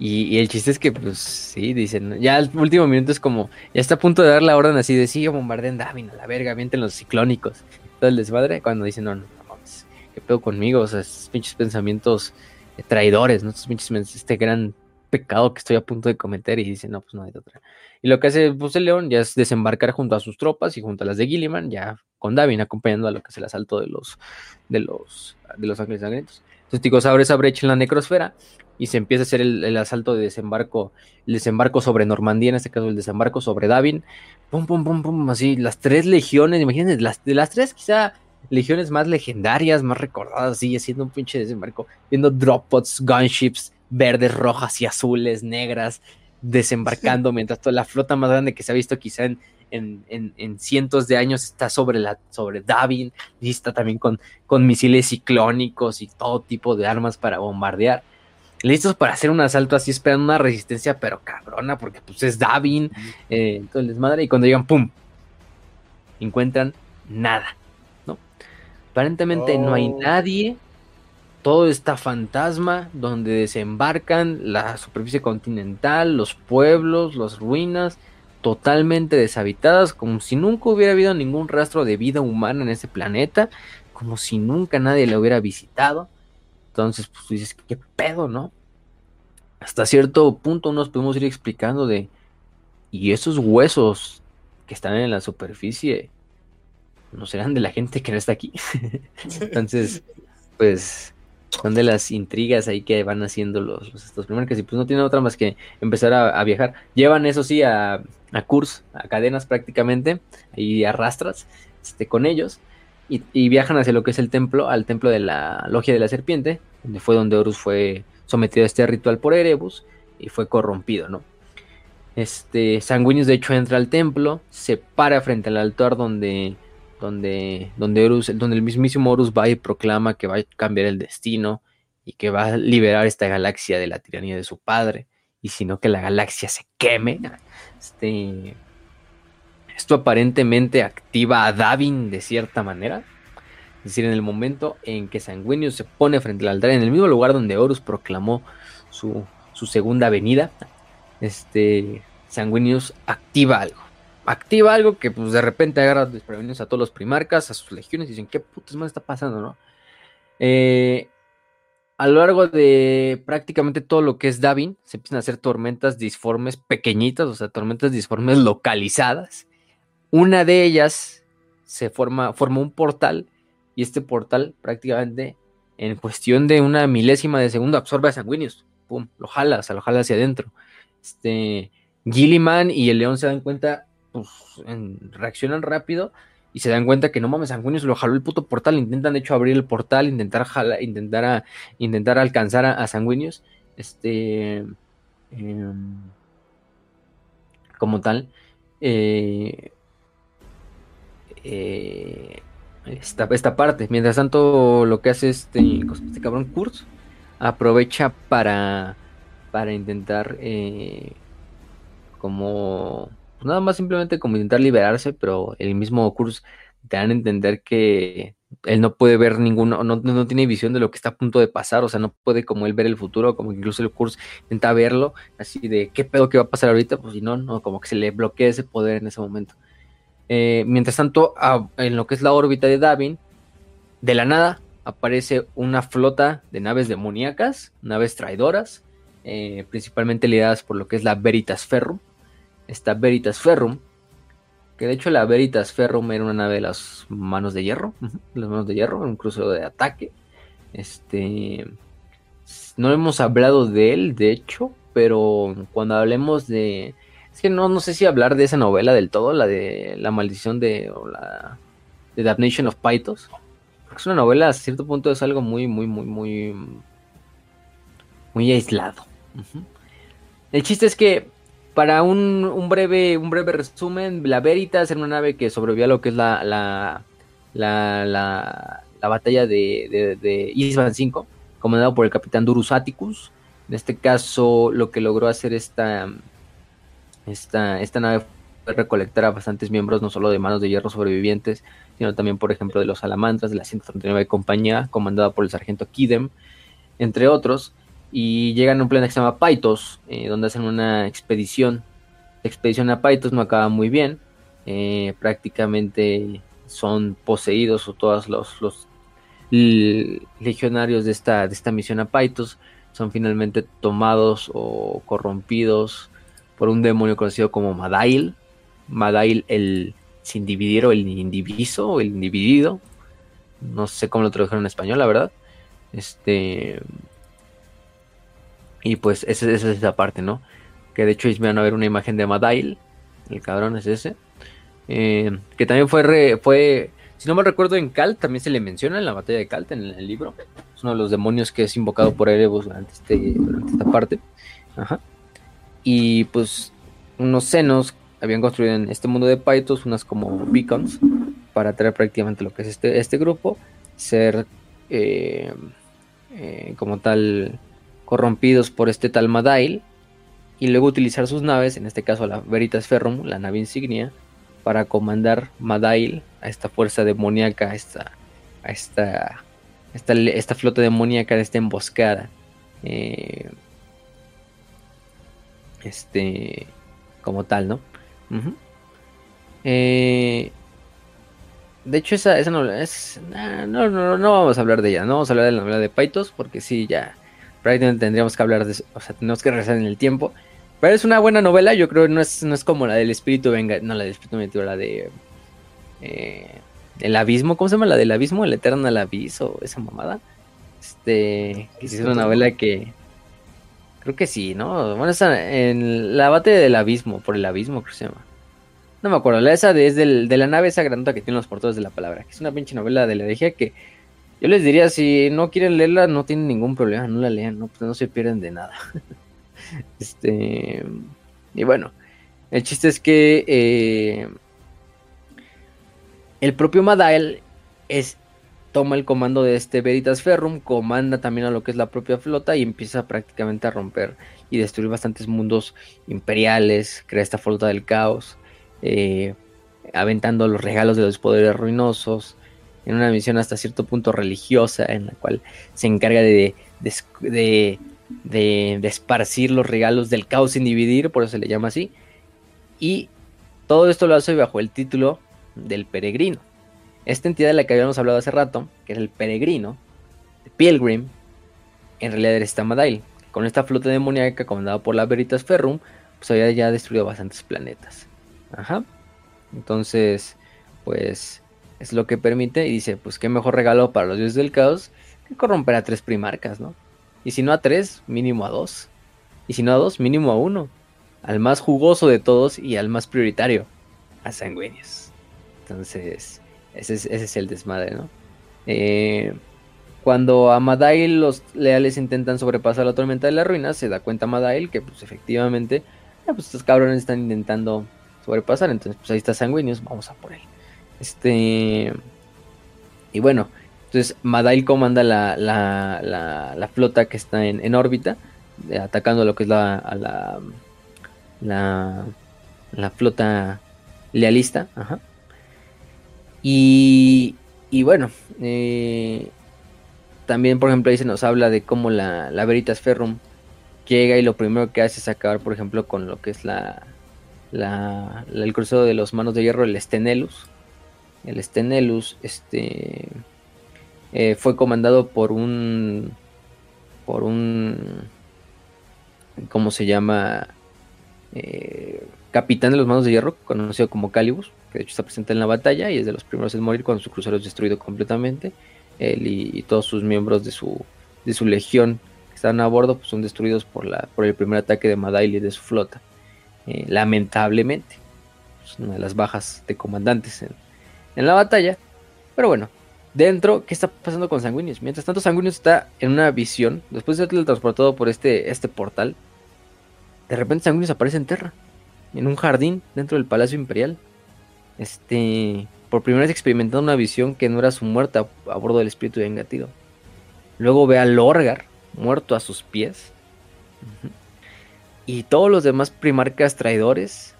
y, el chiste es que, pues, sí, dicen, ya al último minuto es como, ya está a punto de dar la orden así de, sí, bombardeen Davin, a la verga, mienten los ciclónicos. Todo el desmadre, cuando dicen, no, no, no mames, ¿qué pedo conmigo? O sea, estos pinches pensamientos traidores, ¿no? Estos pinches, este gran pecado que estoy a punto de cometer y dice, no, pues no hay otra. Y lo que hace pues, el león ya es desembarcar junto a sus tropas y junto a las de Gilliman, ya con Davin acompañando a lo que es el asalto de los de los de los ángeles sangrientos. Entonces Tico abre esa brecha en la necrosfera y se empieza a hacer el, asalto de desembarco, el desembarco sobre Normandía, en este caso el desembarco sobre Davin, pum, pum, pum, pum, así, las tres legiones, imagínense, las, de las tres quizá legiones más legendarias, más recordadas, sigue siendo un pinche desembarco, viendo droppots, gunships, verdes, rojas y azules, negras, desembarcando, [laughs] mientras toda la flota más grande que se ha visto quizá en, en, cientos de años está sobre, la, sobre Davin, está también con, con misiles ciclónicos y todo tipo de armas para bombardear. Listos para hacer un asalto así, esperando una resistencia, pero cabrona, porque pues es Davin, eh, entonces les madre, y cuando llegan, ¡pum! Encuentran nada, ¿no? Aparentemente no hay oh. nadie todo está fantasma, donde desembarcan la superficie continental, los pueblos, las ruinas, totalmente deshabitadas, como si nunca hubiera habido ningún rastro de vida humana en ese planeta, como si nunca nadie le hubiera visitado. Entonces, pues dices, ¿qué pedo, no? Hasta cierto punto nos podemos ir explicando de, ¿y esos huesos que están en la superficie no serán de la gente que no está aquí? [laughs] Entonces, pues son de las intrigas ahí que van haciendo los, estos primeros y pues no tienen otra más que empezar a, viajar. Llevan eso sí a, a Kurs, a cadenas prácticamente, y arrastras este, con ellos, y, viajan hacia lo que es el templo, al templo de la Logia de la Serpiente, donde fue donde Horus fue sometido a este ritual por Erebus y fue corrompido, ¿no? Este, Sanguinius de hecho entra al templo, se para frente al altar donde donde, donde, donde el mismísimo Horus va y proclama que va a cambiar el destino y que va a liberar esta galaxia de la tiranía de su padre, y sino que la galaxia se queme. Este, esto aparentemente activa a Davin de cierta manera. Es decir, en el momento en que Sanguinius se pone frente al altar, en el mismo lugar donde Horus proclamó su, su segunda venida, este, Sanguinius activa algo activa algo que pues de repente agarra desprevenidos a todos los primarcas, a sus legiones y dicen, ¿qué putas más está pasando, no? Eh, a lo largo de prácticamente todo lo que es Davin, se empiezan a hacer tormentas disformes pequeñitas, o sea, tormentas disformes localizadas. Una de ellas se forma, forma un portal y este portal prácticamente en cuestión de una milésima de segundo absorbe a Sanguinius. Pum, lo jala, o sea, lo jala hacia adentro. Este, Gilliman y el león se dan cuenta, pues, reaccionan rápido y se dan cuenta que no mames, Sanguinius lo jaló el puto portal. Intentan, de hecho, abrir el portal, intentar intentar, a, intentar alcanzar a, Sanguinius. Este. Em, como tal. Eh, eh, esta, esta, parte. Mientras tanto, lo que hace este, este cabrón Kurz aprovecha para, para intentar eh, como pues nada más simplemente como intentar liberarse, pero el mismo Kurz te dan a entender que él no puede ver ninguno, no, no, tiene visión de lo que está a punto de pasar, o sea, no puede como él ver el futuro, como incluso el Kurz intenta verlo, así de qué pedo que va a pasar ahorita, pues si no, no, como que se le bloquea ese poder en ese momento. Eh, mientras tanto, en lo que es la órbita de Davin, de la nada aparece una flota de naves demoníacas, naves traidoras, eh, principalmente lideradas por lo que es la Veritas Ferrum, está Veritas Ferrum, que de hecho la Veritas Ferrum era una nave de las manos de hierro, las manos de hierro, un crucero de ataque. Este, no hemos hablado de él, de hecho, pero cuando hablemos de, es que no, no sé si hablar de esa novela del todo, la de la maldición de o la de Damnation of Pythos. Es una novela, a cierto punto es algo muy, muy, muy, muy, muy aislado. El chiste es que para un, breve, un breve resumen, la Veritas era una nave que sobrevivió a lo que es la, la, la, batalla de, Isban 5, comandado por el capitán Durus Atticus. En este caso, lo que logró hacer esta nave fue recolectar a bastantes miembros, no solo de manos de hierro sobrevivientes, sino también, por ejemplo, de los salamandras de la 139 compañía, comandada por el sargento Kidem, entre otros y llegan a un planeta que se llama Paitos, eh, donde hacen una expedición. La expedición a Paitos no acaba muy bien, eh, prácticamente son poseídos o todos los, legionarios de esta, de esta misión a Paitos son finalmente tomados o corrompidos por un demonio conocido como Madail. Madail el sin el indiviso el individido. No sé cómo lo tradujeron en español, la verdad. Este y pues esa, es esa parte, ¿no? Que de hecho van a ver una imagen de Madail. El cabrón es ese. Eh, que también fue, fue, si no me recuerdo, en Kalt también se le menciona en la batalla de Kalt en el, libro. Es uno de los demonios que es invocado por Erebus durante, este, durante esta parte. Ajá. Y pues unos senos habían construido en este mundo de Pythos unas como beacons para traer prácticamente lo que es este, este grupo, ser eh, eh, como tal corrompidos por este tal Madail y luego utilizar sus naves, en este caso la Veritas Ferrum, la nave insignia, para comandar Madail a esta fuerza demoníaca, a esta, a esta, esta, flota demoníaca de esta emboscada. Eh, este, como tal, ¿no? Eh, de hecho, esa, esa novela. No, no, no, vamos a hablar de ella, no vamos a hablar de la novela de Paitos, porque sí, ya tendríamos que hablar de eso, o sea, tenemos que regresar en el tiempo. Pero es una buena novela, yo creo, no es, no es como la del espíritu, venga, no la del espíritu metido, la de... Eh, el abismo, ¿cómo se llama? La del abismo, el eterno aviso, esa mamada. Este, que es una novela que... Creo que sí, ¿no? Bueno, esa, en la batalla del abismo, por el abismo, creo que se llama. No me acuerdo, la esa de, es del, de la nave esa grandota que tiene los portadores de la palabra, que es una pinche novela de la herejía que yo les diría, si no quieren leerla, no tienen ningún problema, no la lean, no, pues se pierden de nada. [laughs] este. Y bueno, el chiste es que eh, el propio Madael es, toma el comando de este Veritas Ferrum, comanda también a lo que es la propia flota y empieza prácticamente a romper y destruir bastantes mundos imperiales, crea esta flota del caos, eh, aventando los regalos de los poderes ruinosos, en una misión hasta cierto punto religiosa, en la cual se encarga de, de, de, esparcir los regalos del caos sin dividir, por eso se le llama así. Y todo esto lo hace bajo el título del peregrino. Esta entidad de la que habíamos hablado hace rato, que es el peregrino, Pilgrim, en realidad era esta Madail. Con esta flota demoníaca comandada por la Veritas Ferrum, pues había ya destruido bastantes planetas. Ajá. Entonces, pues es lo que permite y dice, pues qué mejor regalo para los dioses del caos que corromper a tres primarcas, ¿no? Y si no a tres, mínimo a dos. Y si no a dos, mínimo a uno. Al más jugoso de todos y al más prioritario, a Sanguinius. Entonces, ese es, el desmadre, ¿no? Eh, cuando a Madail los leales intentan sobrepasar la tormenta de la ruina, se da cuenta Madail que pues efectivamente, pues estos cabrones están intentando sobrepasar. Entonces, pues ahí está Sanguinius, vamos a por él. Este. Y bueno, entonces Madail comanda la, la, la, flota que está en, órbita, atacando lo que es la, a la, la, la flota lealista. Ajá. Y, y bueno, eh, también por ejemplo ahí se nos habla de cómo la, la Veritas Ferrum llega y lo primero que hace es acabar por ejemplo con lo que es la, la, el crucero de los manos de hierro, el Stenelus. El Stenelus este, eh, fue comandado por un, por un, ¿cómo se llama? Eh, capitán de los manos de hierro, conocido como Calibus, que de hecho está presente en la batalla y es de los primeros en morir cuando su crucero es destruido completamente. Él y, todos sus miembros de su, de su legión que están a bordo pues, son destruidos por, la, por el primer ataque de Madaili de su flota. Eh, lamentablemente. Es una de las bajas de comandantes en, la batalla. Pero bueno, dentro, ¿qué está pasando con Sanguinius? Mientras tanto, Sanguinius está en una visión, después de ser teletransportado por este, este portal, de repente Sanguinius aparece en Terra, en un jardín dentro del Palacio Imperial. Este, por primera vez experimentando una visión que no era su muerte a, bordo del espíritu de Engatido. Luego ve a Lorgar muerto a sus pies y todos los demás primarcas traidores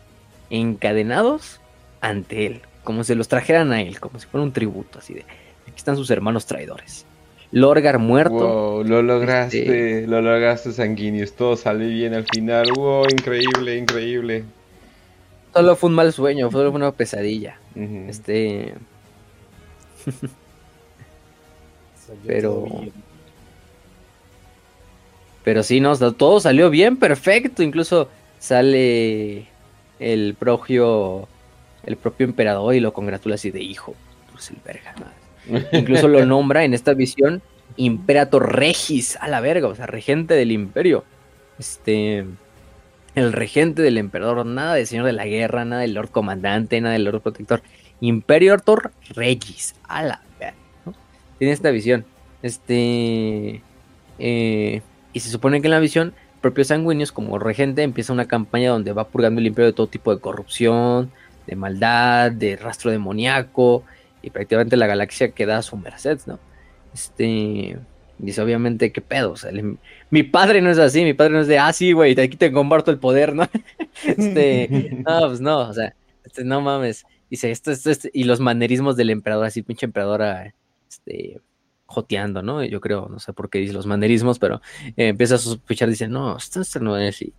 encadenados ante él, como si los trajeran a él, como si fuera un tributo, así de, aquí están sus hermanos traidores. Lorgar muerto. Wow, lo lograste, este, lo lograste Sanguinius, todo salió bien al final, wow, increíble, increíble. Solo fue un mal sueño, fue una pesadilla. Este... [laughs] Pero... Pero sí, no, todo salió bien, perfecto. Incluso sale el propio, el propio emperador y lo congratula así de hijo. Pues el verga. Incluso lo [laughs] nombra en esta visión Imperator Regis, a la verga, o sea, regente del imperio. Este, el regente del emperador, nada de señor de la guerra, nada del lord comandante, nada del lord protector. Imperator Regis, a la verga. Tiene esta visión. Este, eh, y se supone que en la visión, propio Sanguinius, como regente, empieza una campaña donde va purgando el imperio de todo tipo de corrupción, de maldad, de rastro demoníaco, y prácticamente la galaxia queda a su merced, ¿no? Este. Dice, obviamente, ¿qué pedo? O mi padre no es así, mi padre no es de, ah, sí, güey, aquí te comparto el poder, ¿no? [laughs] este, no, pues no, o sea, este, no mames. Dice, esto, esto, esto, y los manerismos del emperador, así, pinche emperadora, este, joteando, ¿no? Yo creo, no sé por qué dice los manerismos, pero eh, empieza a sospechar, dice, no, esto, no es así.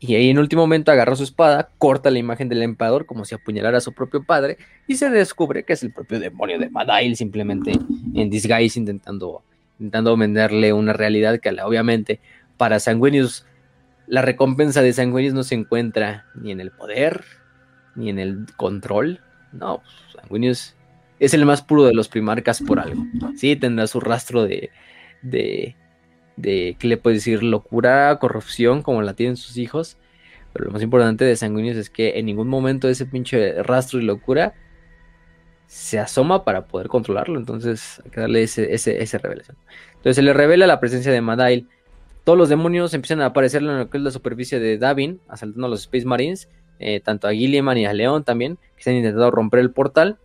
Y ahí en último momento agarra su espada, corta la imagen del emperador como si apuñalara a su propio padre y se descubre que es el propio demonio de Madail, simplemente en disguise intentando, intentando venderle una realidad que obviamente para Sanguinius la recompensa de Sanguinius no se encuentra ni en el poder ni en el control. No, Sanguinius es el más puro de los primarcas por algo. Sí, tendrá su rastro de, de, de ¿qué le puedo decir? Locura, corrupción, como la tienen sus hijos. Pero lo más importante de Sanguinius es que en ningún momento ese pinche rastro y locura se asoma para poder controlarlo. Entonces hay que darle ese, ese, esa revelación. Entonces se le revela la presencia de Madail. Todos los demonios empiezan a aparecer en lo que es la superficie de Davin, asaltando a los Space Marines, eh, tanto a Gilliman y a León también, que están intentando romper el portal.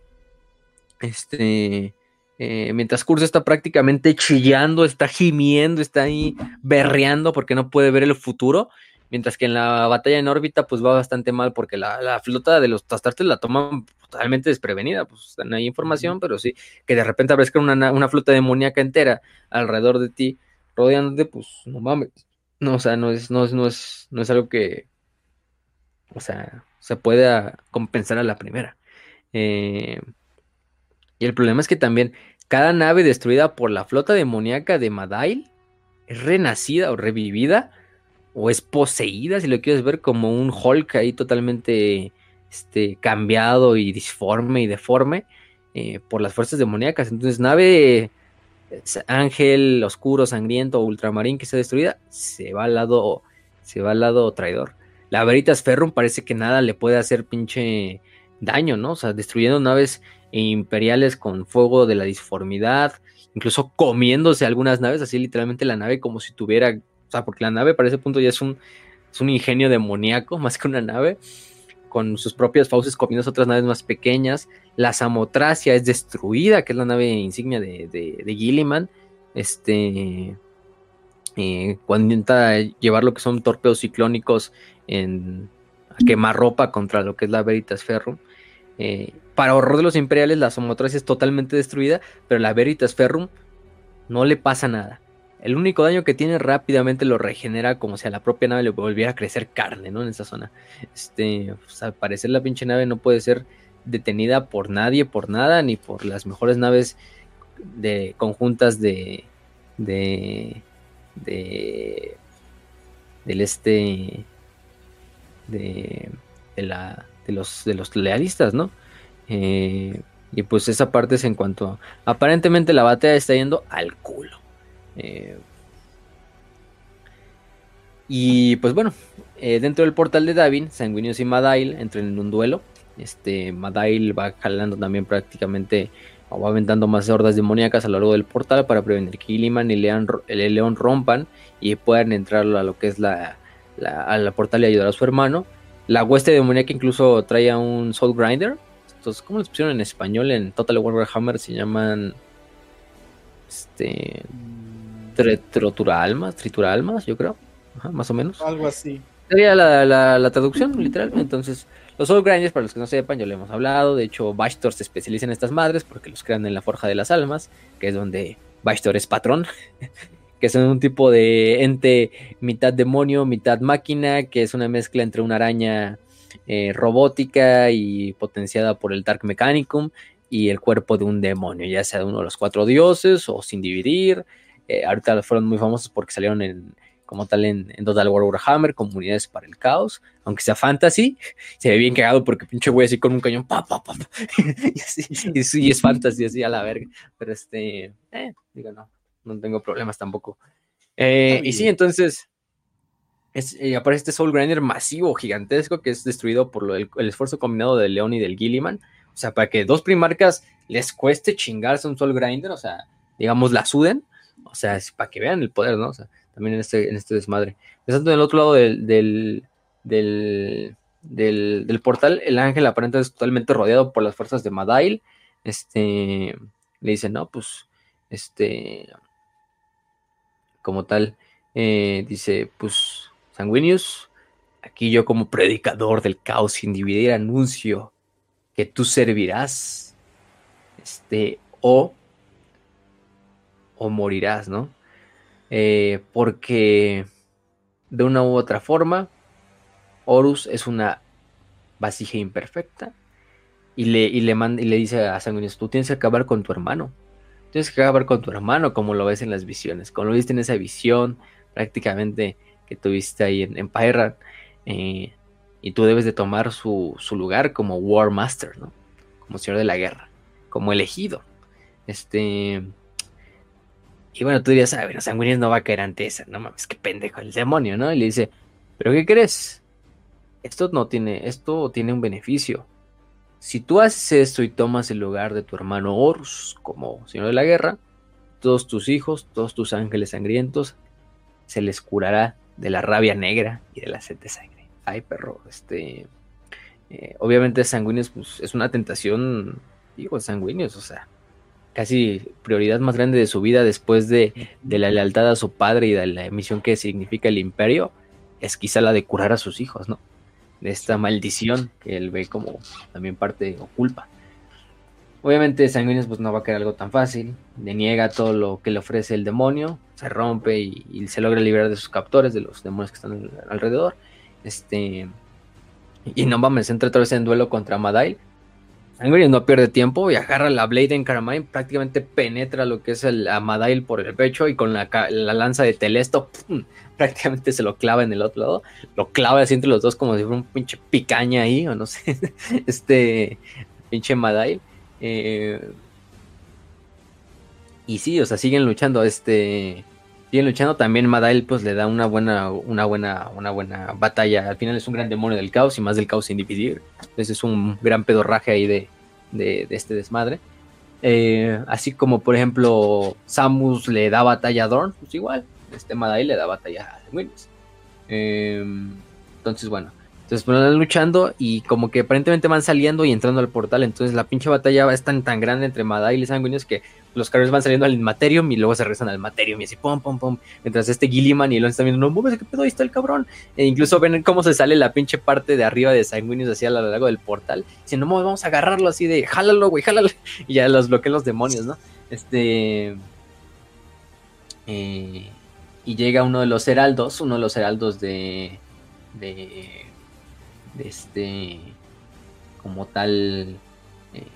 Este, eh, mientras Curso está prácticamente chillando, está gimiendo, está ahí berreando porque no puede ver el futuro. Mientras que en la batalla en órbita, pues va bastante mal porque la, flota de los Tastartes la toman totalmente desprevenida. Pues no hay información, pero sí, que de repente aparezca una, una flota demoníaca entera alrededor de ti, rodeándote, pues no mames. No, o sea, no es, no es, no es, no es algo que, o sea, se pueda compensar a la primera. Eh, y el problema es que también cada nave destruida por la flota demoníaca de Madail es renacida o revivida o es poseída, si lo quieres ver, como un Hulk ahí totalmente este, cambiado y disforme y deforme eh, por las fuerzas demoníacas. Entonces, nave ángel oscuro, sangriento ultramarín que está destruida, se va al lado, se va al lado traidor. La Veritas Ferrum parece que nada le puede hacer pinche daño, ¿no? O sea, destruyendo naves imperiales con fuego de la disformidad, incluso comiéndose algunas naves, así literalmente la nave como si tuviera, o sea, porque la nave para ese punto ya es un, es un ingenio demoníaco [laughs] más que una nave, con sus propias fauces comiendo otras naves más pequeñas. La Samotracia es destruida, que es la nave insignia de, de, Gilliman. Este, eh, cuando intenta llevar lo que son torpedos ciclónicos en, a quemar ropa contra lo que es la Veritas Ferrum. Eh, para horror de los imperiales, la Samotracia es totalmente destruida, pero la Veritas Ferrum no le pasa nada. El único daño que tiene rápidamente lo regenera como si a la propia nave le volviera a crecer carne, ¿no? En esa zona. Este, pues, al parecer la pinche nave no puede ser detenida por nadie, por nada, ni por las mejores naves de conjuntas de de de del este de, de la de los de los lealistas, ¿no? Eh, y pues esa parte es en cuanto aparentemente la batalla está yendo al culo. Eh, y pues bueno, eh, dentro del portal de Davin, Sanguinius y Madail entran en un duelo. Este, Madail va jalando también prácticamente, o va aventando más hordas demoníacas a lo largo del portal para prevenir que Illiman y León, el León rompan y puedan entrar a lo que es la, a la portal y ayudar a su hermano. La hueste demoníaca incluso trae a un Soul Grinder. Estos, ¿Cómo los pusieron en español? En Total Warhammer se llaman. Este. Tritura almas, tritura almas, yo creo. más o menos. Algo así. Sería la, traducción, literalmente. Entonces, los Soul Grinders, para los que no sepan, ya lo hemos hablado. De hecho, Bastor se especializa en estas madres porque los crean en la Forja de las Almas, que es donde Bastor es patrón. [laughs] que son un tipo de ente mitad demonio, mitad máquina, que es una mezcla entre una araña eh, robótica y potenciada por el Dark Mechanicum y el cuerpo de un demonio, ya sea de uno de los cuatro dioses o sin dividir. Eh, ahorita fueron muy famosos porque salieron en, como tal en, Total War Warhammer, comunidades para el caos, aunque sea fantasy, [laughs] se ve bien cagado porque pinche güey así con un cañón, pa, pa, pa, [laughs] y, así, y, es fantasy así a la verga, pero este, eh, digo, no, no tengo problemas tampoco. Eh, y sí, entonces es, aparece este Soul Grinder masivo, gigantesco, que es destruido por el, esfuerzo combinado del León y del Gilliman. O sea, para que dos primarcas les cueste chingarse un Soul Grinder, o sea, digamos, la suden, o sea, es para que vean el poder, ¿no? O sea, también en este, en este desmadre. Estando en el otro lado del, del, del, portal, el ángel aparenta es totalmente rodeado por las fuerzas de Madail. Este le dice, no, pues, este, como tal, eh, dice, pues, Sanguinius, aquí yo como predicador del caos sin anuncio que tú servirás, este, o o morirás, ¿no? Eh, porque de una u otra forma, Horus es una vasija imperfecta y le, y le, manda, y le dice a Sanguinius, tú tienes que acabar con tu hermano. Tienes que acabar con tu hermano como lo ves en las visiones, como lo viste en esa visión prácticamente que tuviste ahí en, en eh, y tú debes de tomar su, su, lugar como War Master, ¿no? Como señor de la guerra, como elegido. Este, y bueno, tú dirías, a ver, Sanguinius no va a caer ante esa, no mames, qué pendejo el demonio, ¿no? Y le dice, ¿pero qué crees? Esto no tiene, esto tiene un beneficio. Si tú haces esto y tomas el lugar de tu hermano Horus como señor de la guerra, todos tus hijos, todos tus ángeles sangrientos, se les curará de la rabia negra y de la sed de sangre. Ay, perro, este. Eh, obviamente, Sanguinius pues, es una tentación, digo, Sanguinius, o sea, casi prioridad más grande de su vida después de, la lealtad a su padre y de la misión que significa el imperio, es quizá la de curar a sus hijos, ¿no? De esta maldición que él ve como también parte o culpa. Obviamente Sanguinius pues no va a quedar algo tan fácil, le niega todo lo que le ofrece el demonio, se rompe y, se logra liberar de sus captores, de los demonios que están alrededor. Este, y no vamos, entra otra vez en duelo contra Madail, Sanguinius no pierde tiempo y agarra la Blade en Carmine, prácticamente penetra lo que es el Amadail por el pecho y con la, lanza de Telesto, [laughs] prácticamente se lo clava en el otro lado, lo clava así entre los dos como si fuera un pinche picaña ahí, o no sé, [laughs] este pinche Madail. Eh, y sí, o sea, siguen luchando, este siguen luchando. También Madail pues le da una buena, una buena, una buena batalla. Al final es un gran demonio del caos y más del caos sin dividir. Entonces es un gran pedorraje ahí de, de, este desmadre. Eh, así como por ejemplo Samus le da batalla a Dorn, pues igual. Este Madail le da batalla a Windows. Eh, entonces bueno. Entonces van luchando y como que aparentemente van saliendo y entrando al portal. Entonces la pinche batalla es tan, tan grande entre Madail y Sanguinius que los carros van saliendo al Materium y luego se regresan al Materium y así pum, pum, pum. Mientras este Gilliman y Elon están viendo, no mueves, ¿qué pedo? Ahí está el cabrón. E incluso ven cómo se sale la pinche parte de arriba de Sanguinius hacia lo largo del portal. Dicen, no, vamos a agarrarlo así de, jálalo, güey, jálalo. [laughs] Y ya los bloquean los demonios, ¿no? Este. Eh, y llega uno de los heraldos, uno de los heraldos de. de. De este. como tal. Eh,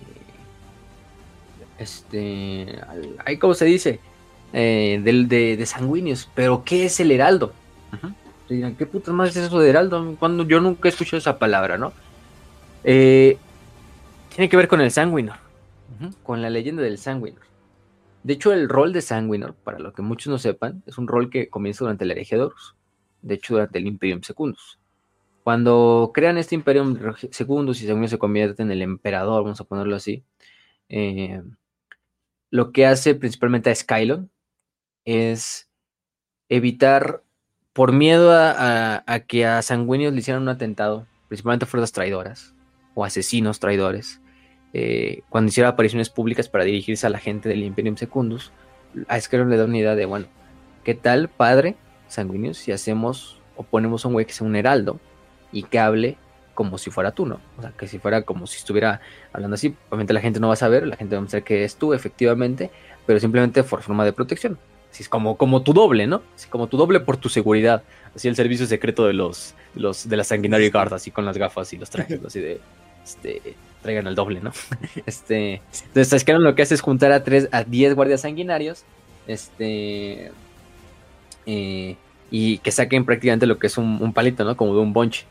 este, ahí como se dice, eh, del, de, de, sanguíneos, pero ¿qué es el heraldo? dirán, ¿qué putas más es eso de heraldo? Cuando yo nunca he escuchado esa palabra, ¿no? Eh, tiene que ver con el sanguinor, con la leyenda del sanguinor. De hecho, el rol de sanguinor, para lo que muchos no sepan, es un rol que comienza durante herejía de De hecho, durante el Imperium Secundus. Cuando crean este Imperium Secundus y Sanguinius se convierte en el emperador, vamos a ponerlo así, eh, lo que hace principalmente a Skylon es evitar, por miedo a, que a Sanguinius le hicieran un atentado, principalmente fuerzas traidoras o asesinos traidores, eh, cuando hiciera apariciones públicas para dirigirse a la gente del Imperium Secundus, a Skylon le da una idea de, bueno, ¿qué tal, padre Sanguinius, si hacemos o ponemos a un güey que sea un heraldo y que hable como si fuera tú, ¿no? O sea, que si fuera como si estuviera hablando así, obviamente la gente no va a saber, la gente va a pensar que es tú, efectivamente, pero simplemente por forma de protección. Así es como, como tu doble, ¿no? Así como tu doble por tu seguridad. Así el servicio secreto de los, los de la Sanguinary Guard, así con las gafas y los trajes, así de, este, traigan el doble, ¿no? [laughs] este, entonces, que lo que hace es juntar a tres, a 10 guardias sanguinarios, este, eh, y que saquen prácticamente lo que es un, un palito, ¿no? Como de un bunch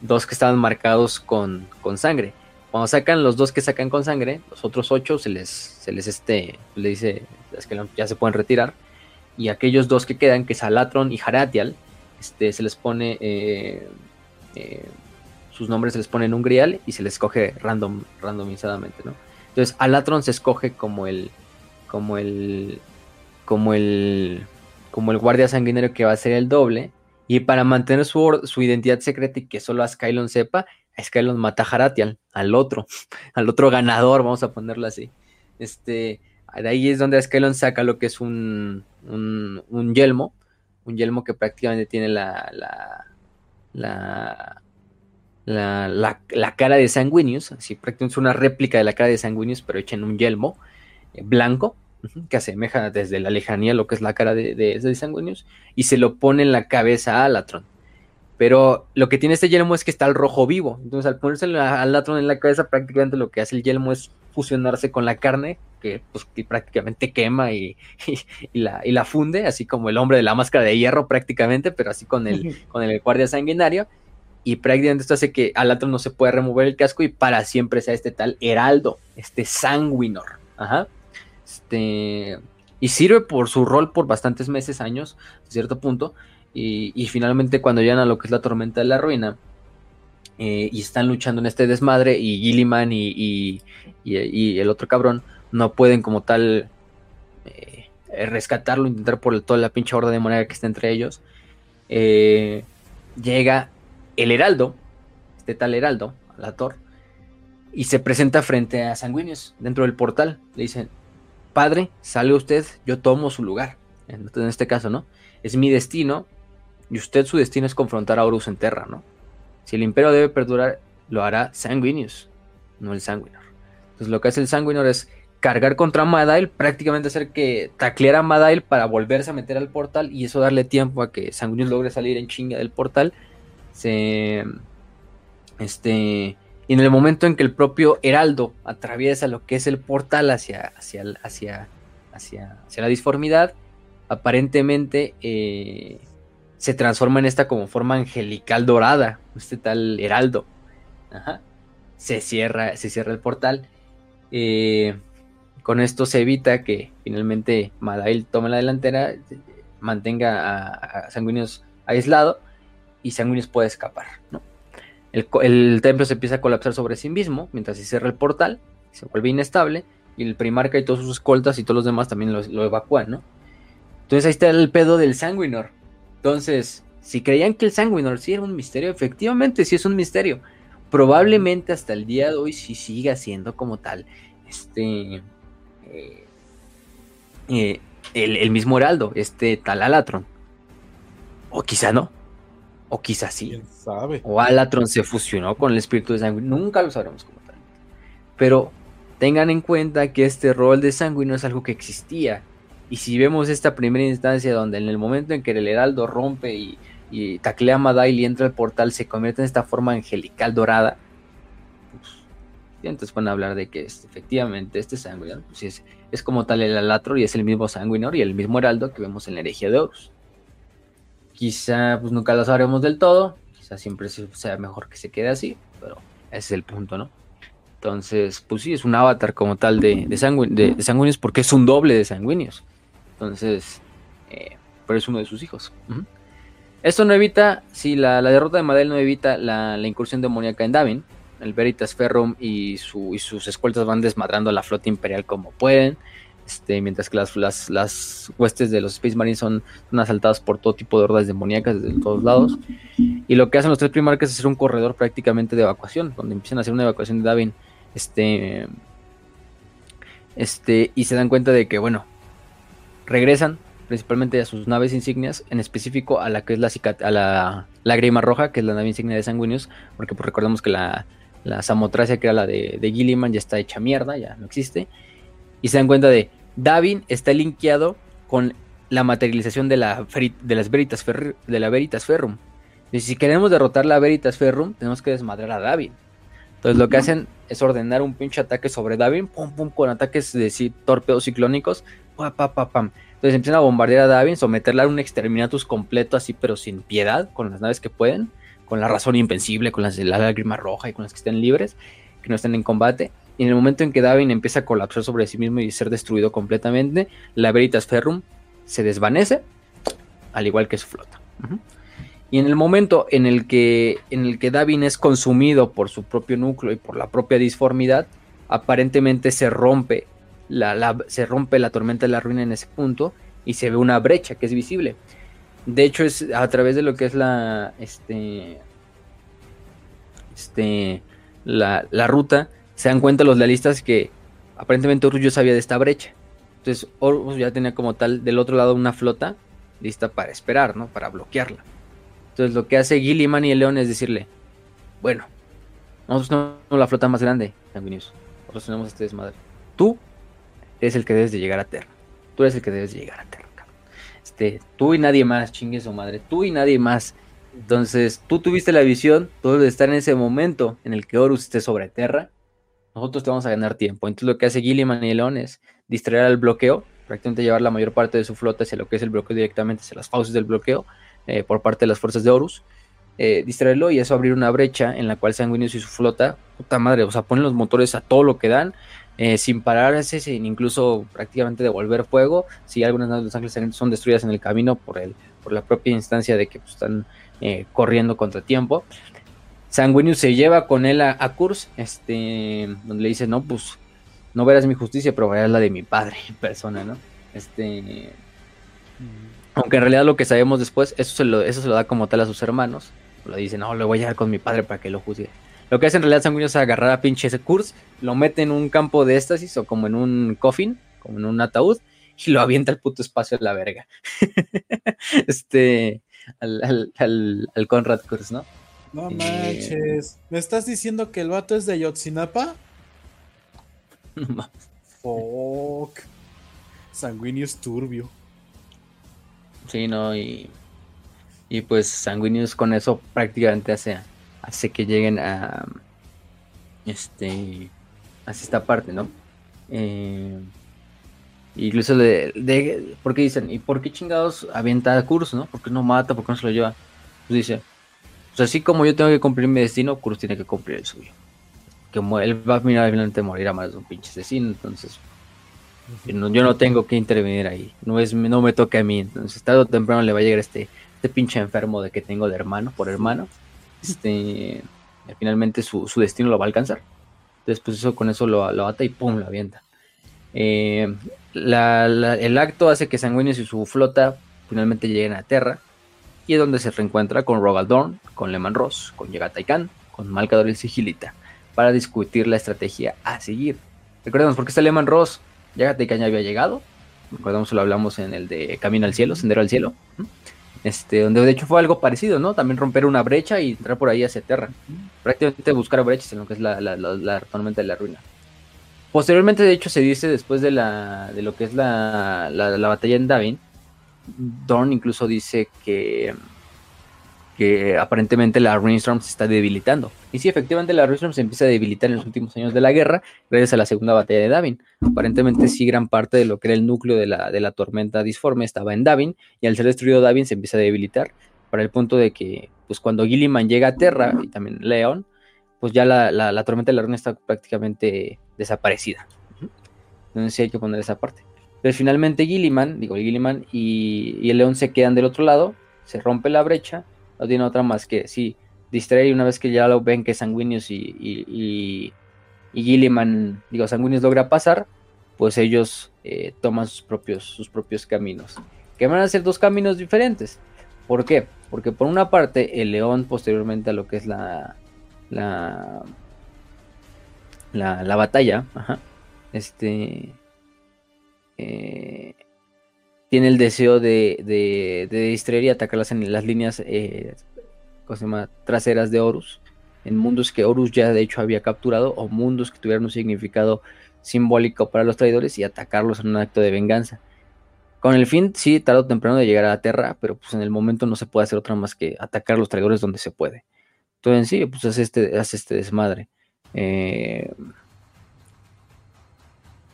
dos que estaban marcados con, sangre. Cuando sacan los dos que sacan con sangre, los otros ocho se les, se les este, le dice es que ya se pueden retirar. Y aquellos dos que quedan, que es Alatron y Haratial, este, se les pone eh, eh, sus nombres se les pone en un grial y se les escoge random, randomizadamente, ¿no? Entonces Alatron se escoge como el, como el, como el, como el guardia sanguinario que va a ser el doble y para mantener su, identidad secreta y que solo Skylon sepa, Skylon mata a Haratian, al otro, [laughs] al otro ganador, vamos a ponerlo así. Este, de ahí es donde Skylon saca lo que es un, un, yelmo, un yelmo que prácticamente tiene la, la, la, la, cara de Sanguinius, así prácticamente es una réplica de la cara de Sanguinius, pero hecha en un yelmo eh, blanco, que asemeja desde la lejanía lo que es la cara de, de, de y se lo pone en la cabeza a Alatron. Pero lo que tiene este yelmo es que está el rojo vivo. Entonces, al ponerse a Alatron en la cabeza, prácticamente lo que hace el yelmo es fusionarse con la carne, que, pues, prácticamente quema [laughs] y, la, y, la, funde, así como el hombre de la máscara de hierro, prácticamente, pero así con el, [laughs] con el guardia sanguinario. Y prácticamente esto hace que Alatron no se pueda remover el casco y para siempre sea este tal Heraldo, este Sanguinor. Ajá. Este, y sirve por su rol por bastantes meses, años, a cierto punto. Y, finalmente cuando llegan a lo que es la tormenta de la ruina, eh, y están luchando en este desmadre, y Gilliman y, el otro cabrón no pueden como tal eh, rescatarlo, intentar por toda la pinche horda de moneda que está entre ellos. Eh, llega el heraldo, este tal heraldo, la Thor, y se presenta frente a Sanguinius dentro del portal. Le dicen, padre, salga usted, yo tomo su lugar. En, este caso, ¿no? Es mi destino y usted su destino es confrontar a Horus en Terra, ¿no? Si el imperio debe perdurar, lo hará Sanguinius, no el Sanguinor. Entonces lo que hace el Sanguinor es cargar contra Madail, prácticamente hacer que tacleara a Madail para volverse a meter al portal y eso darle tiempo a que Sanguinius logre salir en chinga del portal. Se, este, Y en el momento en que el propio Heraldo atraviesa lo que es el portal hacia, hacia, hacia, hacia, la disformidad, aparentemente eh, se transforma en esta como forma angelical dorada, este tal Heraldo. Se cierra, se cierra el portal. Eh, con esto se evita que finalmente Madail tome la delantera, mantenga a, Sanguinius aislado y Sanguinius puede escapar. ¿no? El, templo se empieza a colapsar sobre sí mismo mientras se cierra el portal, se vuelve inestable y el primarca y todos sus escoltas y todos los demás también lo, evacúan, ¿no? Entonces ahí está el pedo del Sanguinor. Entonces, si creían que el Sanguinor sí era un misterio, efectivamente sí es un misterio. Probablemente hasta el día de hoy sí siga siendo como tal este eh, eh, el, mismo Heraldo, este tal Alatron. O quizá no. O quizás sí. O Alatron se fusionó con el espíritu de sangre. Nunca lo sabremos como tal. Pero tengan en cuenta que este rol de no es algo que existía. Y si vemos esta primera instancia donde en el momento en que el heraldo rompe y, y taclea a Madail y entra al portal, se convierte en esta forma angelical dorada. Pues, y entonces van a hablar de que efectivamente este Sanguinor pues es, es, como tal el Alatron y es el mismo Sanguinor y el mismo heraldo que vemos en la herejía de Horus. Quizá pues nunca lo sabremos del todo, quizá siempre sea mejor que se quede así, pero ese es el punto, ¿no? Entonces, pues sí, es un avatar como tal de, de, sanguíneos porque es un doble de sanguíneos. Entonces, eh, pero es uno de sus hijos. Esto no evita, si la, derrota de Madel no evita la, incursión demoníaca en Davin. El Veritas Ferrum y, su, y sus escoltas van desmadrando la flota imperial como pueden. Este, mientras que las, las, huestes de los Space Marines son, asaltadas por todo tipo de hordas demoníacas desde todos lados. Y lo que hacen los tres primarcas es hacer un corredor prácticamente de evacuación, donde empiezan a hacer una evacuación de Davin. Este, este, y se dan cuenta de que, bueno, regresan principalmente a sus naves insignias, en específico a la que es la, a la lágrima roja, que es la nave insignia de Sanguinius, porque pues recordemos que la, la Samotracia, que era la de, de Gilliman, ya está hecha mierda, ya no existe. Y se dan cuenta de, Davin está linkeado con la materialización de, la, de las Veritas, de la Veritas Ferrum. Y si queremos derrotar la Veritas Ferrum, tenemos que desmadrar a Davin. Entonces lo que hacen es ordenar un pinche ataque sobre Davin, pum pum, con ataques de torpedos ciclónicos, pa, pa, pa, pam. Entonces empiezan a bombardear a Davin, someterla a un exterminatus completo así, pero sin piedad, con las naves que pueden, con la razón invencible, con las de la lágrima roja y con las que estén libres, que no estén en combate. En el momento en que Davin empieza a colapsar sobre sí mismo y ser destruido completamente, la Veritas Ferrum se desvanece, al igual que su flota. Y en el momento en el que, en el que Davin es consumido por su propio núcleo y por la propia disformidad, aparentemente se rompe la, se rompe la tormenta de la ruina en ese punto y se ve una brecha que es visible. De hecho, es a través de lo que es la, este, este, la, la ruta, se dan cuenta los lealistas que aparentemente ya sabía de esta brecha. Entonces Horus ya tenía como tal del otro lado una flota lista para esperar, ¿no? Para bloquearla. Entonces lo que hace Gilliman y el León es decirle, bueno, nosotros tenemos la flota más grande, Sanguinius. Nosotros tenemos este desmadre. Tú eres el que debes de llegar a Terra. Tú eres el que debes de llegar a Terra, Este, tú y nadie más, chingue su madre. Tú y nadie más. Entonces, tú tuviste la visión, tú debes estar en ese momento en el que Horus esté sobre Terra nosotros te vamos a ganar tiempo. Entonces lo que hace Gilliman y es distraer al bloqueo, prácticamente llevar la mayor parte de su flota hacia lo que es el bloqueo directamente, hacia las fauces del bloqueo eh, por parte de las fuerzas de Horus. Eh, distraerlo y eso abrir una brecha en la cual Sanguinius y su flota, puta madre, o sea, ponen los motores a todo lo que dan, eh, sin pararse, sin incluso prácticamente devolver fuego. Si algunas naves de Los Ángeles son destruidas en el camino por, el, por la propia instancia de que pues, están corriendo contra tiempo. Sanguinius se lleva con él a, a este, donde le dice, no, pues, no verás mi justicia, pero verás la de mi padre en persona, ¿no? Este, aunque en realidad lo que sabemos después, eso se lo, eso se lo da como tal a sus hermanos. Lo dice, no, lo voy a llevar con mi padre para que lo juzgue. Lo que hace en realidad Sanguinius es agarrar a pinche ese Kurs, lo mete en un campo de éxtasis o como en un coffin, como en un ataúd, y lo avienta al puto espacio de la verga. [laughs] este, al, al, al, al Conrad Kurz, ¿no? No manches. ¿Me estás diciendo que el vato es de Yotzinapa? No [laughs] Fuck. Sanguinius turbio. Sí, no, y. Y pues Sanguinius con eso prácticamente hace, hace que lleguen a. Este, así esta parte, ¿no? Eh, incluso de, de, porque dicen, ¿y por qué chingados avienta a Kurz, no? ¿Por qué no mata? ¿Por qué no se lo lleva? Pues dice, pues así como yo tengo que cumplir mi destino, Kurz tiene que cumplir el suyo. Que él va a mirar finalmente morir a más de un pinche asesino, entonces yo no tengo que intervenir ahí, no es no me toca a mí, entonces tarde o temprano le va a llegar este, este pinche enfermo de que tengo de hermano por hermano, este, finalmente su, su destino lo va a alcanzar. Después eso con eso lo, lo ata y pum, lo avienta. Eh, el acto hace que Sanguinius y su flota finalmente lleguen a Terra y es donde se reencuentra con Rogaldorn, con Leman Ross, con Yegataikan, con Malcador y Sigilita para discutir la estrategia a seguir. Recordemos, ¿por qué está Leman Ross? Yegataikan ya había llegado, recordemos lo hablamos en el de Camino al Cielo, Sendero al Cielo, este, donde de hecho fue algo parecido, ¿no? También romper una brecha y entrar por ahí hacia Terra. Prácticamente buscar brechas en lo que es la, la, la tormenta de la ruina. Posteriormente, de hecho, se dice después de, la, de lo que es la, la, batalla en Davin, Dorn incluso dice que, que aparentemente la Rainstorm se está debilitando. Y sí, efectivamente la Rainstorm se empieza a debilitar en los últimos años de la guerra, gracias a la segunda batalla de Davin. Aparentemente sí, gran parte de lo que era el núcleo de la, de la tormenta disforme estaba en Davin, y al ser destruido Davin se empieza a debilitar, para el punto de que, pues cuando Gilliman llega a Terra, y también Leon, pues ya la, la, tormenta de la ruina está prácticamente desaparecida. Entonces sí hay que poner esa parte. Pero finalmente Gilliman, digo Gilliman y, el león se quedan del otro lado, se rompe la brecha, no tiene otra más que sí, distraer y una vez que ya lo ven que Sanguinius y, y, y Gilliman, digo, Sanguinius logra pasar, pues ellos eh, toman sus propios, sus propios caminos. Que van a ser dos caminos diferentes. ¿Por qué? Porque por una parte el león posteriormente a lo que es la, la, la, batalla, este, eh, tiene el deseo de, distraer y atacarlas en las líneas eh, traseras de Horus, en mundos que Horus ya de hecho había capturado o mundos que tuvieran un significado simbólico para los traidores y atacarlos en un acto de venganza. Con el fin, sí, tarde o temprano de llegar a la Tierra, pero pues en el momento no se puede hacer otra más que atacar a los traidores donde se puede. Entonces sí, pues hace este, hace este desmadre. Eh,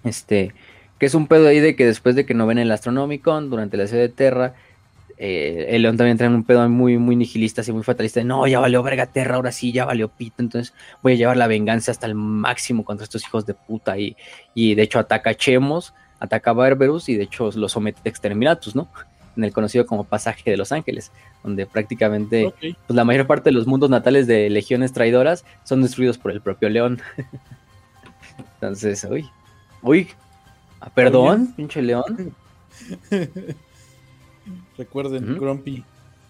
este, que es un pedo ahí de que después de que no ven el Astronomicon durante la serie de Terra, eh, el León también entra en un pedo muy, muy nihilista, así muy fatalista. De, no, ya valió verga Terra, ahora sí, ya valió pito. Entonces voy a llevar la venganza hasta el máximo contra estos hijos de puta. Y, y de hecho ataca a Chemos, ataca a Barberus y de hecho lo somete a Exterminatus, ¿no? En el conocido como pasaje de los ángeles donde prácticamente pues, la mayor parte de los mundos natales de legiones traidoras son destruidos por el propio león. [laughs] Entonces, uy, uy, perdón, pinche león. [laughs] Recuerden, Grumpy,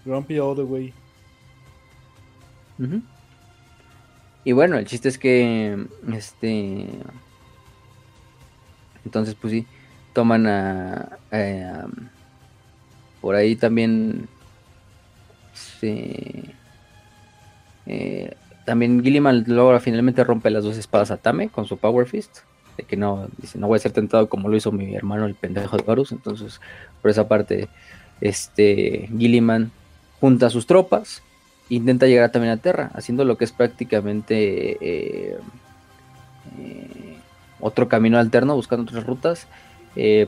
Grumpy all the way. Y bueno, el chiste es que, este, entonces, pues sí, toman a, por ahí también este, eh, también Gilliman logra finalmente rompe las dos espadas a Tame con su Power Fist. De que no, dice, no voy a ser tentado como lo hizo mi hermano el pendejo de Varus. Entonces, por esa parte, este Gilliman junta a sus tropas, intenta llegar también a Terra, haciendo lo que es prácticamente eh, eh, otro camino alterno, buscando otras rutas.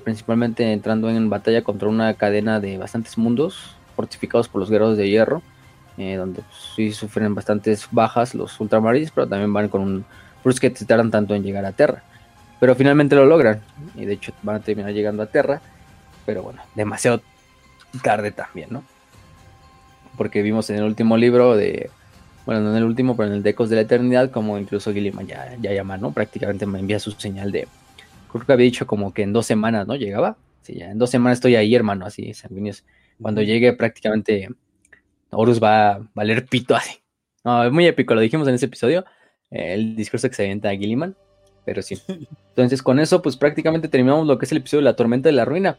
principalmente entrando en batalla contra una cadena de bastantes mundos, fortificados por los guerreros de hierro, eh, donde pues, sí sufren bastantes bajas los ultramarines, pero también van con un Por que tardan tanto en llegar a Terra. Pero finalmente lo logran, y de hecho van a terminar llegando a Terra, pero bueno, demasiado tarde también, ¿no? Porque vimos en el último libro de, bueno, no en el último, pero en el de Ecos de la Eternidad, como incluso Gilliman ya, ya llama, ¿no? Prácticamente me envía su señal de, creo que había dicho como que en dos semanas, ¿no? Llegaba. Sí, ya en dos semanas estoy ahí, hermano, así, sanguíneos cuando llegue prácticamente Horus va a valer pito así. No, es muy épico, lo dijimos en ese episodio, eh, el discurso que se avienta a Gilliman, pero sí. Entonces con eso pues prácticamente terminamos lo que es el episodio de la tormenta de la ruina.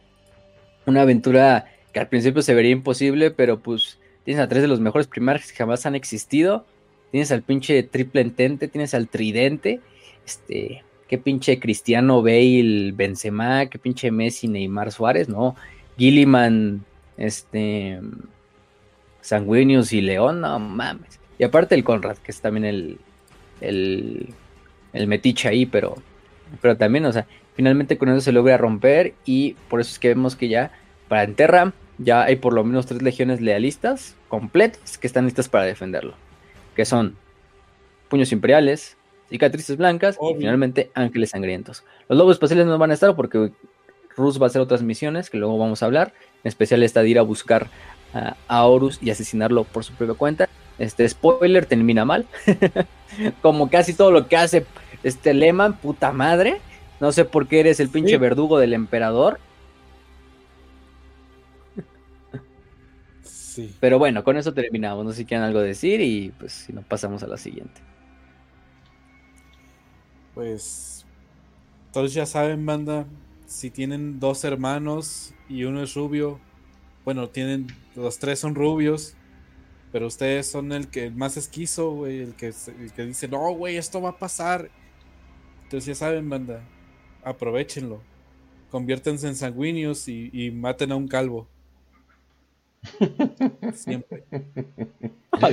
Una aventura que al principio se vería imposible, pero pues tienes a tres de los mejores primares que jamás han existido. Tienes al pinche triple entente, tienes al tridente, este, qué pinche Cristiano Bale, Benzema, qué pinche Messi, Neymar Suárez, no, Gilliman, este, Sanguinius y León, no mames. Y aparte el Conrad, que es también el, el el metiche ahí, pero, pero también, o sea, finalmente con eso se logra romper y por eso es que vemos que ya para Enterra ya hay por lo menos tres legiones lealistas completas que están listas para defenderlo, que son puños imperiales, cicatrices blancas y finalmente ángeles sangrientos. Los lobos espaciales no van a estar porque Rus va a hacer otras misiones que luego vamos a hablar, en especial esta de ir a buscar a Horus y asesinarlo por su propia cuenta. Este spoiler termina mal, [laughs] como casi todo lo que hace este Lehman, puta madre. No sé por qué eres el pinche verdugo del emperador. Sí. Pero bueno, con eso terminamos. No sé si quieren algo decir y pues si no pasamos a la siguiente. Pues todos ya saben, banda, si tienen dos hermanos y uno es rubio, bueno, tienen los tres son rubios, pero ustedes son el que más esquizo, güey, el que, el que dice, no, güey, esto va a pasar. Entonces ya saben, banda, aprovechenlo. Conviértense en sanguíneos y, maten a un calvo. [laughs] Siempre.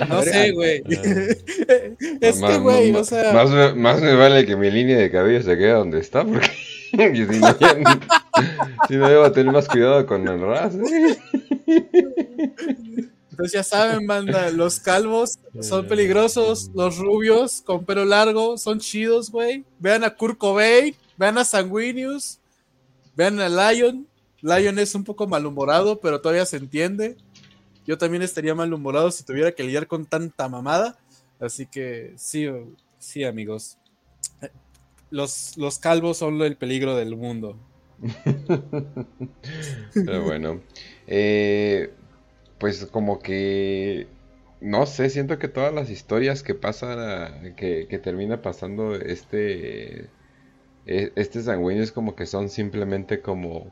No sé, güey. [laughs] es que, güey, o sea. Más, me vale que mi línea de cabello se quede donde está, porque [laughs] si no, si no, a tener más cuidado con el ras. Entonces ya saben, banda, los calvos son peligrosos, los rubios con pelo largo son chidos, güey. Vean a Kurt Cobain, vean a Sanguinius, vean a Lion. Lion es un poco malhumorado, pero todavía se entiende. Yo también estaría malhumorado si tuviera que lidiar con tanta mamada. Así que sí, sí, amigos. Los, los calvos son el peligro del mundo. [laughs] Pero bueno. Eh, pues como que no sé, siento que todas las historias que pasan, que, que termina pasando este, e, este sanguíneo es como que son simplemente como,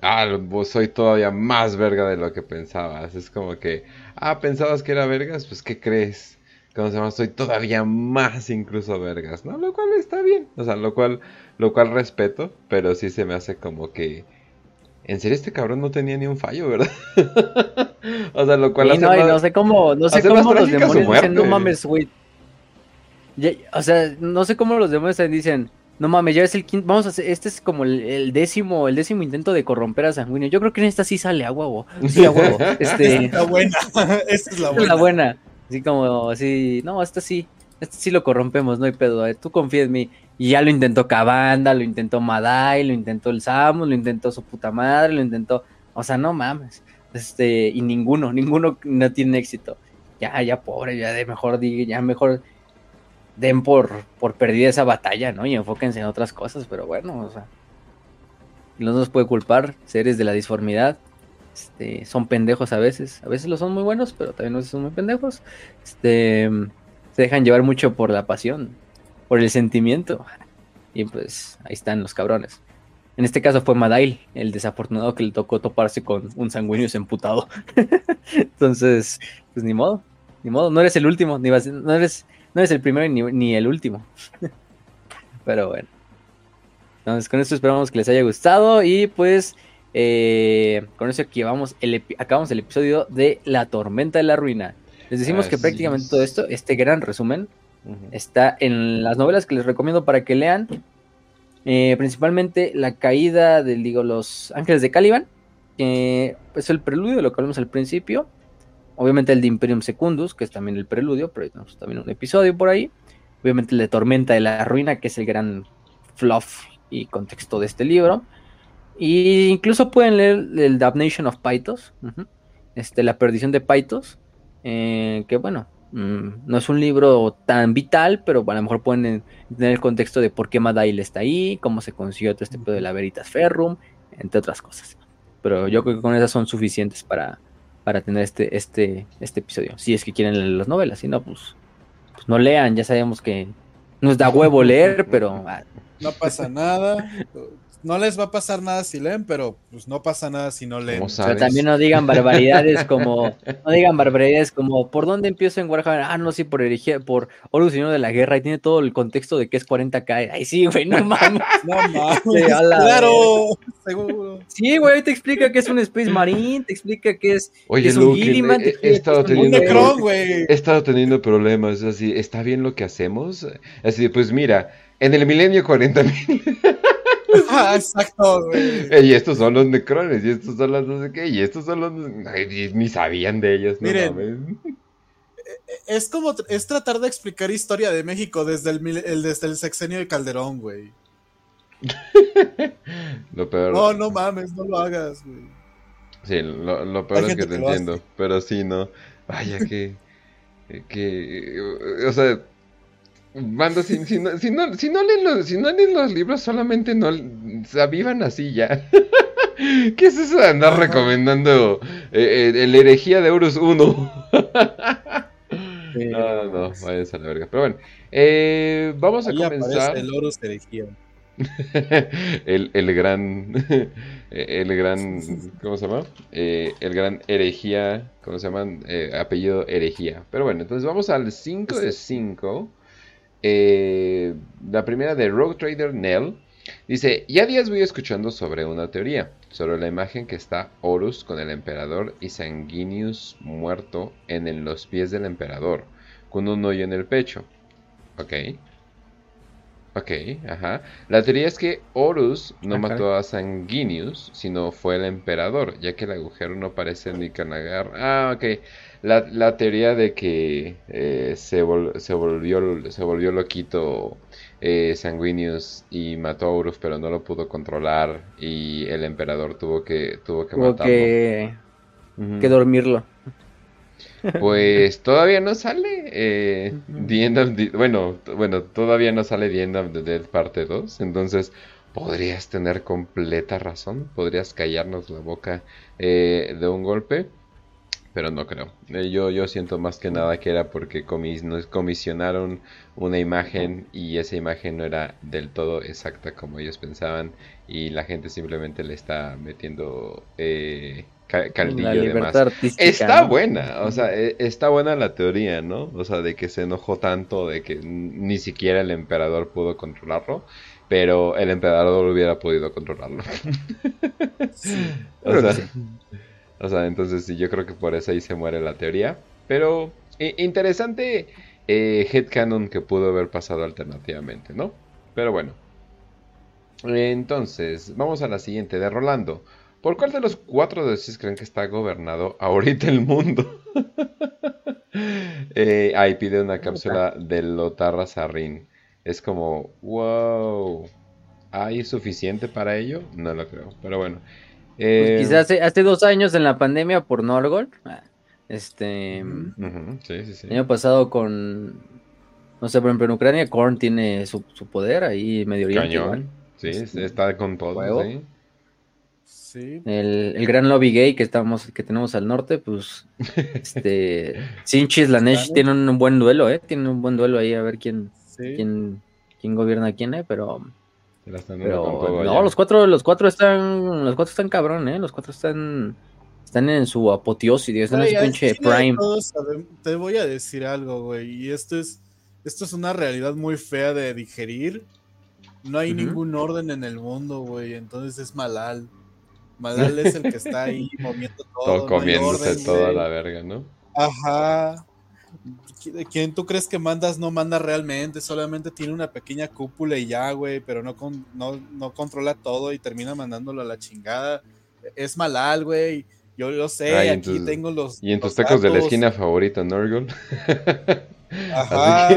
ah, soy todavía más verga de lo que pensabas. Es como que, ah, pensabas que era vergas, pues ¿qué crees? Como se llama, soy todavía más incluso vergas, ¿no? Lo cual está bien, o sea, lo cual, lo cual respeto, pero sí se me hace como que en serio este cabrón no tenía ni un fallo, ¿verdad? [laughs] o sea, lo cual hace no, no sé cómo, no sé cómo los demonios dicen, no mames, güey. o sea, no sé cómo los demonios dicen, no mames, ya es el quinto, vamos a hacer, este es como el, décimo, el décimo intento de corromper a Sanguíneo. Yo creo que en esta sí sale a huevo. Sí, a huevo. [laughs] Este, [laughs] la buena, esta es la buena. la buena. Así como, así, no, esta sí, esta sí lo corrompemos, no hay pedo, eh, tú confía en mí. Y ya lo intentó Cabanda, lo intentó Madai, lo intentó el Samus, lo intentó su puta madre, lo intentó. O sea, no mames. Este, y ninguno, ninguno no tiene éxito. Ya, ya pobre, ya de mejor ya mejor den por, por perdida esa batalla, ¿no? Y enfóquense en otras cosas, pero bueno, o sea. No nos puede culpar, seres de la disformidad. Este, son pendejos a veces. A veces lo son muy buenos, pero también veces son muy pendejos. Este, se dejan llevar mucho por la pasión por el sentimiento. Y pues ahí están los cabrones. En este caso fue Madail, el desafortunado que le tocó toparse con un sanguíneo emputado. [laughs] Entonces, pues ni modo, ni modo, no eres el último, ni vas, no, eres, no eres el primero ni, el último. [laughs] Pero bueno. Entonces, con esto esperamos que les haya gustado y pues eh, con eso aquí vamos el, acabamos el episodio de La Tormenta de la Ruina. Les decimos que prácticamente todo esto, este gran resumen, Está en las novelas que les recomiendo para que lean. Eh, principalmente La caída de digo, los ángeles de Caliban. Que es el preludio de lo que hablamos al principio. Obviamente el de Imperium Secundus, que es también el preludio, pero tenemos también un episodio por ahí. Obviamente el de Tormenta de la Ruina, que es el gran fluff y contexto de este libro. Y incluso pueden leer el Damnation of Pythos, este, la perdición de Pythos, eh, que bueno, no es un libro tan vital, pero a lo mejor pueden tener el contexto de por qué Madail está ahí, cómo se consiguió todo este pedo de la Veritas Ferrum, entre otras cosas. Pero yo creo que con esas son suficientes para, para tener este, este, este episodio. Si es que quieren leer las novelas, si no, pues, pues no lean, ya sabemos que nos da huevo leer, pero... Ah. No pasa nada. [laughs] no les va a pasar nada si leen, pero pues no pasa nada si no leen. Pero también no digan [laughs] barbaridades como, no digan barbaridades como, ¿por dónde empiezo en Warhammer? Ah, no, sí, por erigía, por Horus Señor de la Guerra, y tiene todo el contexto de que es 40k. Ay, sí, güey, no mames. [laughs] no mames, claro, seguro. Sí, güey, te explica que es un Space Marine, te explica que es, Oye, que es un Gilliman, he, he, estado teniendo, he estado teniendo problemas, así, ¿está bien lo que hacemos? Así, pues mira, en el milenio 40.000 [laughs] Ah, exacto, güey. Y estos son los necrones, y estos son los no sé qué, y estos son los. ni sabían de ellos, no Miren, Es como. Es tratar de explicar historia de México desde el, desde el sexenio de Calderón, güey. [laughs] lo peor. No, no mames, no lo hagas, güey. Sí, lo, lo peor es que te entiendo, pero sí, no. Vaya que. que. O sea Mando, si, si, no, si, no, si, no leen los, si no leen los libros, solamente no se vivan así ya. [laughs] ¿Qué es eso de andar recomendando eh, eh, el herejía de Horus 1? no, no, no, váyanse a la verga. Pero bueno, eh, vamos a comenzar. El Horus herejía. [laughs] el, el gran, [laughs] el gran, ¿cómo se llama? Eh, el gran herejía, ¿cómo se llama? Eh, apellido herejía. Pero bueno, entonces vamos al 5 de 5. Eh, la primera de Rogue Trader Nell. Dice, ya días voy escuchando sobre una teoría, sobre la imagen que está Horus con el emperador y Sanguinius muerto en los pies del emperador, con un hoyo en el pecho. Ok. Ok, ajá. La teoría es que Horus no mató a Sanguinius, sino fue el emperador, ya que el agujero no parece ni canagar. Ah, ok la, la teoría de que eh, se, se, volvió, se volvió loquito eh, Sanguinius y mató a Uruf, pero no lo pudo controlar y el emperador tuvo que, tuvo que matarlo. Que, que dormirlo. Pues [laughs] todavía no sale eh, bueno, bueno, todavía no sale The End of the Dead parte 2, entonces podrías tener completa razón, podrías callarnos la boca eh, de un golpe. Pero no creo. Eh, yo, yo siento más que nada que era porque comis nos comisionaron una imagen y esa imagen no era del todo exacta como ellos pensaban y la gente simplemente le está metiendo eh, caldillo de más. Está buena, o sea, e, está buena la teoría, ¿no? O sea, de que se enojó tanto de que ni siquiera el emperador pudo controlarlo pero el emperador hubiera podido controlarlo. [laughs] [laughs] o sea, o sea, entonces sí, yo creo que por eso ahí se muere la teoría. Pero interesante eh, headcanon que pudo haber pasado alternativamente, ¿no? Pero bueno. Entonces, vamos a la siguiente, de Rolando. ¿Por cuál de los cuatro dioses creen que está gobernado [laughs] ahorita el mundo? [laughs] eh, ahí pide una cápsula de Lotarra Sarrin. Es como, wow. ¿Hay suficiente para ello? No lo creo, pero bueno. Pues eh, quizás hace, dos años en la pandemia por Norgol. Ah, este. El año pasado con. No sé, por ejemplo, en Ucrania, Korn tiene su, poder ahí Medio Oriente. Sí, está con todo. Sí. El, el, gran lobby gay que estamos, que tenemos al norte, pues [laughs] este Sinchis Lanesh tiene un buen duelo, eh, tiene un buen duelo ahí a ver quién, quién, quién gobierna quién, eh, pero pero no, los cuatro, los cuatro están, los cuatro están cabrón, ¿eh? Los cuatro están, están en su apoteosis, están en su pinche prime. te voy a decir algo, güey, y esto es, esto es una realidad muy fea de digerir. No hay ningún orden en el mundo, güey, entonces es Malal. Malal es el que está ahí [laughs] moviendo todo. todo comiéndose toda la verga, ¿no? Ajá. ¿Quién tú crees que mandas no manda realmente? Solamente tiene una pequeña cúpula y ya, güey, pero no, no, controla todo y termina mandándolo a la chingada. Es malal, güey. Yo lo sé, aquí tengo los. Y en tus tacos de la esquina favorita, Norgol. [laughs] Ajá.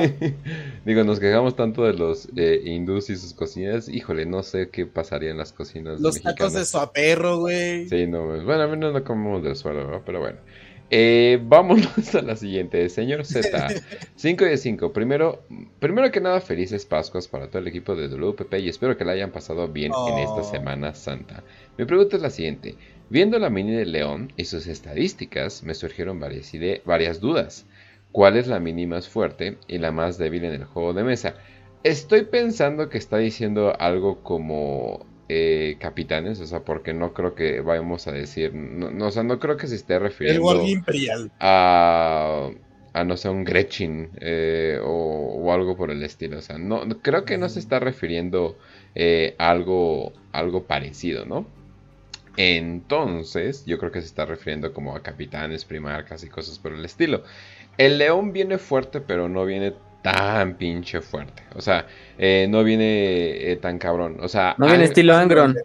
[laughs] digo, nos quejamos tanto de los eh, hindús y sus cocinas. Híjole, no sé qué pasaría en las cocinas. Los tacos de su aperro, güey. Sí, no, bueno, a menos no comemos del suelo, pero bueno. Eh, vámonos [laughs] a la siguiente, señor Z. [laughs] 5 de 5. Primero, primero que nada, felices Pascuas para todo el equipo de WPP y espero que la hayan pasado bien en esta oh. Semana Santa. Mi pregunta es la siguiente. Viendo la mini de León y sus estadísticas, me surgieron varias, varias dudas. ¿Cuál es la mini más fuerte y la más débil en el juego de mesa? Estoy pensando que está diciendo algo como eh, capitanes, o sea, porque no creo que vayamos a decir, no, o sea, no creo que se esté refiriendo imperial. a a no sé, un Gretchen eh, o, algo por el estilo. O sea, no, creo que no se está refiriendo eh, a algo, algo parecido, ¿no? Entonces, yo creo que se está refiriendo como a capitanes, primarcas y cosas por el estilo. El león viene fuerte, pero no viene tan pinche fuerte. O sea, eh, no viene eh, tan cabrón. O sea, no viene estilo Angron.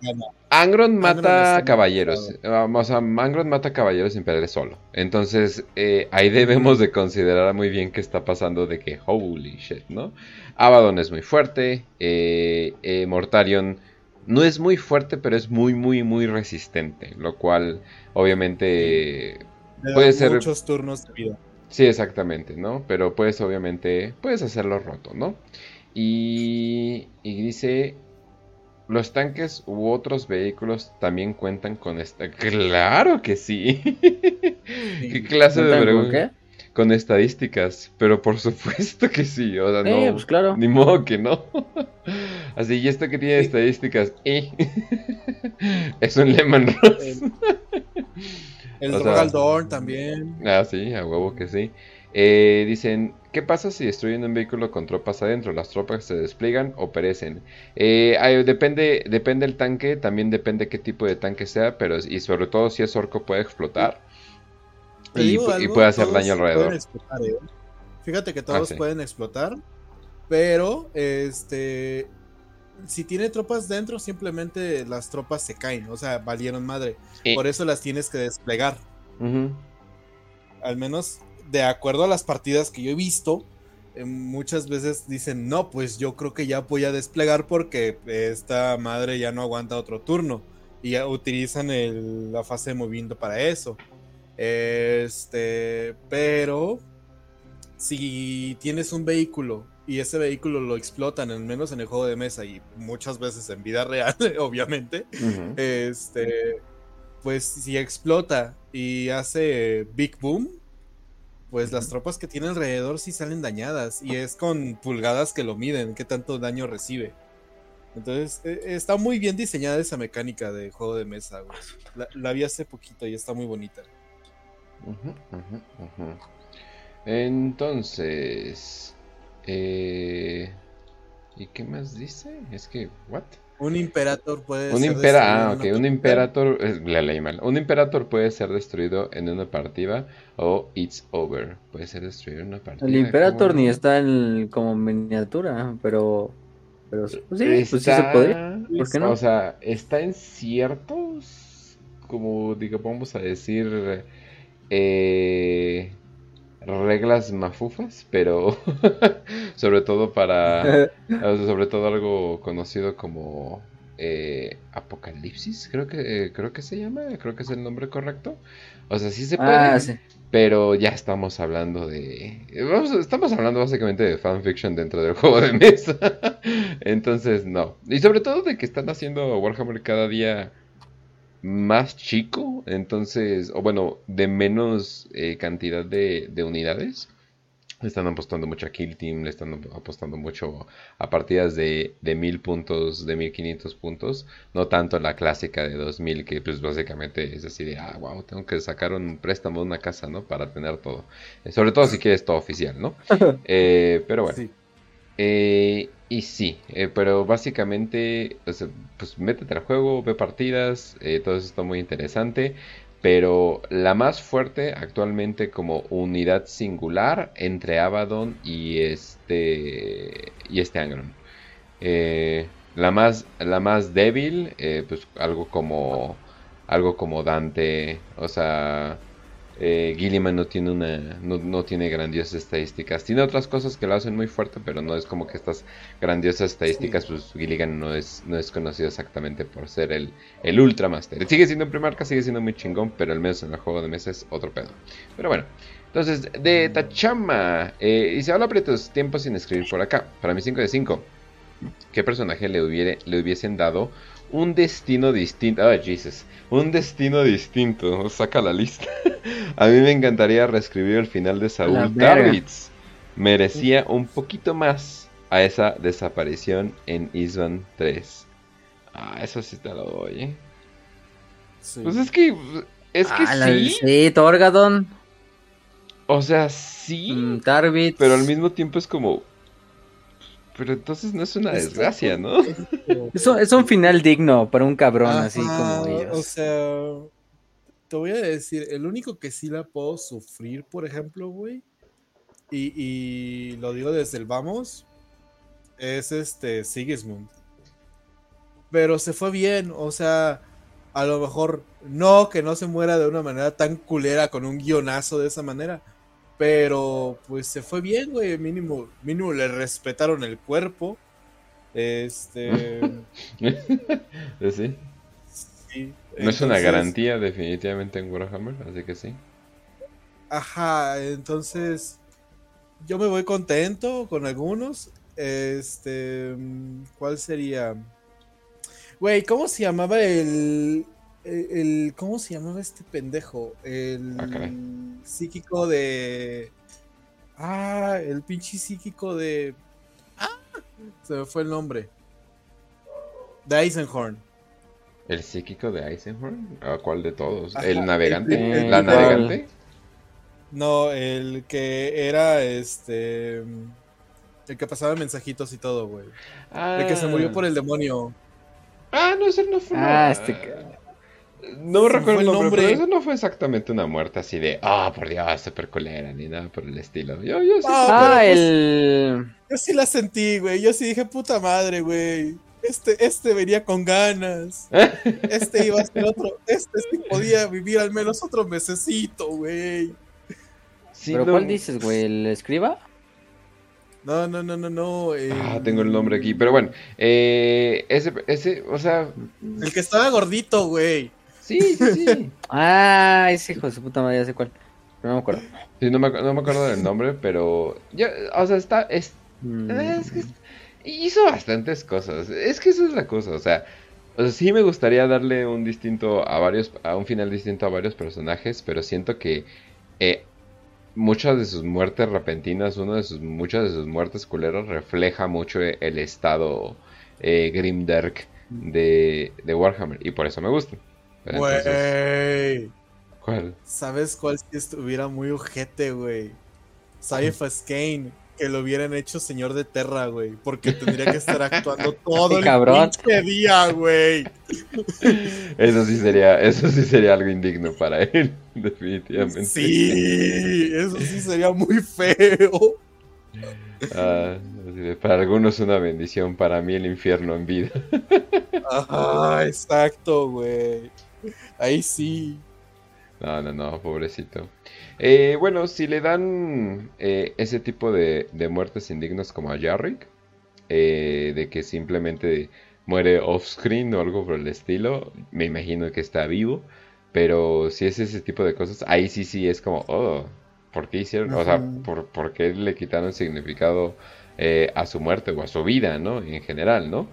Angron mata caballeros. O sea, Angron mata caballeros imperiales solo. Entonces, eh, ahí debemos de considerar muy bien qué está pasando de que holy shit, ¿no? Abaddon es muy fuerte. Mortarion no es muy fuerte, pero es muy, muy, muy resistente. Lo cual, obviamente, puede ser. Muchos turnos de vida. Sí, exactamente, ¿no? Pero puedes obviamente, puedes hacerlo roto, ¿no? Y, y dice, los tanques u otros vehículos también cuentan con esta... Claro que sí. [laughs] ¿Qué clase de pregunta? Con estadísticas, pero por supuesto que sí, o sea, no, pues claro. ni modo que no. [laughs] Así, y esto que tiene estadísticas, eh, [laughs] es un Lemon Ross. El o también. Ah, sí, a huevo que sí. Eh, dicen, ¿qué pasa si destruyen un vehículo con tropas adentro? ¿Las tropas se despliegan o perecen? Eh, depende, depende el tanque, también depende qué tipo de tanque sea, pero y sobre todo si es orco puede explotar y, puede hacer daño alrededor. ¿eh? Fíjate que todos ah, pueden explotar, pero este si tiene tropas dentro, simplemente las tropas se caen, o sea, valieron madre. Por eso las tienes que desplegar. Al menos de acuerdo a las partidas que yo he visto, eh, muchas veces dicen, no, pues yo creo que ya voy a desplegar porque esta madre ya no aguanta otro turno. Y ya utilizan la fase de movimiento para eso. Este, pero si tienes un vehículo y ese vehículo lo explotan, al menos en el juego de mesa y muchas veces en vida real, [laughs] obviamente, este, pues si explota y hace Big Boom, pues las tropas que tiene alrededor sí salen dañadas y es con pulgadas que lo miden, qué tanto daño recibe. Entonces, e, está muy bien diseñada esa mecánica de juego de mesa, La, vi hace poquito y está muy bonita. Entonces, eh, ¿Y qué más dice? Es que, ¿what? Un Imperator puede un ser Ah, ok, un Imperator, eh, le leí mal. Un Imperator puede ser destruido en una partida o it's over. Puede ser destruido en una partida. El Imperator ni está en, como miniatura, pero, pero sí, pues sí se podría. ¿Por qué no? O sea, está en ciertos, como digamos, vamos a decir, eh, reglas mafufas, pero [laughs] sobre todo para, [laughs] sobre todo algo conocido como eh, Apocalipsis, creo que eh, creo que se llama, creo que es el nombre correcto. O sea, sí se puede, ah, pero ya estamos hablando de, estamos hablando básicamente de fanfiction dentro del [laughs] juego de mesa. Entonces, no. Y sobre todo de que están haciendo Warhammer cada día más chico, entonces, o bueno, de menos eh, cantidad de, de, unidades. Le están apostando mucho a Kill Team, le están apostando mucho a partidas de, de 1000 puntos, de 1500 puntos, no tanto la clásica de 2000, que pues básicamente es así de, ah, wow, tengo que sacar un préstamo de una casa, ¿no? Para tener todo. Eh, sobre todo si quieres todo oficial, ¿no? [laughs] Eh, pero bueno. Eh, y sí, eh, pero básicamente, pues métete al juego, ve partidas, eh, todo eso está muy interesante. Pero la más fuerte actualmente como unidad singular entre Abaddon y este y este Angron. Eh, la más la más débil, pues algo como algo como Dante, o sea, eh, Gilliman no tiene una no, tiene grandiosas estadísticas. Tiene otras cosas que lo hacen muy fuerte pero no es como que estas grandiosas estadísticas pues Gilligan no es no es conocido exactamente por ser el el ultramaster. Sigue siendo en primarca sigue siendo muy chingón pero al menos en el juego de mesa es otro pedo. Pero bueno entonces de Tachama eh, y se habla aprietos tiempos sin escribir por acá. Para mi 5 de 5 ¿Qué personaje le, hubiere, le hubiesen dado un destino distinto? Ah, Jesus un destino distinto. [laughs] Saca la lista. a mí me encantaría reescribir el final de Saúl Darwitz. Merecía un poquito más a esa desaparición en Isvan 3. Ah, eso sí te lo doy, ¿eh? Sí. Pues es que. Es que Ah, la- sí. Sí, Torgadon, O sea, sí. mm. Pero al mismo tiempo es como. Pero entonces no es una desgracia, ¿no? [laughs] Es un, es un final digno para un cabrón así como ellos. O sea, te voy a decir, el único que sí la puedo sufrir, por ejemplo, güey, y, y lo digo desde el vamos, es este Sigismund. Pero se fue bien, o sea, a lo mejor no que no se muera de una manera tan culera con un guionazo de esa manera. Pero pues se fue bien, güey. Mínimo, mínimo le respetaron el cuerpo. Este. [laughs] Pues sí. sí, No es una garantía, definitivamente, en Warhammer, así que sí. Ajá, entonces yo me voy contento con algunos. Este, ¿cuál sería? Güey, ¿cómo se llamaba el, el, cómo se llamaba este pendejo? El Ah, psíquico de Ah, el pinche psíquico de Ah, se me fue el nombre. De Eisenhorn. ¿El psíquico de Eisenhorn? ¿A cuál de todos? Ajá, ¿El navegante? el- el- ¿La el- navegante? No, el que era este el que pasaba mensajitos y todo, güey. El que se murió por el demonio. Ah, no, ese no fue. Ah, este ca- No me recuerdo el el nombre, nombre. pero eso no fue exactamente una muerte así de, ah, por Dios, super culera, ni nada por el estilo. Yo, yo sí. Ah, Ah, pero pues- el. Yo sí la sentí, güey. Yo sí dije, puta madre, güey. Este, este venía con ganas. [laughs] Este iba a ser otro. Este sí podía vivir al menos otro mesecito, güey. Sí, ¿Pero no- cuál dices, güey? ¿El escriba? No, no, no, no, no. el- Ah, tengo el nombre aquí, pero bueno, eh, ese, ese, o sea, El que estaba gordito, güey. Sí, sí, sí. Ah, ese hijo de su puta madre, ya sé cuál. Pero no me acuerdo. Sí, no me, no me acuerdo del nombre, pero, ya, o sea, está, es, Mm. es que hizo bastantes cosas. Es que esa es la cosa, o sea, o sea, sí me gustaría darle un distinto a varios, a un final distinto a varios personajes, pero siento que eh, muchas de sus muertes repentinas, uno de sus, muchas de sus muertes culeros refleja mucho el estado eh, grimdark de, de Warhammer y por eso me gusta. Pero entonces, Güey. ¿cuál? ¿Sabes cuál si estuviera muy ojete, güey? Cyphus Kane. Que lo hubieran hecho señor de Terra, güey. Porque tendría que estar actuando [laughs] todo el cabrón. pinche día, güey. Eso sí sería, eso sí sería algo indigno para él, [laughs] definitivamente. Sí, eso sí sería muy feo. Ah, para algunos una bendición, para mí el infierno en vida. Ajá, exacto, güey. Ahí sí. No, no, no, pobrecito. Eh, bueno, si le dan eh, ese tipo de, de muertes indignas como a Jarrick, eh, de que simplemente muere off-screen o algo por el estilo, me imagino que está vivo, pero si es ese tipo de cosas, ahí sí, sí es como, oh, ¿por qué hicieron? O sea. ¿por, por qué le quitaron significado eh, a su muerte o a su vida, ¿no? En general, ¿no?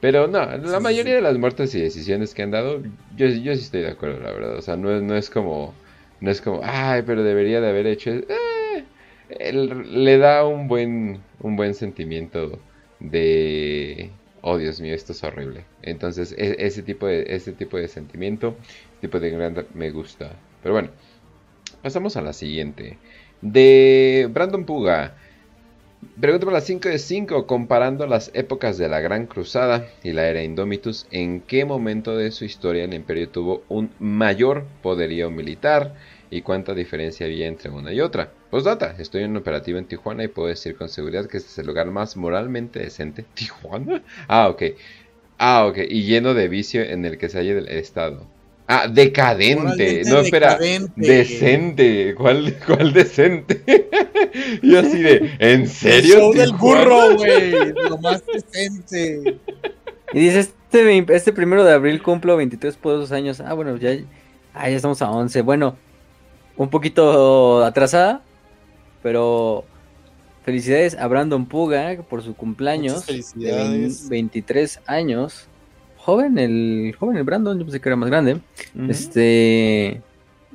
Pero no, la sí, mayoría sí. de las muertes y decisiones que han dado, yo, yo sí estoy de acuerdo, la verdad. O sea, no es, no es como, no es como, ay, pero debería de haber hecho. eh, el- le da un buen, un buen sentimiento de, oh Dios mío, esto es horrible. Entonces, e- ese tipo de, ese tipo de sentimiento, tipo de gran me gusta. Pero bueno, pasamos a la siguiente. De Brandon Puga. Pregunta para las 5 de 5, comparando las épocas de la Gran Cruzada y la era Indomitus, ¿en qué momento de su historia el imperio tuvo un mayor poderío militar y cuánta diferencia había entre una y otra? Postdata, estoy en un operativo en Tijuana y puedo decir con seguridad que este es el lugar más moralmente decente. [laughs] ¿Tijuana? Ah, ok. Ah, ok. Y lleno de vicio en el que se halla el Estado. Ah, decadente. No, espera. decadente. Decente. ¿Cuál, cuál decente? [laughs] y así de, ¿en El serio? show del burro, güey. [laughs] Lo más decente. Y dice, este, este primero de abril cumplo 23 poderosos años. Ah, bueno, ya, ah, ya estamos a 11. Bueno, un poquito atrasada, pero felicidades a Brandon Puga por su cumpleaños. Muchas de felicidades. vein- 23 años. Joven el, joven el Brandon, yo pensé que era más grande. Este,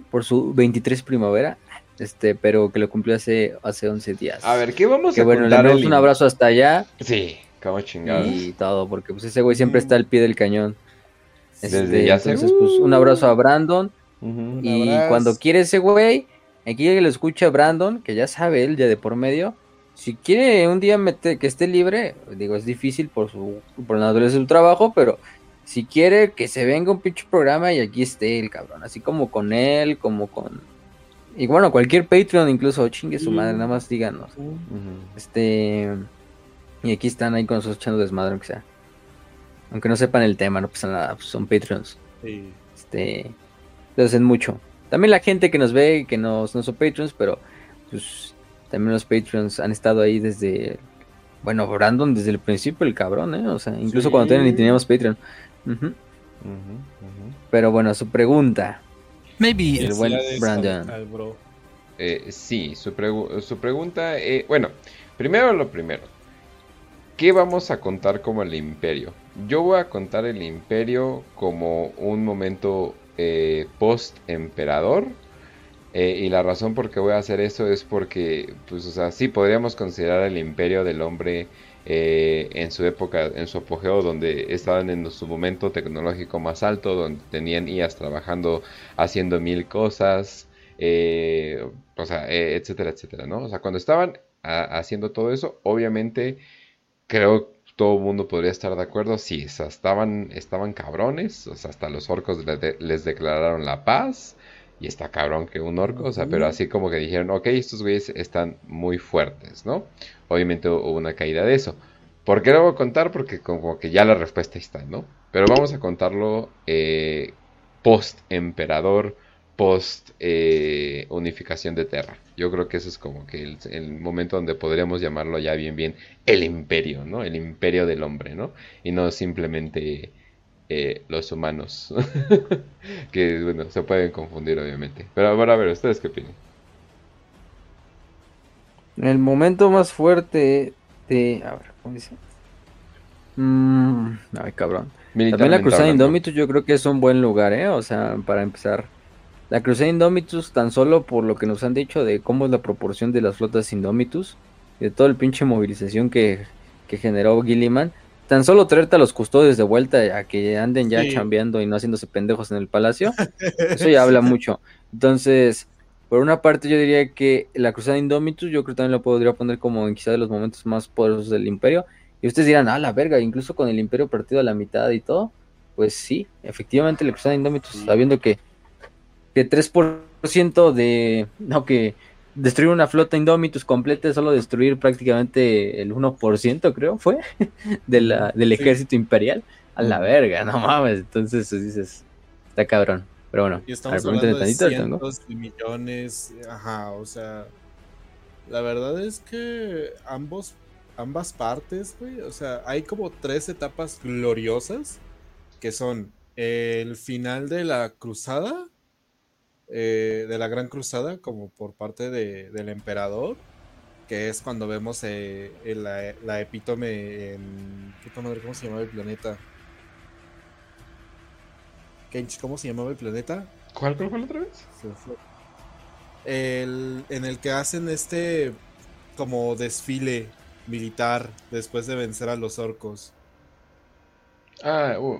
por su 23 primavera, este, pero que lo cumplió hace, hace 11 días. A ver, ¿qué vamos que a bueno, le damos el un abrazo hasta allá. Sí, Como chingados. y todo, porque pues ese güey siempre está al pie del cañón. Desde Este, ya entonces, pues un abrazo a Brandon. Y abrazo. cuando quiere ese güey, aquí que lo escucha Brandon, que ya sabe él ya de por medio, si quiere un día meter, que esté libre, digo, es difícil por su por la naturaleza de su trabajo, pero si quiere que se venga un pinche programa y aquí esté el cabrón, así como con él, como con y bueno, cualquier Patreon incluso chingue su madre, nada más díganos. Este y aquí están ahí con nosotros echando desmadre, aunque sea. Aunque no sepan el tema, no pasa nada, pues son Patreons. Sí. Este, lo hacen mucho. También la gente que nos ve, que no, no son Patreons, pero pues también los Patreons han estado ahí desde, bueno, Brandon desde el principio, el cabrón, ¿eh? O sea, incluso Sí. cuando teníamos Patreon. Ujú. Ujú, ujú. Pero bueno, su pregunta. Maybe El buen Brandon. al- al bro. Eh, sí, su, pregu- su pregunta, eh, bueno, primero lo primero. ¿Qué vamos a contar como el imperio? Yo voy a contar el imperio como un momento eh, post-emperador. eh, y la razón por qué voy a hacer eso es porque, pues, o sea, sí podríamos considerar el imperio del hombre eh, en su época, en su apogeo, donde estaban en su momento tecnológico más alto, donde tenían IAs trabajando, haciendo mil cosas, eh, o sea, eh, etcétera, etcétera, ¿no? O sea, cuando estaban haciendo todo eso, obviamente creo que todo el mundo podría estar de acuerdo, sí, estaban, estaban cabrones, o sea, hasta los orcos les declararon la paz, y está cabrón que un orco, o sea, pero así como que dijeron, ok, estos güeyes están muy fuertes, ¿no? Obviamente hubo una caída de eso. ¿Por qué lo voy a contar? Porque como que ya la respuesta está, ¿no? Pero vamos a contarlo eh, post-emperador, post-unificación de Terra. Yo creo que eso es como que el, el momento donde podríamos llamarlo ya bien, bien el imperio, ¿no? El imperio del hombre, ¿no? Y no simplemente eh, los humanos. [laughs] que, bueno, se pueden confundir, obviamente. Pero ahora, a ver, ¿ustedes qué opinan? El momento más fuerte de. A ver, ¿cómo dice? Mm, ay, cabrón. También la Cruzada. Indomitus yo creo que es un buen lugar, ¿eh? O sea, para empezar. La Cruzada Indomitus, tan solo por lo que nos han dicho de cómo es la proporción de las flotas Indomitus, de toda el pinche movilización que, que generó Gilliman, tan solo traerte a los custodios de vuelta a que anden ya Sí. chambeando y no haciéndose pendejos en el palacio, [laughs] eso ya habla mucho. Entonces, por una parte yo diría que la Cruzada Indomitus, yo creo que también lo podría poner como en quizá de los momentos más poderosos del Imperio. Y ustedes dirán, ah, la verga, incluso con el Imperio partido a la mitad y todo. Pues sí, efectivamente la Cruzada Indomitus, Sí. sabiendo que, que 3% de... No, que destruir una flota Indomitus completa es solo destruir prácticamente el 1%, creo, fue, [laughs] de la, del Sí. ejército imperial. A la verga, no mames. Entonces pues, dices, está cabrón. Pero bueno, Y estamos hablando de tantito, cientos de millones, ajá, o sea, la verdad es que ambos, ambas partes, güey, o sea, hay como tres etapas gloriosas que son el final de la cruzada, eh, de la gran cruzada, como por parte de- del emperador, que es cuando vemos eh, el- la, la epítome en... ¿Cómo se llamaba el planeta? ¿cómo se llamaba el planeta? ¿Cuál, cuál la otra vez? Se me fue. El, en el que hacen este como desfile militar después de vencer a los orcos. Ah, uh,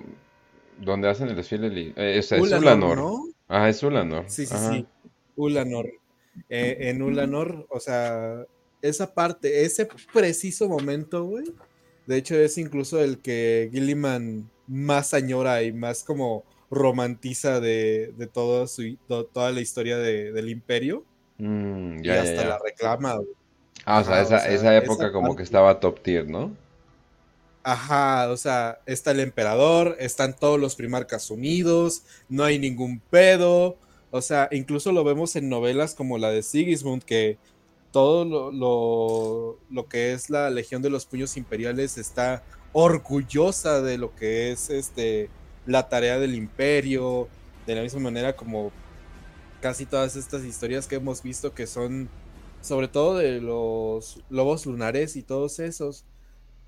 donde hacen el desfile. eh, sea, es Ulanor, Ulanor. ¿no? Ah, es Ulanor. Sí, sí, Ajá. sí. Ulanor. Eh, en Ulanor, o sea, esa parte, ese preciso momento, güey. De hecho, es incluso el que Gilliman más añora y más como romantiza de, de todo su, to- toda la historia de- del imperio. Mm, y ya, ya, hasta ya. la reclama, güey. Ah, o sea, Ajá, esa, o sea, esa época esa como parte. que estaba top tier, ¿no? Ajá, o sea, está el emperador, están todos los primarcas unidos, no hay ningún pedo. O sea, incluso lo vemos en novelas como la de Sigismund, que todo lo, lo, lo que es la Legión de los Puños Imperiales está orgullosa de lo que es este la tarea del imperio, de la misma manera como casi todas estas historias que hemos visto que son sobre todo de los lobos lunares y todos esos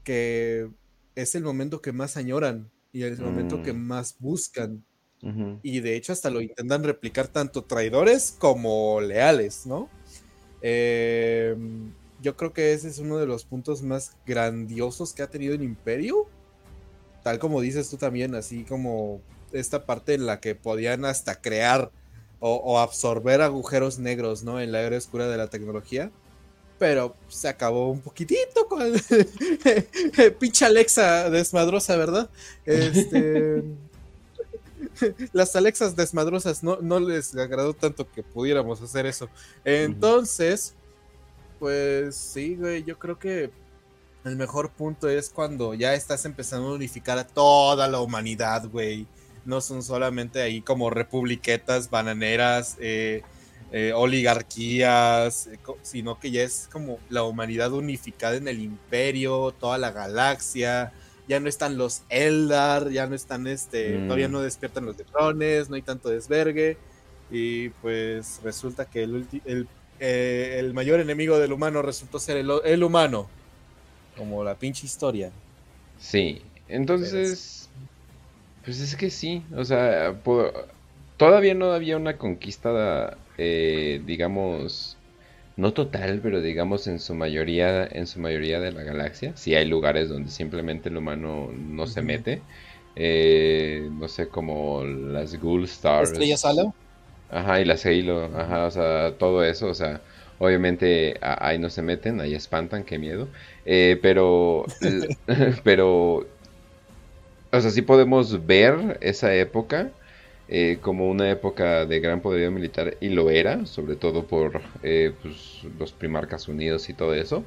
que es el momento que más añoran y el momento que Mm. más buscan. Y de hecho hasta lo intentan replicar tanto traidores como leales, ¿no? Eh, yo creo que ese es uno de los puntos más grandiosos que ha tenido el imperio. Tal como dices tú también, así como esta parte en la que podían hasta crear o, absorber agujeros negros, ¿no? En la era oscura de la tecnología. Pero se acabó un poquitito con [laughs] pinche Alexa desmadrosa, ¿verdad? Este, [laughs] las Alexas desmadrosas no, no les agradó tanto que pudiéramos hacer eso. Entonces, pues sí, güey, yo creo que el mejor punto es cuando ya estás empezando a unificar a toda la humanidad, güey no son solamente ahí como republiquetas, bananeras, eh, eh, oligarquías, eh, sino que ya es como la humanidad unificada en el imperio, toda la galaxia, ya no están los Eldar, ya no están este, mm. todavía no despiertan los drones, no hay tanto desvergue, y pues resulta que el, el, mayor enemigo del humano resultó ser el, el humano, como la pinche historia. Sí, entonces... Pues es que sí, o sea, todavía no había una conquista, eh, digamos, no total, pero digamos en su mayoría, en su mayoría de la galaxia. Sí hay lugares donde simplemente el humano no se mete. Eh, no sé, como las Ghoul Stars. ¿Estrellas Halo? Ajá, y las Halo, ajá, o sea, todo eso, o sea, obviamente ahí no se meten, ahí espantan, qué miedo. Eh, pero, [laughs] pero o sea, sí podemos ver esa época eh, como una época de gran poderío militar y lo era, sobre todo por eh, pues, los primarcas unidos y todo eso.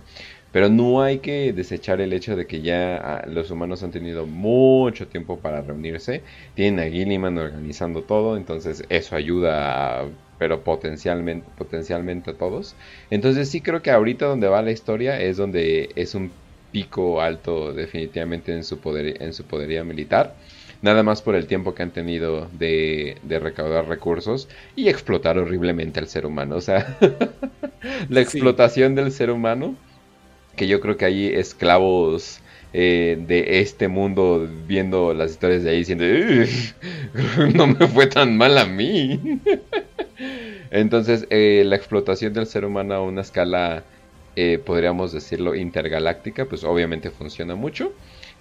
Pero no hay que desechar el hecho de que ya ah, los humanos han tenido mucho tiempo para reunirse. Tienen a Gilliman organizando todo, entonces eso ayuda pero potencialmente, potencialmente a todos. Entonces sí creo que ahorita donde va la historia es donde es un pico alto definitivamente en su, poder, en su poderío militar. Nada más por el tiempo que han tenido de, recaudar recursos y explotar horriblemente al ser humano. O sea, [laughs] la explotación del ser humano, que yo creo que hay esclavos eh, de este mundo viendo las historias de ahí diciendo, [laughs] no me fue tan mal a mí. [laughs] Entonces, eh, la explotación del ser humano a una escala eh, podríamos decirlo, intergaláctica, pues obviamente funciona mucho.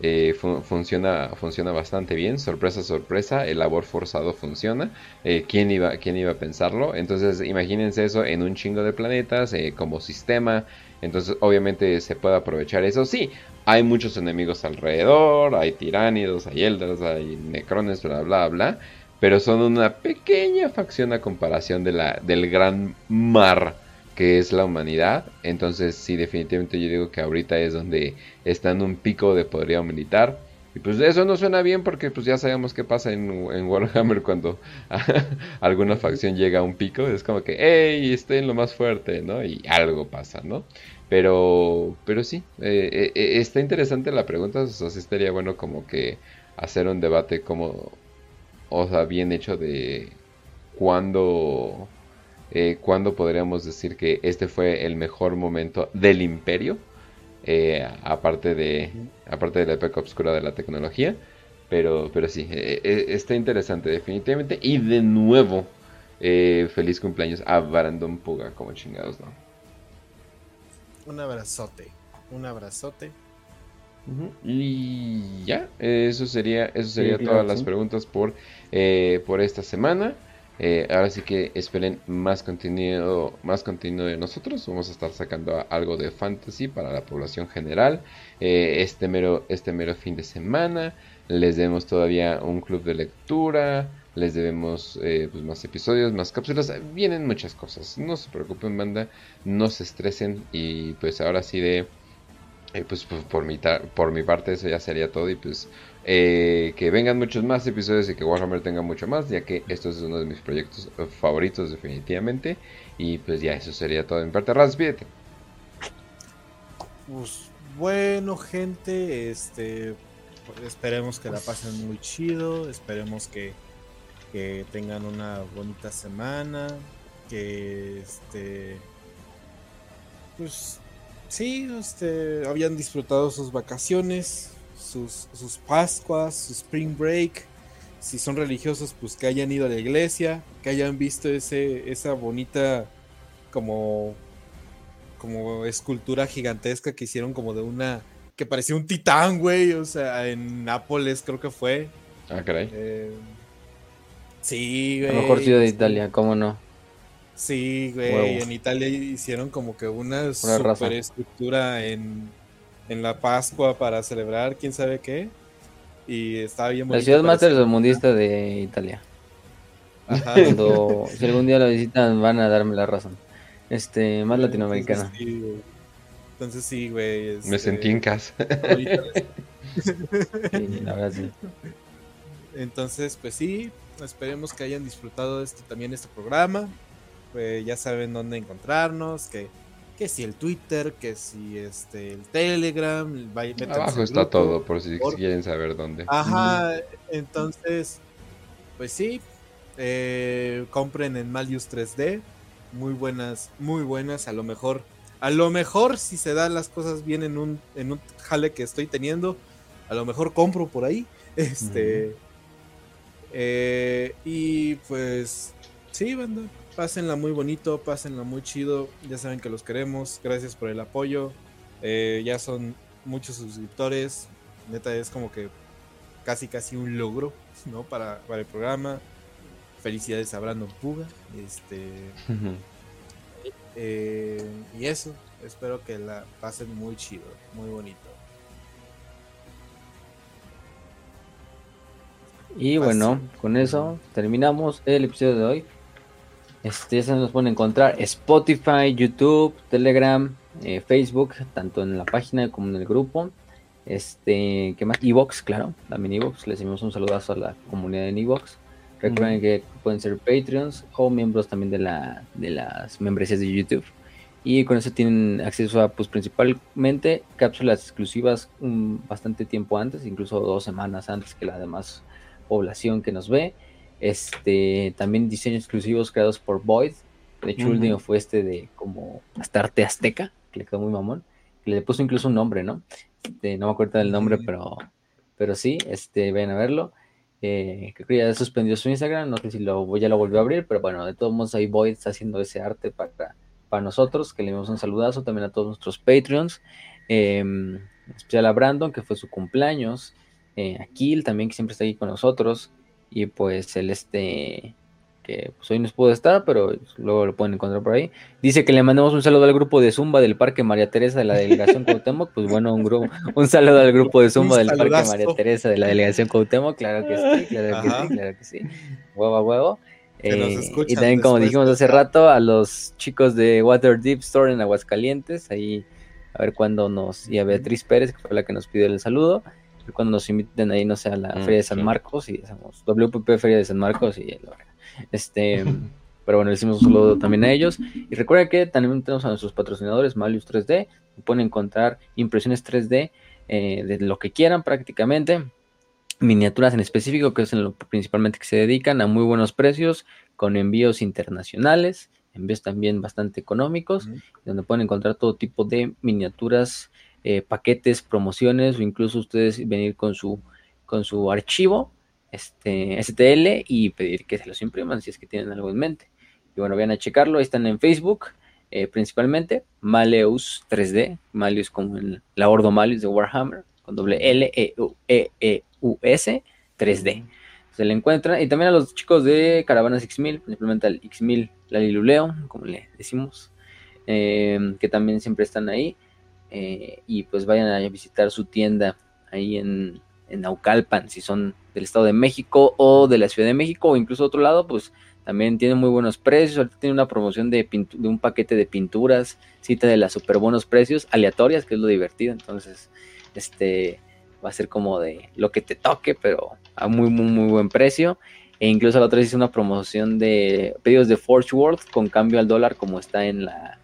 Eh, funciona, funciona bastante bien, sorpresa, sorpresa, el labor forzado funciona. Eh, ¿quién, iba, ¿Quién iba a pensarlo? Entonces imagínense eso en un chingo de planetas como sistema. Entonces obviamente se puede aprovechar eso. Sí, hay muchos enemigos alrededor, hay tiránidos, hay elders, hay necrones, bla, bla, bla. Pero son una pequeña facción a comparación de la, del gran mar que es la humanidad. Entonces, sí, definitivamente yo digo que ahorita es donde está en un pico de poderío militar. Y pues eso no suena bien porque pues ya sabemos qué pasa en, Warhammer cuando [laughs] alguna facción llega a un pico. Es como que, hey, estoy en lo más fuerte, ¿no? Y algo pasa, ¿no? Pero, pero sí, eh, eh, eh, está interesante la pregunta. O sea, estaría bueno como que hacer un debate como, o sea, bien hecho de cuándo eh, ¿Cuándo podríamos decir que este fue el mejor momento del imperio? Eh, aparte, de, aparte de la época oscura de la tecnología. Pero, pero sí, eh, está interesante definitivamente. Y de nuevo, feliz cumpleaños a Brandon Puga, como chingados, ¿no? Un abrazote, un abrazote. Y ya, eso sería, eso sería todas las preguntas por, por esta semana. Eh, ahora sí que esperen más contenido, más contenido de nosotros. Vamos a estar sacando algo de fantasy para la población general. Eh, este, mero, este mero fin de semana. Les debemos todavía un club de lectura. Les debemos eh, pues, más episodios, más cápsulas. Vienen muchas cosas. No se preocupen, banda. No se estresen. Y pues ahora sí de... pues, por, mi por mi parte eso ya sería todo. Y pues eh, que vengan muchos más episodios y que Warhammer tenga mucho más, ya que esto es uno de mis proyectos favoritos definitivamente. Y pues ya eso sería todo en parte. Raz, Pues bueno, gente, este esperemos que la pasen muy chido, esperemos que, que tengan una bonita semana, que este pues sí, este habían disfrutado sus vacaciones, sus, sus Pascuas, su Spring Break. Si son religiosos, pues que hayan ido a la iglesia, que hayan visto ese, esa bonita como como escultura gigantesca que hicieron como de una que parecía un titán, güey, o sea, en Nápoles creo que fue. Ah, caray. Eh, sí, güey. A lo mejor Ciudad de Italia, ¿cómo no? Sí, güey, en Italia hicieron como que una, super estructura en, en la Pascua para celebrar quién sabe qué. Y estaba bien La ciudad más tercermundista de Italia. Ajá. [laughs] si algún día la visitan van a darme la razón. Este, más latinoamericana. Entonces sí, güey. Me este, sentí en casa. [laughs] Entonces, pues sí, esperemos que hayan disfrutado este, también este programa. Pues ya saben dónde encontrarnos, que, que si el Twitter, que si este el Telegram, abajo está todo por si quieren saber dónde. Ajá, entonces, pues sí, eh, compren en Malius 3D, muy buenas, muy buenas, a lo mejor a lo mejor, si se dan las cosas bien en un, en un jale que estoy teniendo, a lo mejor compro por ahí. [laughs] Este. Eh, y pues. Sí, banda. Pásenla muy bonito, pásenla muy chido. Ya saben que los queremos. Gracias por el apoyo. Eh, ya son muchos suscriptores. Neta, es como que casi, casi un logro, ¿no? Para, para el programa. Felicidades a Brandon Puga. Este. Eh, y eso, espero que la pasen muy chido, muy bonito. Y bueno, con eso terminamos el episodio de hoy. Este, ya se nos pueden encontrar Spotify, YouTube, Telegram, eh, Facebook, tanto en la página como en el grupo. Este, ¿qué más? Evox, claro, también Evox. Les enviamos un saludazo a la comunidad en Evox. Recuerden que pueden ser Patreons o miembros también de, la, de las membresías de YouTube. Y con eso tienen acceso a, pues principalmente, cápsulas exclusivas bastante tiempo antes, incluso dos semanas antes que la demás población que nos ve. Este, también diseños exclusivos creados por Void. De hecho, el último fue este de como Astarte Azteca, que le quedó muy mamón. Que le puso incluso un nombre, ¿no? Este, no me acuerdo del nombre, pero, pero sí, este, ven a verlo. Eh, creo que ya suspendió su Instagram, no sé si lo, ya lo volvió a abrir, pero bueno, de todos modos ahí Void está haciendo ese arte para, para nosotros, que le damos un saludazo también a todos nuestros Patreons, eh, especial a Brandon, que fue su cumpleaños, eh, a Kill también, que siempre está aquí con nosotros, y pues el este, que pues, hoy no pudo estar, pero luego lo pueden encontrar por ahí. Dice que le mandamos un saludo al grupo de Zumba del Parque María Teresa de la Delegación Cuauhtémoc. Pues bueno, un, grupo, un saludo al grupo de Zumba del Parque María Teresa de la Delegación Cuauhtémoc. Claro que sí, claro que sí, claro que sí. Huevo a huevo. Eh, y también, como dijimos hace rato, a los chicos de Water Deep Store en Aguascalientes, ahí a ver cuándo nos. Y a Beatriz Pérez, que fue la que nos pidió el saludo. Cuando nos inviten ahí, no sé, a la mm, Feria de San Marcos y hacemos WPP Feria de San Marcos y el este, [laughs] pero bueno, le hicimos un saludo también a ellos. Y recuerden que también tenemos a nuestros patrocinadores, Malius 3D. Pueden encontrar impresiones 3D eh, de lo que quieran prácticamente. Miniaturas en específico, que es en lo principalmente que se dedican a muy buenos precios, con envíos internacionales, envíos también bastante económicos, donde pueden encontrar todo tipo de miniaturas, eh, paquetes, promociones, o incluso ustedes venir con su, con su archivo este, STL y pedir que se los impriman si es que tienen algo en mente. Y bueno, vayan a checarlo, ahí están en Facebook, eh, principalmente, Maleus 3D, Maleus como el, la Ordo Maleus de Warhammer, con doble L E U E, e U S 3D. Se le encuentra, y también a los chicos de Caravanas X1000, principalmente al X1000 Laliluleo, como le decimos, em, que también siempre están ahí. Eh, y pues vayan a visitar su tienda ahí en, en Naucalpan, si son del Estado de México o de la Ciudad de México o incluso otro lado, pues también tiene muy buenos precios. Ahorita tiene una promoción de, de un paquete de pinturas, cita de las super buenos precios, aleatorias, que es lo divertido. Entonces, este va a ser como de lo que te toque, pero a muy, muy, muy buen precio. E incluso la otra vez hice una promoción de pedidos de Forge World con cambio al dólar como está en la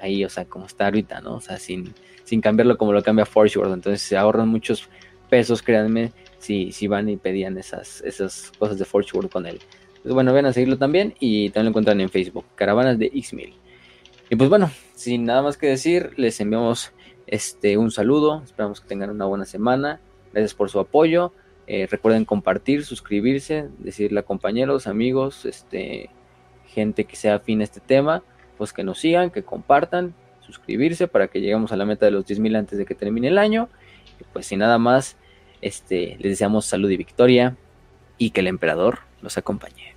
ahí, o sea, como está ahorita, ¿no? O sea, sin, sin cambiarlo como lo cambia Forge World. Entonces se ahorran muchos pesos, créanme, si, si van y pedían esas, esas cosas de Forge World con él. Pues bueno, ven a seguirlo también y también lo encuentran en Facebook, Caravanas de X1000. Y pues bueno, sin nada más que decir, les enviamos este, un saludo, esperamos que tengan una buena semana, gracias por su apoyo, eh, recuerden compartir, suscribirse, decirle a compañeros, amigos, este, gente que sea afín a este tema, pues que nos sigan, que compartan, suscribirse para que lleguemos a la meta de los 10.000 antes de que termine el año. Y pues sin nada más, este, les deseamos salud y victoria y que el emperador los acompañe.